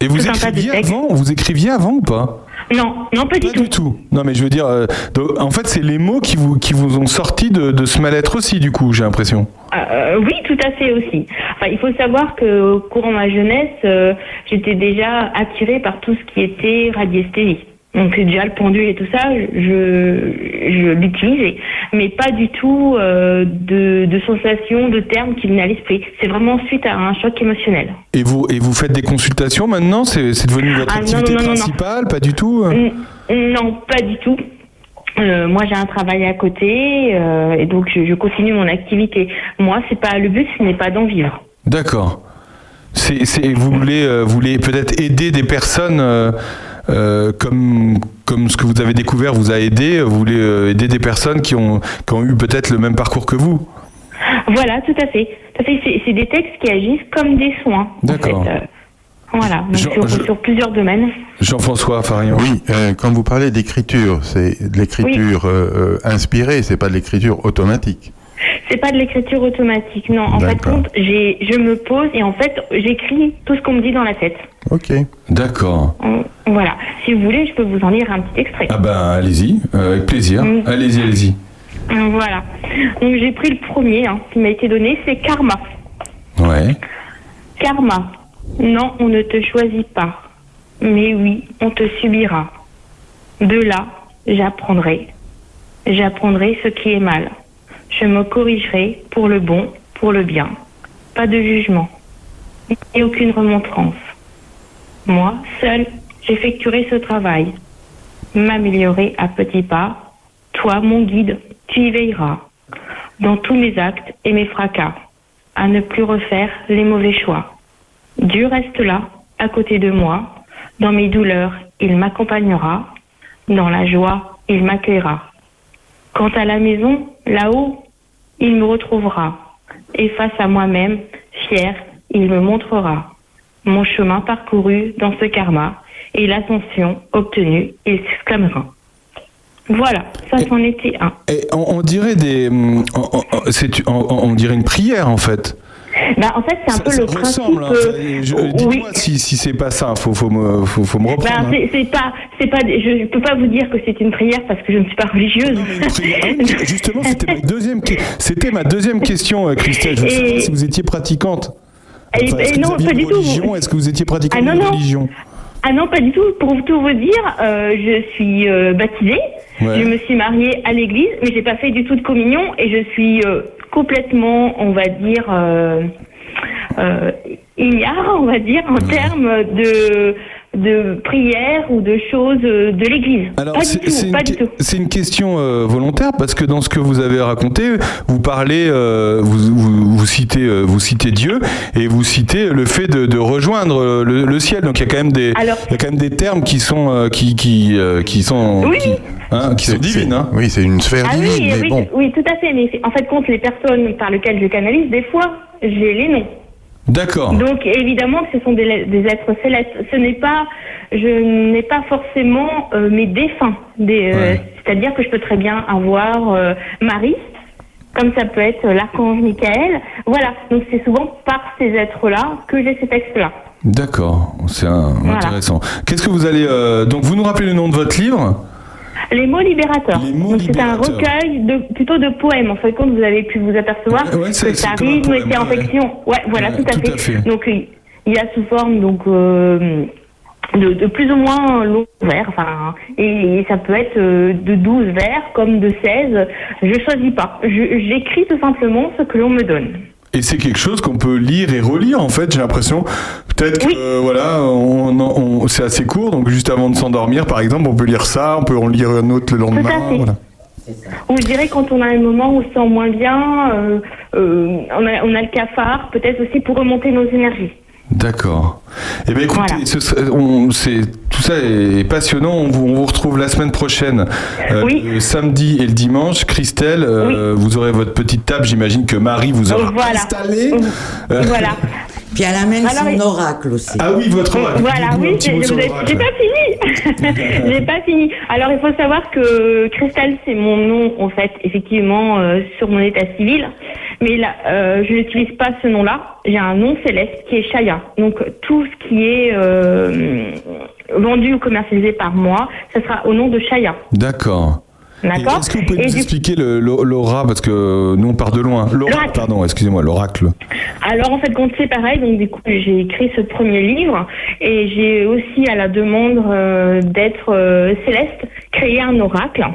Speaker 2: Et vous
Speaker 21: tout un tas de
Speaker 2: écriviez
Speaker 21: textes.
Speaker 2: avant? Vous écriviez avant ou pas?
Speaker 21: Non, non, pas, du,
Speaker 2: tout. Non, mais je veux dire, euh, donc, en fait, c'est les mots qui vous, qui vous ont sorti de, de ce mal-être aussi, du coup, j'ai l'impression.
Speaker 21: Euh, oui, tout à fait aussi. Enfin, il faut savoir que au courant de ma jeunesse, euh, j'étais déjà attirée par tout ce qui était radiesthésie. Donc déjà le pendule et tout ça, je, je l'utilisais, mais pas du tout euh, de, de sensations, de termes qui venaient à l'esprit. C'est vraiment suite à un choc émotionnel.
Speaker 2: Et vous, et vous faites des consultations maintenant? C'est c'est devenu votre
Speaker 21: Ah,
Speaker 2: activité
Speaker 21: non, non, non, non.
Speaker 2: principale? Pas du tout euh?
Speaker 21: Non, pas du tout. Euh, moi, j'ai un travail à côté euh, et donc je, je continue mon activité. Moi, c'est pas le but, ce n'est pas d'en vivre.
Speaker 2: D'accord. C'est, c'est- vous voulez, vous voulez peut-être aider des personnes euh, comme, comme ce que vous avez découvert vous a aidé. Vous voulez euh, aider des personnes qui ont, qui ont eu peut-être le même parcours que vous.
Speaker 21: Voilà, tout à fait. Tout à fait. C'est, des textes qui agissent comme des soins. en
Speaker 2: D'accord.
Speaker 21: fait, euh, voilà, donc
Speaker 4: Jean-
Speaker 21: sur,
Speaker 4: je-
Speaker 21: sur plusieurs domaines.
Speaker 2: Jean-François Farion.
Speaker 4: Oui, euh, quand vous parlez d'écriture, c'est de l'écriture euh, inspirée, c'est pas de l'écriture automatique.
Speaker 21: C'est pas de l'écriture automatique, non. En fait, je me pose et en fait, j'écris tout ce qu'on me dit dans la tête.
Speaker 4: Ok.
Speaker 2: D'accord.
Speaker 21: Voilà. Si vous voulez, je peux vous en lire un petit extrait.
Speaker 2: Ah ben allez-y, euh, avec plaisir.
Speaker 21: Mm.
Speaker 2: Allez-y, allez-y.
Speaker 21: Voilà. Donc j'ai pris le premier hein, qui m'a été donné, c'est karma.
Speaker 2: Ouais.
Speaker 21: Karma. Non, on ne te choisit pas. Mais oui, on te subira. De là, j'apprendrai. J'apprendrai ce qui est mal. Je me corrigerai pour le bon, pour le bien. Pas de jugement. Et aucune remontrance. Moi, seul, j'effectuerai ce travail. M'améliorer à petits pas. Toi, mon guide, tu y veilleras. Dans tous mes actes et mes fracas. À ne plus refaire les mauvais choix. Dieu reste là, à côté de moi. Dans mes douleurs, il m'accompagnera. Dans la joie, il m'accueillera. Quant à la maison, là-haut, il me retrouvera. Et face à moi-même, fier, il me montrera mon chemin parcouru dans ce karma et l'ascension obtenue, il s'exclamera. Voilà, ça c'en était un.
Speaker 2: Et on, on dirait des, hum, on dirait une prière en fait.
Speaker 21: Bah, en fait, c'est un peu
Speaker 2: Ça
Speaker 21: le
Speaker 2: ressemble.
Speaker 21: principe.
Speaker 2: hein.
Speaker 21: euh, oui.
Speaker 2: Si, si c'est pas ça. Faut, faut me, faut, faut me
Speaker 21: Ben,
Speaker 2: reprendre. hein.
Speaker 21: c'est pas, c'est pas, je peux pas vous dire que c'est une prière parce que je ne suis pas religieuse.
Speaker 2: Ah Justement, c'était ma deuxième, que- c'était ma deuxième question, euh, Christelle. Je veux
Speaker 21: Et-
Speaker 2: savoir si vous étiez pratiquante.
Speaker 21: Et-
Speaker 2: Enfin, est-ce
Speaker 21: et
Speaker 2: que
Speaker 21: non, pas du tout.
Speaker 2: Est-ce que vous étiez pratiquante
Speaker 21: Ah, non,
Speaker 2: religion?
Speaker 21: Ah non, pas du tout. Pour tout vous dire, euh, je suis euh, baptisée.
Speaker 2: Ouais.
Speaker 21: Je me suis mariée à l'église, mais j'ai pas fait du tout de communion et je suis euh, complètement, on va dire, euh, euh, ignare, on va dire, en termes de de prière ou de choses euh, de l'église.
Speaker 2: Alors,
Speaker 21: Pas du
Speaker 2: c'est
Speaker 21: tout,
Speaker 2: une,
Speaker 21: pas du
Speaker 2: que-
Speaker 21: tout.
Speaker 2: c'est une question euh, volontaire parce que dans ce que vous avez raconté, vous parlez, euh, vous, vous, vous citez, euh, vous citez Dieu et vous citez le fait de, de rejoindre le, le ciel. Donc il y a quand même des,
Speaker 21: Alors-
Speaker 2: il y a quand même des termes qui sont, euh, qui, qui, euh, qui sont,
Speaker 21: Oui.
Speaker 2: qui, hein, qui sont divines. Hein.
Speaker 4: Oui, c'est une sphère
Speaker 21: Ah oui,
Speaker 4: divine, mais
Speaker 21: oui,
Speaker 4: bon.
Speaker 21: oui, tout à fait. Mais en fait, compte les personnes par lesquelles je canalise, des fois, j'ai les noms.
Speaker 2: D'accord.
Speaker 21: Donc évidemment que ce sont des, des êtres célestes. Ce n'est pas, je n'ai pas forcément euh, mes défunts. Des, euh, C'est-à-dire que je peux très bien avoir euh, Marie, comme ça peut être l'archange Michael. Voilà. Donc c'est souvent par ces êtres-là que j'ai ces textes-là.
Speaker 2: D'accord, c'est un-
Speaker 21: Voilà.
Speaker 2: intéressant. Qu'est-ce que vous allez, euh, donc vous nous rappelez le nom de votre livre?
Speaker 21: Les mots libérateurs. Donc c'est un recueil de plutôt de poèmes. En fait, compte vous avez pu vous apercevoir
Speaker 2: Ouais, ouais, c'est-
Speaker 21: que ça rythme et c'est en fiction. Ouais, voilà, tout, à,
Speaker 2: tout
Speaker 21: fait.
Speaker 2: à fait.
Speaker 21: Donc il y a sous forme donc euh, de, de plus ou moins long vers, enfin, et, ça peut être euh, de 12 vers comme de 16. Je choisis pas. J'écris tout simplement ce que l'on me donne.
Speaker 2: Et c'est quelque chose qu'on peut lire et relire en fait, j'ai l'impression. Peut-être que euh, voilà, on, on- c'est assez court, donc juste avant de s'endormir par exemple, on peut lire ça, on peut en lire un autre le lendemain.
Speaker 21: Tout à fait.
Speaker 2: voilà.
Speaker 21: Ou je dirais quand on a un moment où on se sent moins bien, euh, euh, on, a, on a le cafard, peut-être aussi pour remonter nos énergies.
Speaker 2: D'accord. Eh bien, écoutez, ce on- c'est- tout ça est passionnant. On vous, on vous retrouve la semaine prochaine, euh, le samedi et le dimanche. Christelle, euh, vous aurez votre petite table. J'imagine que Marie vous aura
Speaker 21: voilà.
Speaker 2: installé. Euh,
Speaker 21: Voilà.
Speaker 17: Puis elle amène
Speaker 21: Alors,
Speaker 17: son oracle aussi.
Speaker 2: Ah oui, votre oracle.
Speaker 21: Voilà, oui, j'ai pas fini. j'ai pas fini. Alors, il faut savoir que Christelle, c'est mon nom, en fait, effectivement, euh, sur mon état civil. Mais là, euh, je n'utilise pas ce nom-là. J'ai un nom céleste qui est Shaya. Donc, tout ce qui est euh, vendu ou commercialisé par moi, ça sera au nom de Shaya.
Speaker 2: D'accord.
Speaker 21: D'accord
Speaker 2: Est-ce que vous pouvez
Speaker 21: Et
Speaker 2: nous expliquer l'aura Parce que nous, on part de loin. L'oracle, pardon, excusez-moi, l'oracle.
Speaker 21: Alors en fait, quand c'est pareil, donc du coup j'ai écrit ce premier livre et j'ai aussi à la demande euh, d'être euh, céleste créé un oracle,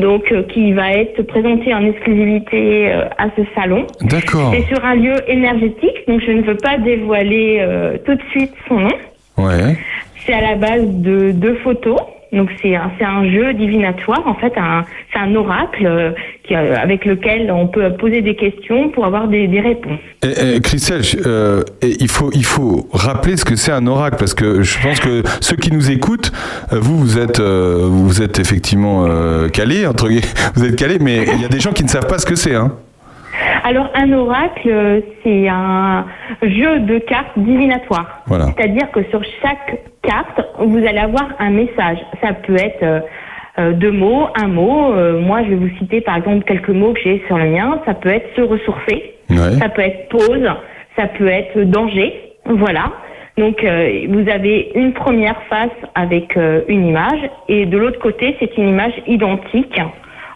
Speaker 21: donc euh, qui va être présenté en exclusivité à ce salon.
Speaker 2: D'accord.
Speaker 21: C'est sur un lieu énergétique, donc je ne veux pas dévoiler tout de suite son nom.
Speaker 2: Ouais.
Speaker 21: C'est à la base de deux photos. Donc c'est un, un jeu divinatoire, en fait, c'est un oracle euh, qui, euh, avec lequel on peut poser des questions pour avoir des, des réponses.
Speaker 2: Et, Christelle, euh, il, faut, il faut rappeler ce que c'est un oracle, parce que je pense que ceux qui nous écoutent, euh, vous, vous êtes, euh, vous êtes effectivement euh, calés, entre guillemets, vous êtes calés, mais il y a des gens qui ne savent pas ce que c'est. Hein.
Speaker 21: Alors un oracle, c'est un jeu de cartes divinatoires.
Speaker 2: Voilà.
Speaker 21: C'est-à-dire que sur chaque carte, vous allez avoir un message. Ça peut être euh, euh, deux mots, un mot. Euh, moi, je vais vous citer par exemple quelques mots que j'ai sur le mien. Ça peut être se ressourcer.
Speaker 2: Ouais.
Speaker 21: Ça peut être pause. Ça peut être danger. Voilà. Donc euh, vous avez une première face avec une image et de l'autre côté, c'est une image identique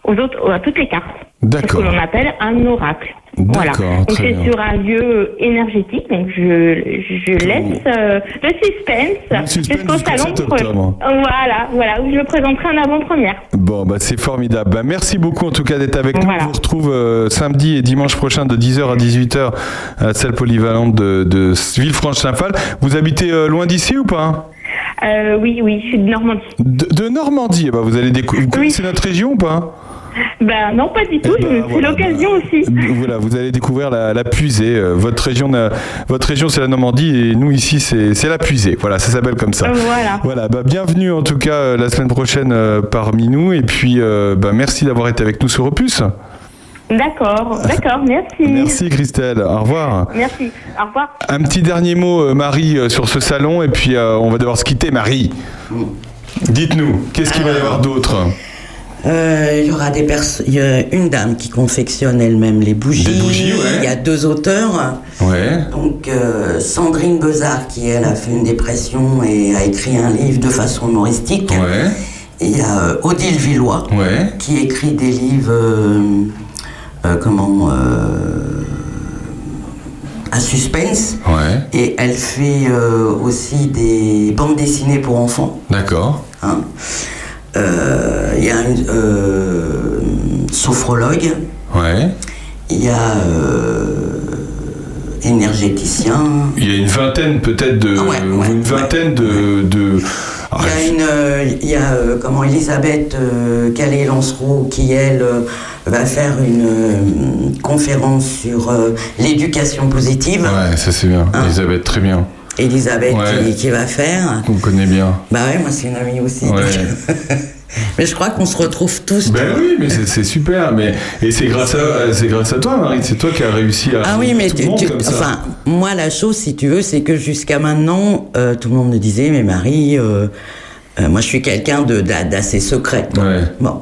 Speaker 21: aux autres, à toutes les cartes. C'est ce que l'on appelle un oracle. Voilà. Donc c'est sur un lieu énergétique. Donc je, je laisse euh, le suspense, jusqu'au salon.
Speaker 2: 7 octobre.
Speaker 21: Voilà, voilà, où je présenterai en avant-première.
Speaker 2: Bon, bah, c'est formidable. Bah, merci beaucoup en tout cas d'être avec nous. On vous retrouve euh, samedi et dimanche prochain de 10h à 18h à salle polyvalente de, de Villefranche-Saint-Phal. Vous habitez euh, loin d'ici ou pas
Speaker 21: Euh, oui, oui, je suis de Normandie.
Speaker 2: de, de Normandie, ben, vous allez décou- vous connaissez notre région ou pas
Speaker 21: Ben non, pas du tout.
Speaker 2: Eh ben,
Speaker 21: c'est
Speaker 2: voilà,
Speaker 21: l'occasion aussi.
Speaker 2: Voilà, vous allez découvrir la, la puisée. Euh, Votre région, votre région, c'est la Normandie et nous ici, c'est c'est la puisée. Voilà, ça s'appelle comme ça.
Speaker 21: Voilà.
Speaker 2: Voilà, bah, bienvenue en tout cas euh, la semaine prochaine euh, parmi nous et puis bah, merci d'avoir été avec nous sur Opus.
Speaker 21: D'accord, d'accord, merci.
Speaker 2: Merci Christelle, au revoir.
Speaker 21: Merci. Au revoir.
Speaker 2: Un petit dernier mot, Marie, sur ce salon et puis euh, on va devoir se quitter. Marie, dites-nous, qu'est-ce qu'il va y avoir d'autre?
Speaker 17: Euh, il y aura des une dame qui confectionne elle-même les bougies. Il y a deux auteurs.
Speaker 2: Ouais.
Speaker 17: Donc euh, Sandrine Bezard qui elle a fait une dépression et a écrit un livre de façon humoristique. Et il y a euh, Odile Villois qui écrit des livres euh, comment à suspense. Et elle fait euh, aussi des bandes dessinées pour enfants.
Speaker 2: D'accord.
Speaker 17: Hein. Euh, Il y a une euh, sophrologue.
Speaker 2: Ouais.
Speaker 17: Il y a euh, énergéticien.
Speaker 2: Il y a une vingtaine peut-être de, une vingtaine de, de- Ah,
Speaker 17: Il y a une, euh, il y a euh, comment Elisabeth euh, Calais-Lancereau qui elle va faire une conférence sur l'éducation positive.
Speaker 2: Ouais, ça c'est bien. Elisabeth, très bien.
Speaker 17: Elisabeth
Speaker 2: Ouais.
Speaker 17: qui, qui va faire.
Speaker 2: On connaît bien.
Speaker 17: Bah ouais, moi c'est une amie aussi.
Speaker 2: Ouais.
Speaker 17: mais je crois qu'on se retrouve tous.
Speaker 2: Ben oui, mais c'est super. Mais et c'est grâce à c'est grâce à toi, Marie. C'est toi qui as réussi à.
Speaker 17: Ah oui, mais
Speaker 2: tout
Speaker 17: tu-
Speaker 2: le monde
Speaker 17: tu-
Speaker 2: comme ça.
Speaker 17: enfin, moi, la chose, si tu veux, c'est que jusqu'à maintenant, euh, tout le monde me disait, mais Marie, euh, euh, moi, je suis quelqu'un de- d'assez secret. Bon.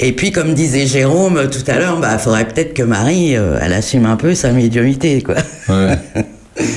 Speaker 17: Et puis, comme disait Jérôme tout à l'heure, bah, faudrait peut-être que Marie, elle assume un peu sa médiumité, quoi.
Speaker 2: Ouais.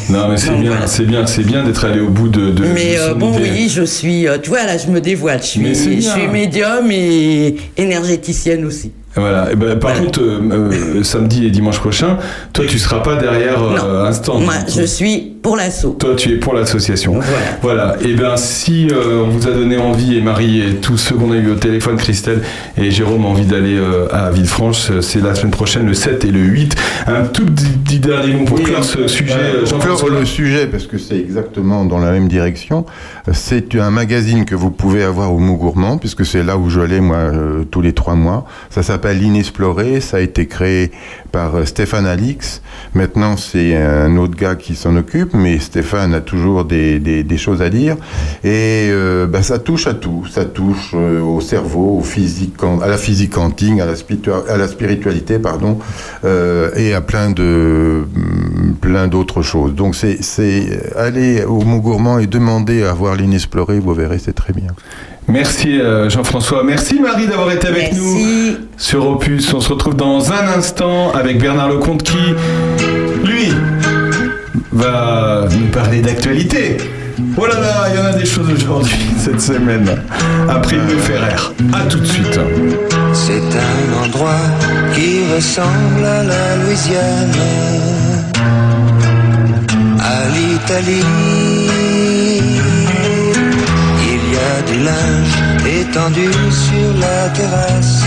Speaker 2: Non, mais c'est bien, c'est bien, c'est bien d'être allé au bout de. de
Speaker 17: Mais
Speaker 2: de
Speaker 17: euh, bon,
Speaker 2: idée.
Speaker 17: oui, je suis, euh, tu vois, là, je me dévoile. Je suis, je suis médium et énergéticienne aussi.
Speaker 2: Voilà. Et ben, par contre, euh, euh, samedi et dimanche prochain, toi, tu seras pas derrière euh, un stand.
Speaker 17: Moi, je suis pour l'assaut.
Speaker 2: Toi, tu es pour l'association. Voilà. Et bien, si euh, on vous a donné envie, et Marie et tous ceux qu'on a eu au téléphone, Christelle et Jérôme, ont envie d'aller euh, à Villefranche, euh, c'est la semaine prochaine, le 7 et le 8. Un tout petit, dernier mot pour clore ce sujet.
Speaker 4: Euh, pour clore le sujet, parce que c'est exactement dans la même direction, c'est un magazine que vous pouvez avoir au Mot Gourmand, puisque c'est là où je allais, moi, euh, tous les trois mois. Ça s'appelle Inexploré, ça a été créé par Stéphane Alix. Maintenant, c'est un autre gars qui s'en occupe, mais Stéphane a toujours des, des- des choses à dire. Et euh, bah, ça touche à tout. Ça touche euh, au cerveau, au physique, à la physique quantique, à la, à la spiritualité, pardon, euh, et à plein de hum, plein d'autres choses. Donc c'est c'est aller au Mont Gourmand et demander à voir l'inexploré, vous verrez, c'est très bien.
Speaker 2: Merci Jean-François. Merci Marie d'avoir été avec nous sur Opus. On se retrouve dans un instant avec Bernard Lecomte qui, lui, va nous parler d'actualité. Oh là là, il y en a des choses aujourd'hui, cette semaine. Après le Ferrer. À tout de suite.
Speaker 14: C'est un endroit qui ressemble à la Louisiane, à l'Italie. Il y a du linge étendu sur la terrasse,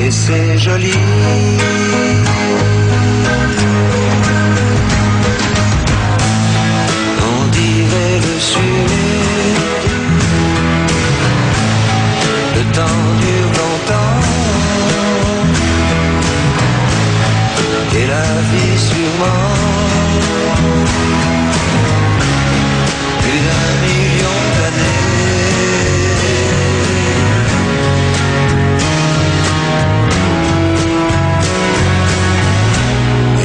Speaker 14: et c'est joli. Plus d'un million d'années.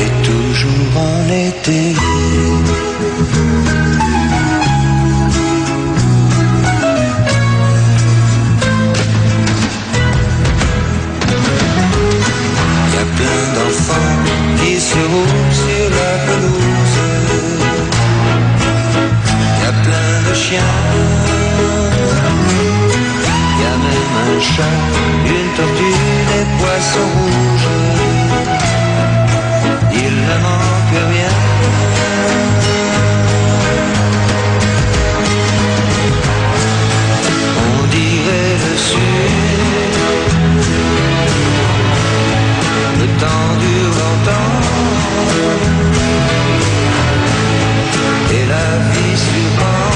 Speaker 14: Et toujours en été. Y a plein d'enfants se roulent sur la pelouse. Y a plein de chiens. Y a même un chat, une tortue, des poissons rouges. Il ne manque rien. On dirait le sud. Le temps dure longtemps Et la vie surprend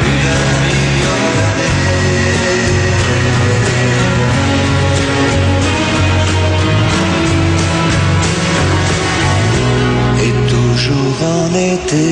Speaker 14: Plus d'un million d'années Et toujours en été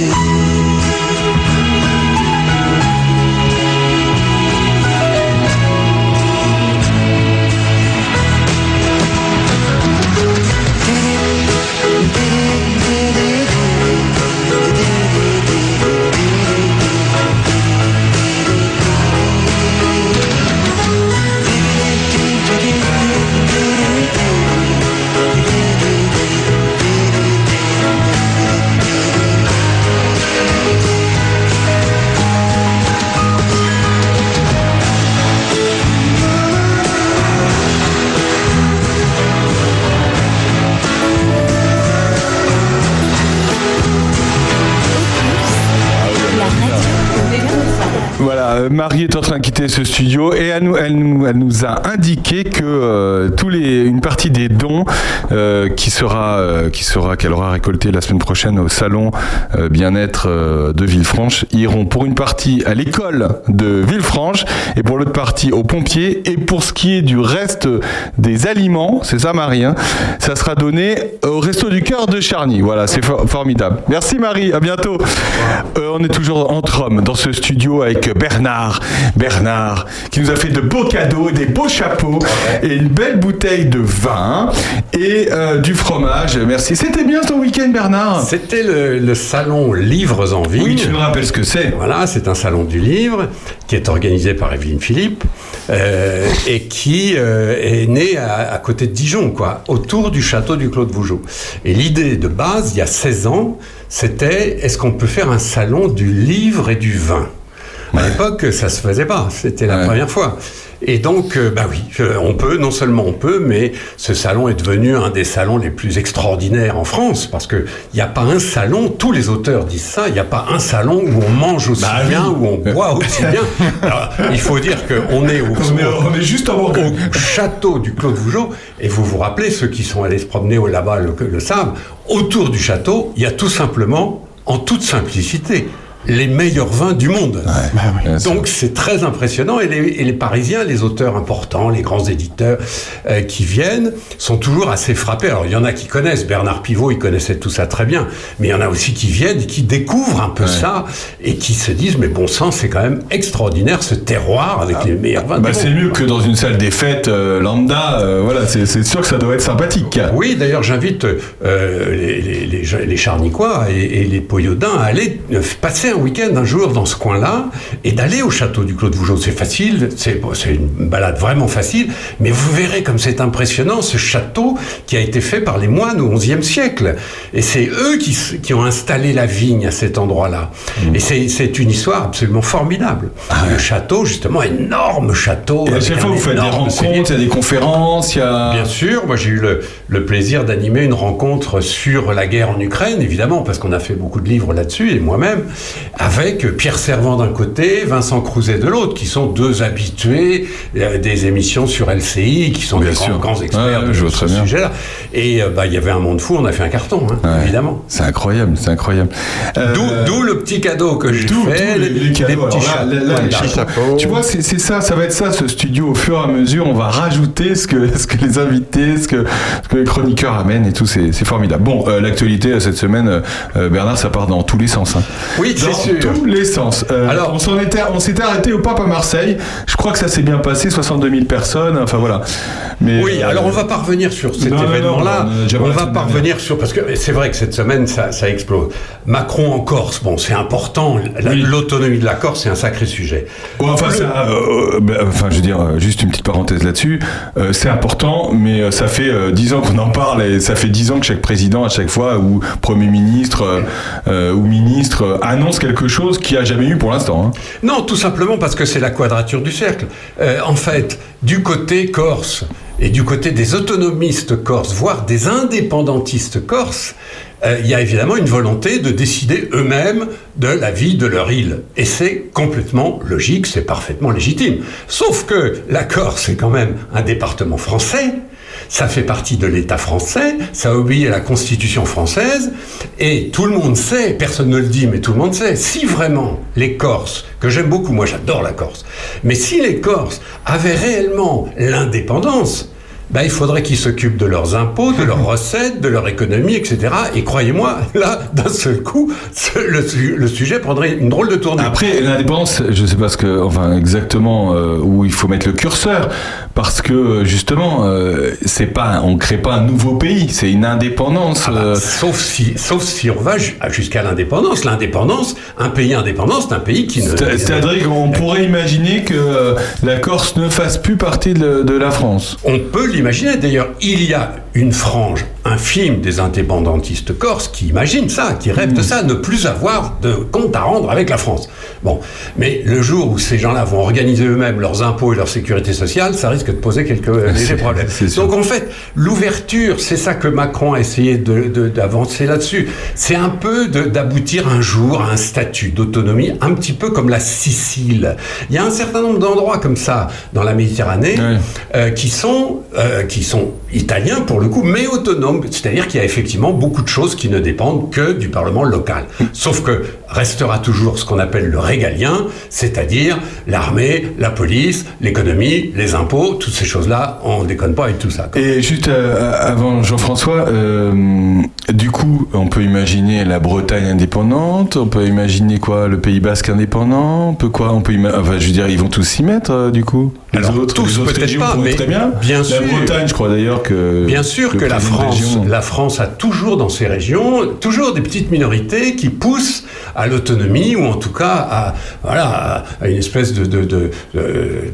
Speaker 2: Marie est en train de quitter ce studio et elle nous, a indiqué que euh, tous les, une partie des dons euh, qui sera, euh, qui sera, qu'elle aura récolté la semaine prochaine au salon bien-être de Villefranche iront pour une partie à l'école de Villefranche et pour l'autre partie aux pompiers et pour ce qui est du reste des aliments, c'est ça Marie, hein, ça sera donné au Resto du Cœur de Charny. Voilà, c'est for- formidable. Merci Marie, à bientôt. On est toujours entre hommes dans ce studio avec Bernard. Bernard, qui nous a fait de beaux cadeaux, des beaux chapeaux et une belle bouteille de vin et euh, du fromage. Merci. C'était bien ton week-end, Bernard
Speaker 16: C'était le, le salon Livres en Vigne.
Speaker 2: Oui, tu nous rappelles ce que c'est.
Speaker 16: Voilà, c'est un salon du livre qui est organisé par Evelyne Philippe euh, et qui euh, est né à, à côté de Dijon, quoi, autour du château du Clos de Vougeot. Et l'idée de base, il y a 16 ans, c'était est-ce qu'on peut faire un salon du livre et du vin? À l'époque, ça se faisait pas, c'était la première fois. Et donc, euh, bah oui, on peut, non seulement on peut, mais ce salon est devenu un des salons les plus extraordinaires en France, parce que il n'y a pas un salon, tous les auteurs disent ça, il n'y a pas un salon où on mange aussi
Speaker 2: Bah
Speaker 16: bien,
Speaker 2: oui.
Speaker 16: où on boit aussi bien. Alors, il faut dire qu'on est au,
Speaker 2: On est- on est juste
Speaker 16: au château du Clos de Vougeot, et vous vous rappelez, ceux qui sont allés se promener au- là-bas le, le savent, autour du château, il y a tout simplement, en toute simplicité, les meilleurs vins du monde. Donc c'est très impressionnant et les, et les Parisiens, les auteurs importants, les grands éditeurs euh, qui viennent sont toujours assez frappés. Alors il y en a qui connaissent, Bernard Pivot, il connaissait tout ça très bien, mais il y en a aussi qui viennent et qui découvrent un peu ça et qui se disent mais bon sang, c'est quand même extraordinaire ce terroir avec les meilleurs vins
Speaker 2: Bah,
Speaker 16: du
Speaker 2: c'est mieux que dans une salle des fêtes euh, lambda. euh, voilà, c'est sûr que ça doit être sympathique.
Speaker 16: Oui, d'ailleurs, j'invite euh, les, les, les, gens- les Charnicois et, et les Poyaudins à aller passer un week-end, un jour dans ce coin-là et d'aller au château du Clos de Vougeot. C'est facile, c'est bon, une balade vraiment facile, mais vous verrez comme c'est impressionnant ce château qui a été fait par les moines au XIe siècle. Et c'est eux qui, ont installé la vigne à cet endroit-là.
Speaker 2: Mmh.
Speaker 16: Et c'est une histoire absolument formidable. Le château, justement, énorme château.
Speaker 2: Ah Et à chaque fois, vous faites des rencontres, il y a des conférences, il y a.
Speaker 16: Bien sûr, moi j'ai eu le, le plaisir d'animer une rencontre sur la guerre en Ukraine, évidemment, parce qu'on a fait beaucoup de livres là-dessus, et moi-même, avec Pierre Servant d'un côté, Vincent Crouzet de l'autre, qui sont deux habitués euh, des émissions sur LCI, qui sont des grands, grands experts
Speaker 2: Ouais,
Speaker 16: de
Speaker 2: je
Speaker 16: ce sujet-là. Et euh, bah, il y avait un monde fou, on a fait un carton, hein, évidemment.
Speaker 2: C'est incroyable, c'est incroyable. Euh,
Speaker 16: D'où le petit cadeau que j'ai fait,
Speaker 2: d'où les, les cadeaux.
Speaker 16: petits
Speaker 2: les chapeaux. Tu vois, c'est ça, ça va être ça, ce studio. Au fur et à mesure, on va rajouter ce que, ce que les invités, ce que, ce que les chroniqueurs amènent et tout. C'est formidable. Bon, euh, l'actualité cette semaine, euh, Bernard, ça part dans tous les sens. hein.
Speaker 16: Oui, c'est
Speaker 2: dans
Speaker 16: sûr.
Speaker 2: tous les sens. Euh,
Speaker 16: Alors-
Speaker 2: on s'en était, on s'était arrêté au Pape à Marseille. Je crois que ça s'est bien passé, 62 000 personnes. Enfin voilà. Mais
Speaker 16: Oui,
Speaker 2: euh,
Speaker 16: alors on va pas revenir sur cet événement-là.
Speaker 2: on déjà
Speaker 16: on va revenir sur parce que c'est vrai que cette semaine ça, ça explose. Macron en Corse, bon, c'est important. La- L'autonomie de la Corse, c'est un sacré sujet.
Speaker 2: Ouais, enfin, ça, euh, bah, enfin, je veux dire, euh, juste une petite parenthèse là-dessus. Euh, c'est important, mais euh, ça fait euh, dix ans qu'on en parle et ça fait dix ans que chaque président, à chaque fois, ou premier ministre euh, euh, ou ministre euh, annonce quelque chose qu'il n'y a jamais eu pour l'instant. hein.
Speaker 16: Non, tout simplement parce que c'est la quadrature du cercle. Euh, en fait, du côté corse et du côté des autonomistes corses, voire des indépendantistes corses, euh, il y a évidemment une volonté de décider eux-mêmes de la vie de leur île. Et c'est complètement logique, c'est parfaitement légitime. Sauf que la Corse est quand même un département français. Ça fait partie de l'État français, ça obéit à la Constitution française, et tout le monde sait, personne ne le dit, mais tout le monde sait, si vraiment les Corses, que j'aime beaucoup, moi j'adore la Corse, mais si les Corses avaient réellement l'indépendance, ben, il faudrait qu'ils s'occupent de leurs impôts, de leurs recettes, de leur économie, etc. Et croyez-moi, là, d'un seul coup, le, su- le sujet prendrait une drôle de tournure.
Speaker 2: Après, l'indépendance, je sais pas ce que, enfin, exactement euh, où il faut mettre le curseur, parce que justement, euh, c'est pas, on crée pas un nouveau pays, c'est une indépendance. euh,
Speaker 16: Sauf si, sauf si on va ju- jusqu'à l'indépendance. L'indépendance, un pays indépendant, c'est un pays qui ne.
Speaker 2: C'est- C'est-à-dire qu'on pourrait imaginer que euh, la Corse ne fasse plus partie de, de la France.
Speaker 16: On peut l'imaginer. D'ailleurs, il y a une frange infime des indépendantistes corses qui imaginent ça, qui rêvent de ça, ne plus avoir de compte à rendre avec la France. Bon, mais le jour où ces gens-là vont organiser eux-mêmes leurs impôts et leur sécurité sociale, ça risque de poser quelques légers problèmes. Donc en fait, l'ouverture, c'est ça que Macron a essayé de- de- d'avancer là-dessus. C'est un peu d'aboutir un jour à un statut d'autonomie, un petit peu comme la Sicile. Il y a un certain nombre d'endroits comme ça dans la Méditerranée euh, qui sont euh, qui sont italiens pour le coup, mais autonomes. C'est-à-dire qu'il y a effectivement beaucoup de choses qui ne dépendent que du Parlement local. Sauf que restera toujours ce qu'on appelle le régalien, c'est-à-dire l'armée, la police, l'économie, les impôts, toutes ces choses-là. On déconne pas avec tout ça.
Speaker 2: Et juste euh, avant Jean-François, euh, du coup, on peut imaginer la Bretagne indépendante, on peut imaginer quoi, le Pays Basque indépendant, on peut quoi, on peut enfin, je veux dire, ils vont tous s'y mettre, euh, du coup? Les
Speaker 16: Alors,
Speaker 2: autres,
Speaker 16: tous, peut-être pas, mais
Speaker 2: très bien.
Speaker 16: bien
Speaker 2: la
Speaker 16: sûr.
Speaker 2: Bretagne, je crois d'ailleurs que.
Speaker 16: Bien sûr
Speaker 2: le
Speaker 16: que la France, la France a toujours dans ses régions toujours des petites minorités qui poussent à l'autonomie ou en tout cas à, voilà, à- une espèce de, de- de- de-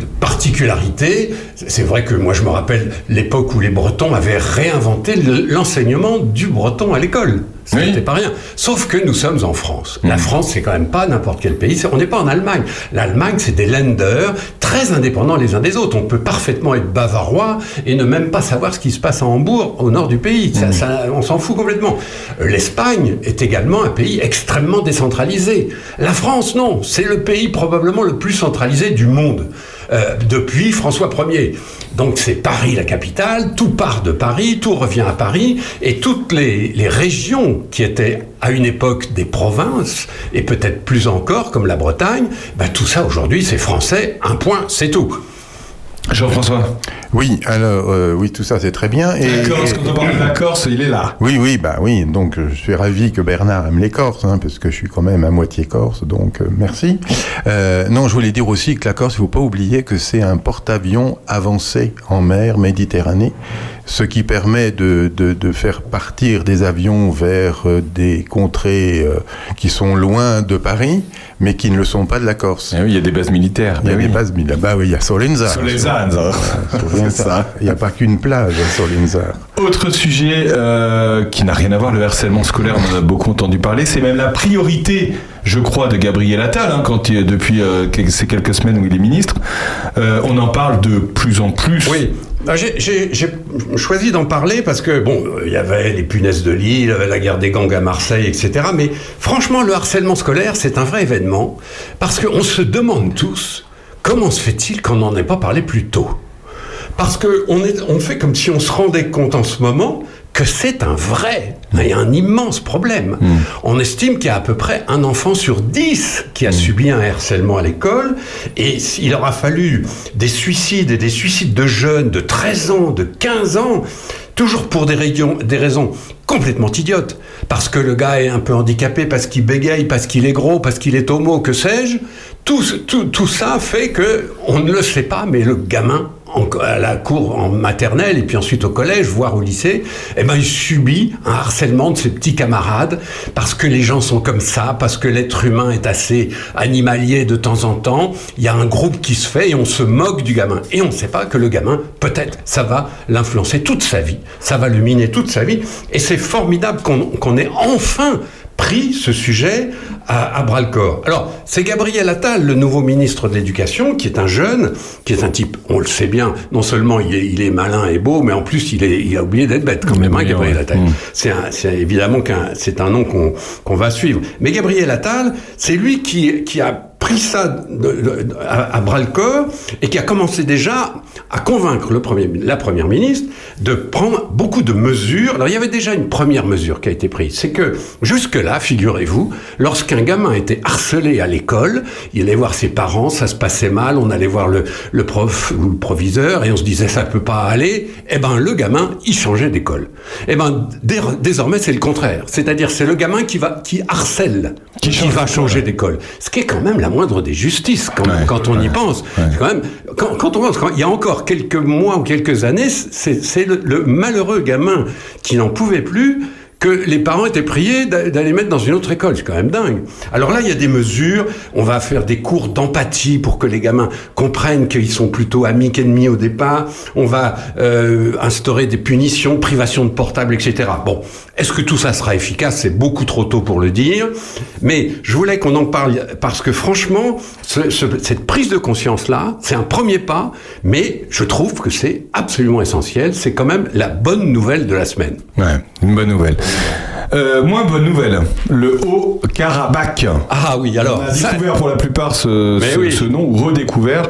Speaker 16: de particularité. C'est vrai que moi je me rappelle l'époque où les Bretons avaient réinventé le- l'enseignement du breton à l'école. Ce n'était pas rien. Sauf que nous sommes en France. La France, c'est quand même pas n'importe quel pays. On n'est pas en Allemagne. L'Allemagne, c'est des Länder très indépendants les uns des autres. On peut parfaitement être bavarois et ne même pas savoir ce qui se passe à Hambourg, au nord du pays. Ça- ça- on s'en fout complètement. Euh, L'Espagne est également un pays extrêmement décentralisé. La France, non. C'est le pays probablement le plus centralisé du monde. Euh, depuis François Ier. Donc c'est Paris la capitale, tout part de Paris, tout revient à Paris, et toutes les, régions qui étaient à une époque des provinces, et peut-être plus encore comme la Bretagne, bah, tout ça aujourd'hui c'est français, un point, c'est tout.
Speaker 2: Jean-François
Speaker 4: Oui, alors, euh, oui, tout ça c'est très bien.
Speaker 2: La Corse, quand on parle de la Corse, il est là.
Speaker 4: Oui, oui, bah oui. Donc, euh, je suis ravi que Bernard aime les Corses, hein, parce que je suis quand même à moitié Corse, donc euh, merci. Euh, non, je voulais dire aussi que la Corse, il faut pas oublier que c'est un porte-avions avancé en mer Méditerranée, ce qui permet de, de, de faire partir des avions vers euh, des contrées euh, qui sont loin de Paris, mais qui ne le sont pas de la Corse.
Speaker 2: oui, il y a des bases militaires.
Speaker 4: Il y a
Speaker 2: Eh
Speaker 4: des
Speaker 2: oui.
Speaker 4: bases militaires. Bah oui, il y a Solenza.
Speaker 2: Solenza,
Speaker 4: Voilà, Solenza. Il n'y a pas qu'une plage à Solenza.
Speaker 2: Autre sujet euh, qui n'a rien à voir, le harcèlement scolaire, on en a beaucoup entendu parler, c'est même la priorité, je crois, de Gabriel Attal, hein, quand il, depuis euh, ces quelques semaines où il est ministre. Euh, on en parle de plus en plus.
Speaker 16: Oui. Bah, J'ai choisi d'en parler parce que, bon, il y avait les punaises de Lille, la guerre des gangs à Marseille, etc. Mais franchement, le harcèlement scolaire, c'est un vrai événement parce qu'on se demande tous comment se fait-il qu'on n'en ait pas parlé plus tôt Parce qu'on on fait comme si on se rendait compte en ce moment que c'est un vrai et un immense problème. On estime qu'il y a à peu près un enfant sur dix qui a subi un harcèlement à l'école et il aura fallu des suicides et des suicides de jeunes de 13 ans, de 15 ans, toujours pour des, raisons- des raisons complètement idiotes. Parce que le gars est un peu handicapé, parce qu'il bégaye, parce qu'il est gros, parce qu'il est homo, que sais-je. Tout, tout ça fait que on ne le sait pas, mais le gamin en- à la cour en maternelle et puis ensuite au collège, voire au lycée, eh ben, il subit un harcèlement de ses petits camarades parce que les gens sont comme ça, parce que l'être humain est assez animalier de temps en temps. Il y a un groupe qui se fait et on se moque du gamin. Et on ne sait pas que le gamin, peut-être, ça va l'influencer toute sa vie. Ça va le miner toute sa vie. Et c'est formidable qu'on qu'on ait enfin pris ce sujet à, à bras le corps. Alors, c'est Gabriel Attal, le nouveau ministre de l'Éducation, qui est un jeune, qui est un type, on le sait bien, non seulement il est, il est malin et beau, mais en plus il, est, il a oublié d'être bête quand même, hein, Gabriel
Speaker 2: ouais.
Speaker 16: Attal.
Speaker 2: Mm.
Speaker 16: C'est un- c'est évidemment qu'un, c'est un nom qu'on qu'on va suivre. Mais Gabriel Attal, c'est lui qui, qui a pris ça de- de- à, à bras le corps et qui a commencé déjà à convaincre le premier, la première ministre de prendre beaucoup de mesures. Alors il y avait déjà une première mesure qui a été prise, c'est que jusque-là, figurez-vous, lorsqu'un gamin était harcelé à l'école, il allait voir ses parents, ça se passait mal, on allait voir le, le prof ou le proviseur et on se disait ça peut pas aller. Eh ben le gamin, il changeait d'école. Eh ben dé- désormais c'est le contraire, c'est-à-dire c'est le gamin qui va qui harcèle, qui, va changer d'école. Ce qui est quand même la moindre des justices quand, quand on y pense. Quand même, quand, quand on pense, quand il y a encore quelques mois ou quelques années, c'est le, le malheureux gamin qui n'en pouvait plus que les parents étaient priés d'a- d'aller mettre dans une autre école. C'est quand même dingue. Alors là, il y a des mesures. On va faire des cours d'empathie pour que les gamins comprennent qu'ils sont plutôt amis qu'ennemis au départ. On va euh, instaurer des punitions, privation de portable, etc. Bon, est-ce que tout ça sera efficace? C'est beaucoup trop tôt pour le dire. Mais je voulais qu'on en parle parce que franchement, ce- ce- cette prise de conscience-là, c'est un premier pas, mais je trouve que c'est absolument essentiel. C'est quand même la bonne nouvelle de la semaine.
Speaker 2: Ouais, une bonne nouvelle. Euh, moins bonne nouvelle, le Haut-Karabakh.
Speaker 16: Ah oui, alors.
Speaker 2: On a découvert pour la plupart ce,
Speaker 16: Mais
Speaker 2: ce-
Speaker 16: oui.
Speaker 2: ce nom, ou redécouvert.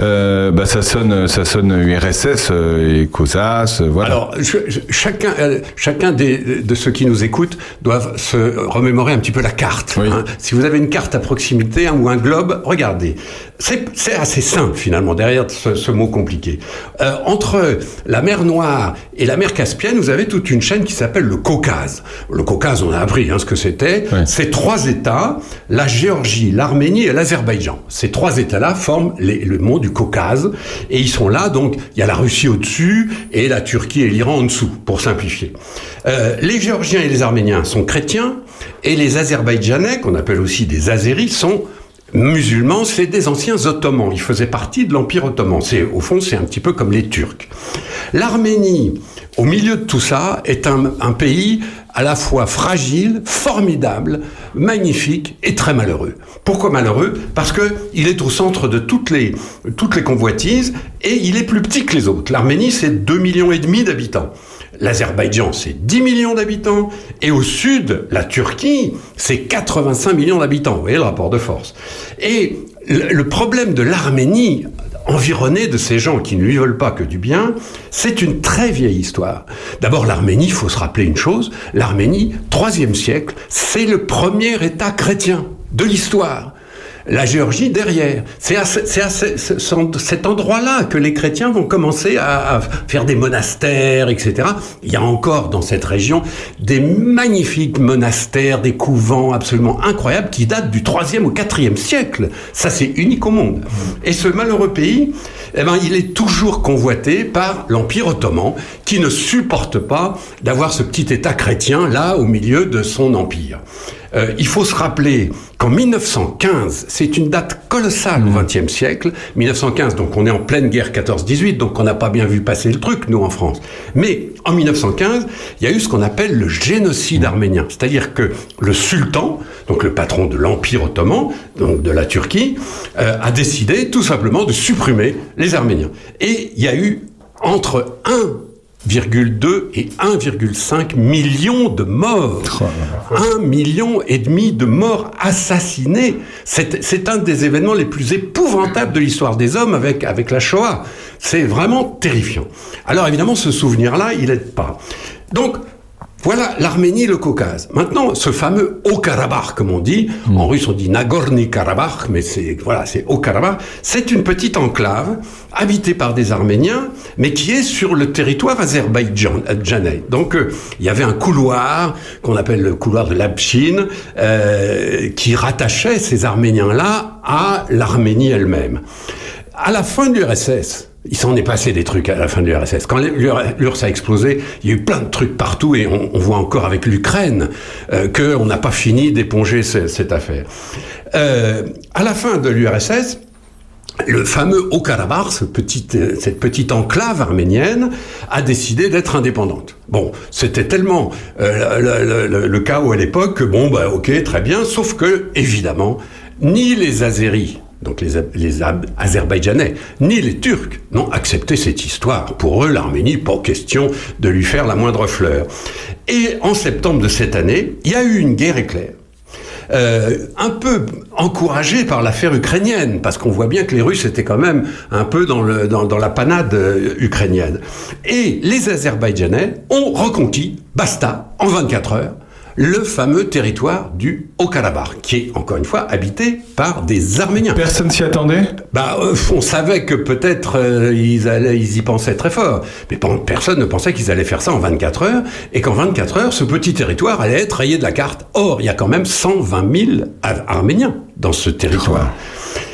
Speaker 2: Euh, bah, ça, sonne, ça sonne URSS euh, et COSAS, voilà.
Speaker 16: Alors, je- je- chacun, chacun des, de ceux qui nous écoutent doivent se remémorer un petit peu la carte. hein. Si vous avez une carte à proximité hein, ou un globe, regardez. C'est assez simple finalement derrière ce, ce mot compliqué. Euh, entre la mer Noire et la mer Caspienne, vous avez toute une chaîne qui s'appelle le Caucase. Le Caucase, on a appris hein, ce que c'était. Ces trois États, la Géorgie, l'Arménie et l'Azerbaïdjan. Ces trois États-là forment les- le mont du Caucase et ils sont là. Donc, il y a la Russie au-dessus et la Turquie et l'Iran en dessous, pour simplifier. Euh, les Géorgiens et les Arméniens sont chrétiens. Et les Azerbaïdjanais, qu'on appelle aussi des Azéris, sont musulmans, c'est des anciens ottomans. Ils faisaient partie de l'Empire ottoman. C'est, au fond, c'est un petit peu comme les Turcs. L'Arménie, au milieu de tout ça, est un, pays à la fois fragile, formidable, magnifique et très malheureux. Pourquoi malheureux? Parce que il est au centre de toutes les, toutes les convoitises et il est plus petit que les autres. L'Arménie, c'est 2 millions et demi d'habitants. L'Azerbaïdjan, c'est 10 millions d'habitants. Et au sud, la Turquie, c'est 85 millions d'habitants. Vous voyez le rapport de force. Et le, problème de l'Arménie, environnée de ces gens qui ne lui veulent pas que du bien, c'est une très vieille histoire. D'abord, l'Arménie, il faut se rappeler une chose, l'Arménie, troisième siècle, c'est le premier État chrétien de l'histoire. La Géorgie derrière. C'est à, cet endroit-là que les chrétiens vont commencer à, à faire des monastères, etc. Il y a encore dans cette région des magnifiques monastères, des couvents absolument incroyables qui datent du 3e au 4e siècle. Ça, c'est unique au monde. Et ce malheureux pays, eh ben, il est toujours convoité par l'Empire ottoman qui ne supporte pas d'avoir ce petit État chrétien là au milieu de son empire. Euh, il faut se rappeler qu'en 1915, c'est une date colossale au XXe siècle. 1915, donc on est en pleine guerre 14-18, donc on n'a pas bien vu passer le truc, nous, en France. Mais en 1915, il y a eu ce qu'on appelle le génocide arménien. C'est-à-dire que le sultan, donc le patron de l'Empire ottoman, donc de la Turquie, euh, a décidé tout simplement de supprimer les Arméniens. Et il y a eu entre 1,2 et 1,5 million de morts. Un million et demi de morts assassinés. C'est c'est un des événements les plus épouvantables de l'histoire des hommes avec, avec la Shoah. C'est vraiment terrifiant. Alors évidemment, ce souvenir-là, il n'aide pas. Donc, voilà l'Arménie et le Caucase. Maintenant, ce fameux Haut-Karabakh, comme on dit, en russe on dit Nagorny-Karabakh, mais c'est voilà, c'est Haut-Karabakh. C'est une petite enclave habitée par des Arméniens, mais qui est sur le territoire azerbaïdjanais. Donc, euh, il y avait un couloir qu'on appelle le couloir de l'Abchine, euh, qui rattachait ces Arméniens-là à l'Arménie elle-même. À la fin de l'URSS, il s'en est passé des trucs à la fin de l'URSS. Quand l'URSS a explosé, il y a eu plein de trucs partout et on, voit encore avec l'Ukraine euh, qu'on n'a pas fini d'éponger ce- cette affaire. Euh, à la fin de l'URSS, le fameux Haut-Karabakh, euh, cette petite enclave arménienne, a décidé d'être indépendante. Bon, c'était tellement le, le- le- le chaos à l'époque que bon, bah ok, très bien, sauf que, évidemment, ni les Azéris, donc les, les Azerbaïdjanais, ni les Turcs n'ont accepté cette histoire. Pour eux, l'Arménie, pas question de lui faire la moindre fleur. Et en septembre de cette année, il y a eu une guerre éclair. Euh, un peu encouragé par l'affaire ukrainienne, parce qu'on voit bien que les Russes étaient quand même un peu dans, le, dans, dans la panade euh, ukrainienne. Et les Azerbaïdjanais ont reconquis, basta, en 24 heures, le fameux territoire du Haut-Karabakh, qui est encore une fois habité par des Arméniens.
Speaker 2: Personne s'y attendait?
Speaker 16: Bah, euh, on savait que peut-être euh, ils, allaient, ils y pensaient très fort, mais personne ne pensait qu'ils allaient faire ça en 24 heures, et qu'en 24 heures, ce petit territoire allait être rayé de la carte. Or, il y a quand même 120 000 Ar- Arméniens dans ce territoire.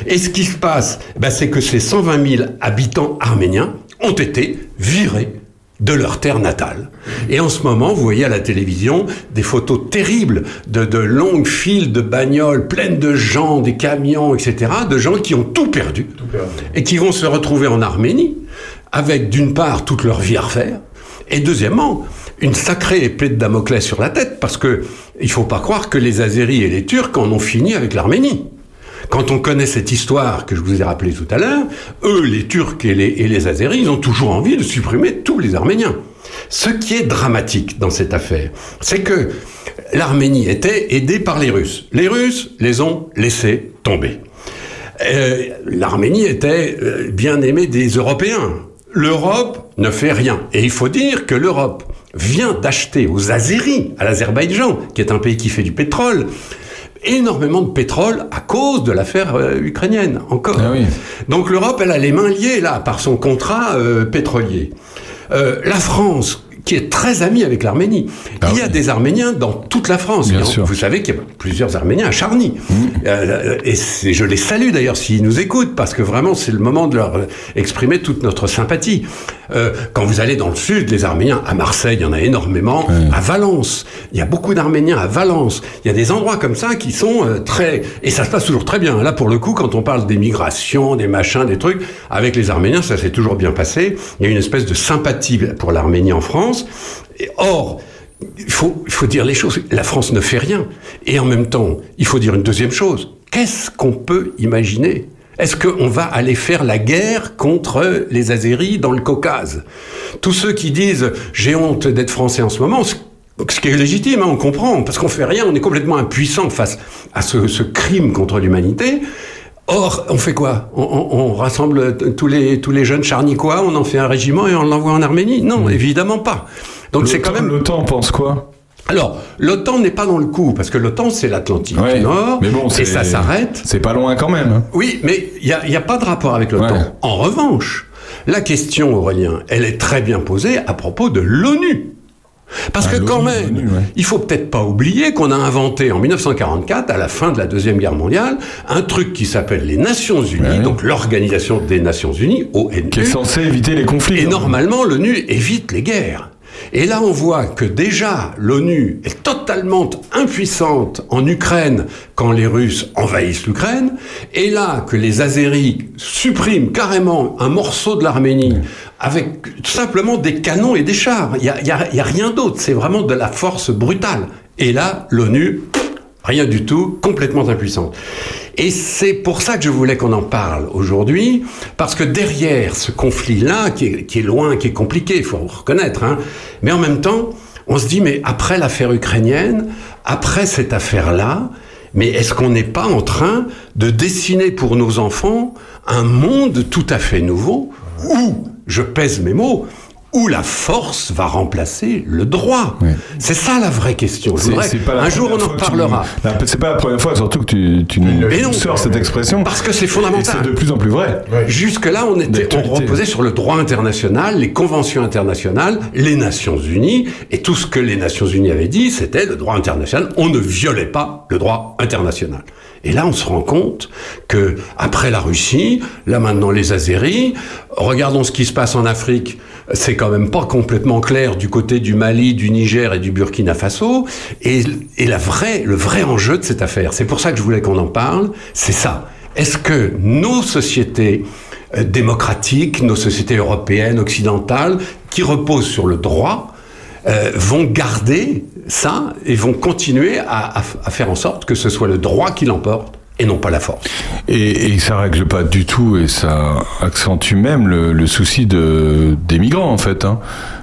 Speaker 16: Et ce qui se passe, bah, c'est que ces 120 000 habitants arméniens ont été virés de leur terre natale. Et en ce moment, vous voyez à la télévision des photos terribles de, de longues files de bagnoles pleines de gens, des camions, etc., de gens qui ont tout perdu, et qui vont se retrouver en Arménie avec d'une part toute leur vie à refaire, et deuxièmement, une sacrée épée de Damoclès sur la tête, parce que il faut pas croire que les Azéris et les Turcs en ont fini avec l'Arménie. Quand on connaît cette histoire que je vous ai rappelée tout à l'heure, eux, les Turcs et les, et Azéris, ils ont toujours envie de supprimer tous les Arméniens. Ce qui est dramatique dans cette affaire, c'est que l'Arménie était aidée par les Russes. Les Russes les ont laissés tomber. Euh, L'Arménie était euh, bien aimée des Européens. L'Europe ne fait rien. Et il faut dire que l'Europe vient d'acheter aux Azéris, à l'Azerbaïdjan, qui est un pays qui fait du pétrole, énormément de pétrole à cause de l'affaire euh, ukrainienne, encore. Donc l'Europe, elle a les mains liées, là, par son contrat euh, pétrolier. Euh, la France, qui est très amie avec l'Arménie. il y a des Arméniens dans toute la France.
Speaker 2: Bien
Speaker 16: Et
Speaker 2: sûr.
Speaker 16: Vous savez qu'il y a plusieurs Arméniens à Charny. Euh, et je les salue d'ailleurs s'ils nous écoutent, parce que vraiment c'est le moment de leur exprimer toute notre sympathie. Euh, quand vous allez dans le sud, les Arméniens, à Marseille, il y en a énormément, à Valence, il y a beaucoup d'Arméniens à Valence. Il y a des endroits comme ça qui sont euh, très... Et ça se passe toujours très bien. Là, pour le coup, quand on parle des migrations, des machins, des trucs, avec les Arméniens, ça s'est toujours bien passé. Il y a une espèce de sympathie pour l'Arménie en France. Or, il faut, dire les choses. La France ne fait rien. Et en même temps, il faut dire une deuxième chose. Qu'est-ce qu'on peut imaginer? Est-ce qu'on va aller faire la guerre contre les Azéris dans le Caucase? Tous ceux qui disent j'ai honte d'être français en ce moment, ce qui est légitime, hein, on comprend, parce qu'on fait rien, on est complètement impuissant face à ce crime contre l'humanité. Or, on fait quoi? On, on- on rassemble tous les, tous les jeunes charnicois, on en fait un régiment et on l'envoie en Arménie? Non, évidemment pas. Donc c'est quand même.
Speaker 2: L'OTAN pense quoi?
Speaker 16: Alors, l'OTAN n'est pas dans le coup, parce que l'OTAN, c'est l'Atlantique du Nord,
Speaker 2: Mais bon,
Speaker 16: et ça s'arrête.
Speaker 2: C'est pas loin quand même. hein.
Speaker 16: Oui, mais il n'y a, a pas de rapport avec l'OTAN. En revanche, la question, Aurélien, elle est très bien posée à propos de l'ONU. Parce
Speaker 2: Ah,
Speaker 16: que quand même,
Speaker 2: ouais.
Speaker 16: il faut peut-être pas oublier qu'on a inventé en 1944, à la fin de la Deuxième Guerre mondiale, un truc qui s'appelle les Nations Unies, donc l'Organisation des Nations Unies, ONU.
Speaker 2: Qui est censé éviter les conflits.
Speaker 16: Et
Speaker 2: hein.
Speaker 16: normalement, l'ONU évite les guerres. Et là, on voit que déjà, l'ONU est totalement impuissante en Ukraine quand les Russes envahissent l'Ukraine. Et là, que les Azéris suppriment carrément un morceau de l'Arménie avec simplement des canons et des chars. Il n'y a rien d'autre. C'est vraiment de la force brutale. Et là, l'ONU, rien du tout, complètement impuissante. Et c'est pour ça que je voulais qu'on en parle aujourd'hui, parce que derrière ce conflit-là, qui est, loin, qui est compliqué, il faut reconnaître, hein, mais en même temps, on se dit, mais après l'affaire ukrainienne, après cette affaire-là, mais est-ce qu'on n'est pas en train de dessiner pour nos enfants un monde tout à fait nouveau, où, je pèse mes mots, où la force va remplacer le droit C'est ça la vraie question. Je
Speaker 2: C'est-
Speaker 16: voudrais-
Speaker 2: pas la
Speaker 16: un jour, on en reparlera.
Speaker 2: C'est pas la première fois, surtout que tu, tu nous
Speaker 16: Mais non.
Speaker 2: sors cette expression.
Speaker 16: Parce que c'est fondamental.
Speaker 2: c'est de plus en plus vrai.
Speaker 16: Jusque-là, on était, on reposait sur le droit international, les conventions internationales, les Nations Unies, et tout ce que les Nations Unies avaient dit, c'était le droit international. On ne violait pas le droit international. Et là, on se rend compte que après la Russie, là maintenant les Azéris, regardons ce qui se passe en Afrique. C'est quand même pas complètement clair du côté du Mali, du Niger et du Burkina Faso. Et, et la le vrai enjeu de cette affaire, c'est pour ça que je voulais qu'on en parle, c'est ça. Est-ce que nos sociétés euh, démocratiques, nos sociétés européennes, occidentales, qui reposent sur le droit, euh, vont garder ça et vont continuer à- à faire en sorte que ce soit le droit qui l'emporte et non pas la force.
Speaker 2: Et, et ça règle pas du tout, et ça accentue même le, souci de, des migrants, en fait. Hein.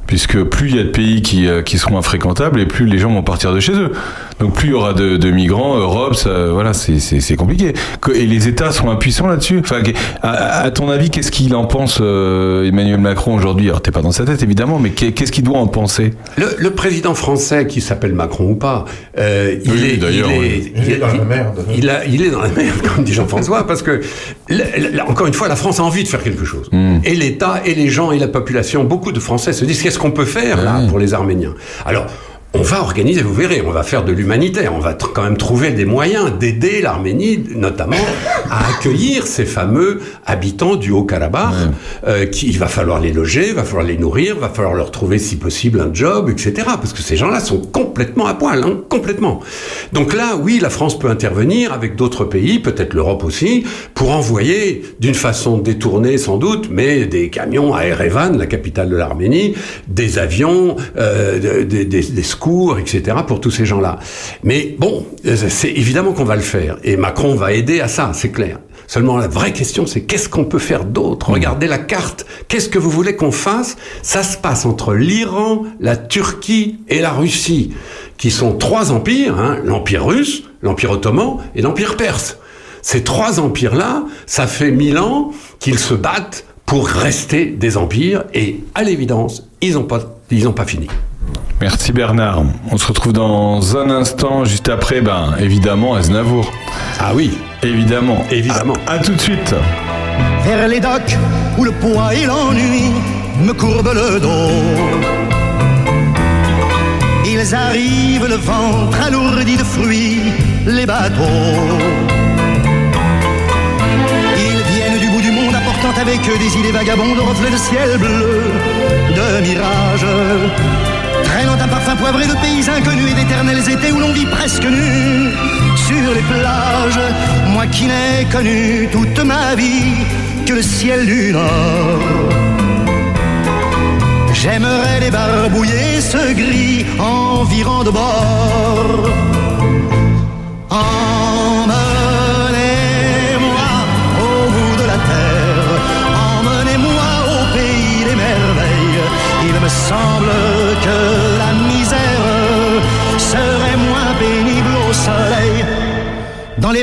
Speaker 2: Puisque plus il y a de pays qui, euh, qui seront infréquentables, et plus les gens vont partir de chez eux. Donc plus il y aura de, de migrants, Europe, ça, voilà, c'est- compliqué. Et les États sont impuissants là-dessus. Enfin, à, à ton avis, qu'est-ce qu'il en pense euh, Emmanuel Macron aujourd'hui? Alors t'es pas dans sa tête évidemment, mais qu'est- qu'est-ce qu'il doit en penser?
Speaker 16: Le, le président français, qui s'appelle Macron ou pas, euh, il,
Speaker 2: Oui,
Speaker 16: est,
Speaker 2: oui. Il dans la merde.
Speaker 16: Il, a- il est dans la merde, comme dit Jean-François, parce que, encore une fois, la France a envie de faire quelque chose.
Speaker 2: Hmm.
Speaker 16: Et l'État, et les gens, et la population, beaucoup de Français se disent qu'est-ce qu'on peut faire là pour les Arméniens? Alors. On va organiser, vous verrez, on va faire de l'humanitaire, on va quand même trouver des moyens d'aider l'Arménie, notamment à accueillir ces fameux habitants du Haut-Karabakh, euh, qui il va falloir les loger, il va falloir les nourrir, il va falloir leur trouver si possible un job, etc. Parce que ces gens-là sont complètement à poil, hein, complètement. Donc là, oui, la France peut intervenir avec d'autres pays, peut-être l'Europe aussi, pour envoyer d'une façon détournée sans doute, mais des camions à Erevan, la capitale de l'Arménie, des avions, euh, des, des- des etc. pour tous ces gens-là. Mais bon, c'est évidemment qu'on va le faire. Et Macron va aider à ça, c'est clair. Seulement, la vraie question, c'est qu'est-ce qu'on peut faire d'autre? Regardez la carte. Qu'est-ce que vous voulez qu'on fasse? Ça se passe entre l'Iran, la Turquie et la Russie, qui sont trois empires, hein, l'Empire russe, l'Empire ottoman et l'Empire perse. Ces trois empires-là, ça fait mille ans qu'ils se battent pour rester des empires, et à l'évidence, ils n'ont pas, ils ont pas fini.
Speaker 2: Merci Bernard. On se retrouve dans un instant, juste après, ben évidemment Aznavour.
Speaker 16: Ah oui.
Speaker 2: Évidemment.
Speaker 16: Évidemment.
Speaker 2: À, à tout de suite.
Speaker 11: vers les docks où le poids et l'ennui me courbent le dos. Ils arrivent le ventre alourdi de fruits, les bateaux. Ils viennent du bout du monde apportant
Speaker 22: n'avait que des idées vagabondes, reflets de ciel bleu, de mirages. Traînant un parfum poivré de pays inconnus et d'éternels étés où l'on vit presque nu sur les plages. Moi qui n'ai connu toute ma vie que le ciel du nord. J'aimerais débarbouiller ce gris environ de bord.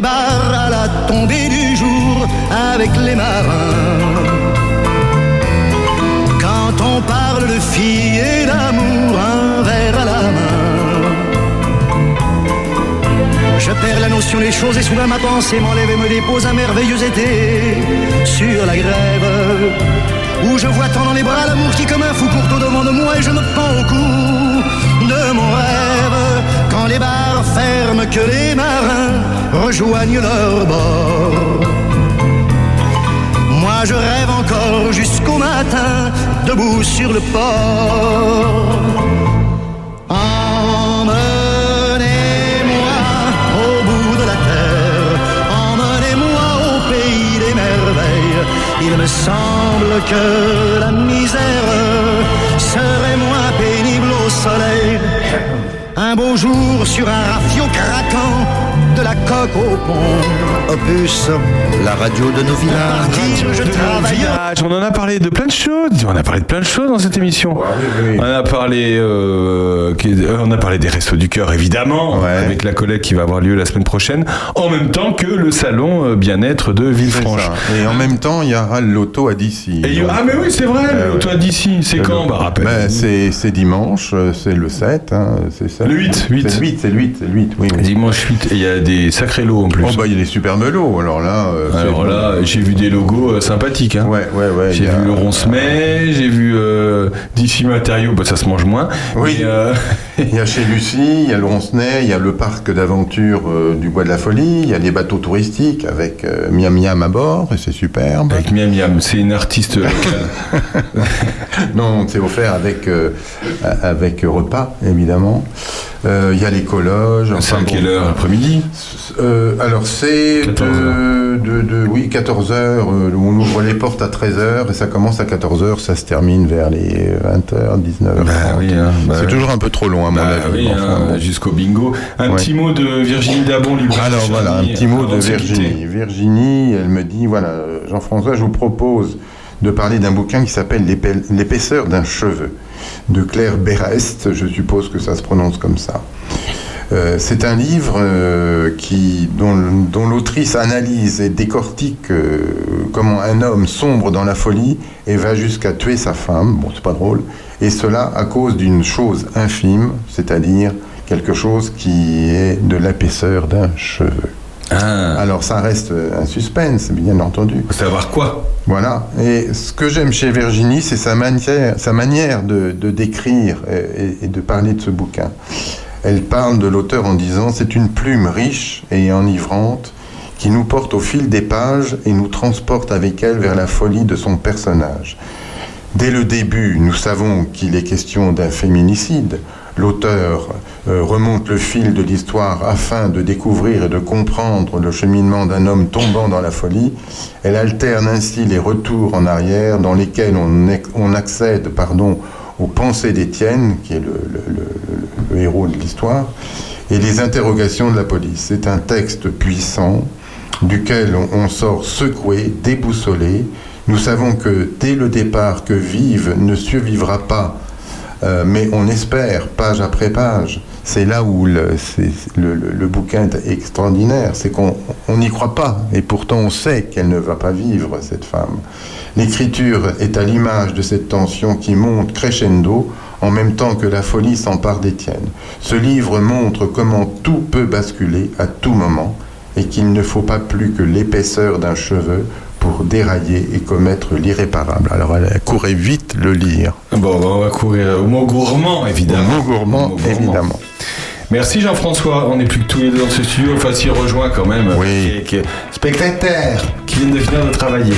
Speaker 22: Bars à la tombée du jour avec les marins. Quand on parle de filles et d'amour, un verre à la main. Je perds la notion des choses et soudain ma pensée m'enlève et me dépose un merveilleux été sur la grève. Où je vois tant dans les bras l'amour qui comme un fou court au devant de moi et je me pends au cou de mon rêve. Quand les bars ferment, que les marins rejoignent leur bord. Moi je rêve encore jusqu'au matin, debout sur le port. Emmenez-moi au bout de la terre, emmenez-moi au pays des merveilles. Il me semble que la misère Un beau jour sur un rafio craquant, de la coque au pont.
Speaker 19: Opus, la radio de nos villages.
Speaker 22: je.
Speaker 2: On en a parlé de plein de choses. On a parlé de plein de choses dans cette émission. On a parlé, euh, euh, on a parlé des restos du cœur évidemment, avec la collecte qui va avoir lieu la semaine prochaine, en même temps que le salon euh, bien-être de Villefranche.
Speaker 4: Et en même temps, il y aura le loto à d'ici.
Speaker 2: Ah, mais oui, c'est vrai, le loto à d'ici. C'est quand Bah, rappelle.
Speaker 4: c'est, c'est dimanche, euh, c'est le 7. hein, c'est ça.
Speaker 2: Le 8, 8.
Speaker 4: C'est le 8, c'est le 8, c'est le 8, oui. oui.
Speaker 2: Dimanche 8, et il y a des sacrés lots en plus.
Speaker 4: Oh, bah, il y a des superbes lots, alors là. euh,
Speaker 2: Alors là, j'ai vu des logos euh, sympathiques. Hein.
Speaker 4: Ouais, ouais, Ouais, ouais, j'ai
Speaker 2: vu le Roncemet, j'ai vu euh, Matériaux, bah, ça se mange moins.
Speaker 4: Oui.
Speaker 2: Euh,
Speaker 4: il y a chez Lucie, il y a le Roncemet, il y a le parc d'aventure euh, du Bois de la Folie, il y a les bateaux touristiques avec euh, Miam Miam à bord, et c'est superbe.
Speaker 2: Avec Miam Miam, c'est une artiste
Speaker 4: non, c'est offert avec, avec repas, évidemment. Il y a les colloges.
Speaker 2: Enfin, c'est à quelle heure après-midi
Speaker 4: Alors c'est de, de, de, oui, 14h, on ouvre les portes à 13h 13h et ça commence à 14h, ça se termine vers les 20h,
Speaker 2: bah 19h. Hein, bah
Speaker 4: C'est toujours un peu trop long à mon
Speaker 2: bah
Speaker 4: avis.
Speaker 2: Hein, jusqu'au bingo. Un petit mot de Virginie Dabon, libre
Speaker 4: Alors voilà, un petit mot de Virginie. Virginie, elle me dit voilà, Jean-François, je vous propose de parler d'un bouquin qui s'appelle L'épaisseur d'un cheveu de Claire Berest, je suppose que ça se prononce comme ça. Euh, c'est un livre euh, qui, dont, dont l'autrice analyse et décortique euh, comment un homme sombre dans la folie et va jusqu'à tuer sa femme. Bon, c'est pas drôle. Et cela à cause d'une chose infime, c'est-à-dire quelque chose qui est de l'épaisseur d'un cheveu. Alors ça reste un suspense, bien entendu.
Speaker 2: Faut savoir quoi?
Speaker 4: Voilà. Et ce que j'aime chez Virginie, c'est sa manière, sa manière de, de décrire et, et de parler de ce bouquin. Elle parle de l'auteur en disant c'est une plume riche et enivrante qui nous porte au fil des pages et nous transporte avec elle vers la folie de son personnage. Dès le début, nous savons qu'il est question d'un féminicide. L'auteur euh, remonte le fil de l'histoire afin de découvrir et de comprendre le cheminement d'un homme tombant dans la folie. Elle alterne ainsi les retours en arrière dans lesquels on, on accède pardon, aux pensées d'Étienne, qui est le, héros de l'histoire, et les interrogations de la police. C'est un texte puissant duquel on, on sort secoué, déboussolé. Nous savons que dès le départ que Vive ne survivra pas, euh, mais on espère page après page. C'est là où le, le- bouquin est extraordinaire, c'est qu'on on n'y croit pas, et pourtant on sait qu'elle ne va pas vivre, cette femme. L'écriture est à l'image de cette tension qui monte crescendo en même temps que la folie s'empare d'Étienne. Ce livre montre comment tout peut basculer à tout moment et qu'il ne faut pas plus que l'épaisseur d'un cheveu pour dérailler et commettre l'irréparable. Alors elle courait vite le lire.
Speaker 2: Bon, on va courir au mot gourmand, évidemment.
Speaker 4: Au mot gourmand. évidemment.
Speaker 2: Merci Jean-François, on n'est plus que tous les deux dans ce studio, enfin s'y rejoint quand même.
Speaker 4: Oui.
Speaker 2: Qui qui spectateur, qui viennent de finir de travailler.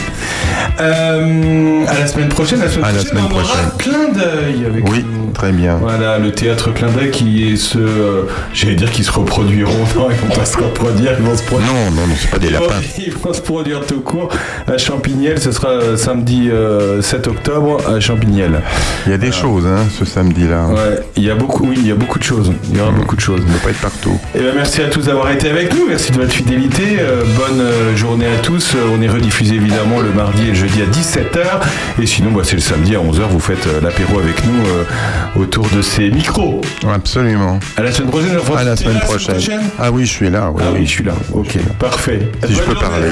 Speaker 2: Euh, à la semaine prochaine. La semaine
Speaker 4: À la
Speaker 2: prochaine,
Speaker 4: semaine
Speaker 2: on aura
Speaker 4: prochaine.
Speaker 2: clin d'œil avec
Speaker 4: Oui, très bien.
Speaker 2: Voilà, le théâtre clin d'œil qui est ce. euh, J'allais dire qu'ils se reproduiront. Non, ils vont pas se reproduire, ils vont se produire.
Speaker 4: Non, non, non, c'est pas des lapins.
Speaker 2: Ils vont se produire tout court à Champignelles. Ce sera euh, samedi euh, 7 octobre à Champignelles.
Speaker 4: Il y a des choses, hein, ce samedi-là.
Speaker 2: Ouais, il y a beaucoup, oui, il y a beaucoup de choses. Il y aura beaucoup de choses.
Speaker 4: Ne pas être partout.
Speaker 2: Et ben merci à tous d'avoir été avec nous. Merci de votre fidélité. Euh, bonne euh, journée à tous. Euh, on est rediffusé évidemment le mardi et le jeudi à 17h. Et sinon, bah, c'est le samedi à 11h. Vous faites l'apéro avec nous euh, autour de ces micros.
Speaker 4: Absolument.
Speaker 2: À la semaine prochaine. Jean-François.
Speaker 4: À la semaine
Speaker 2: là
Speaker 4: prochaine. Ah oui, je suis là.
Speaker 2: Ah oui, je suis là. Ok, parfait.
Speaker 4: Si je peux
Speaker 2: journée.
Speaker 4: parler.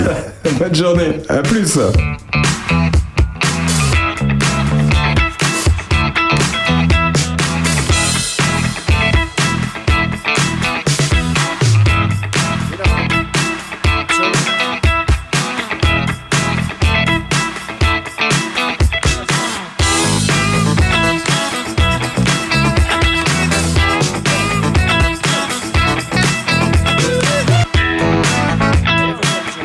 Speaker 2: Bonne journée. À plus.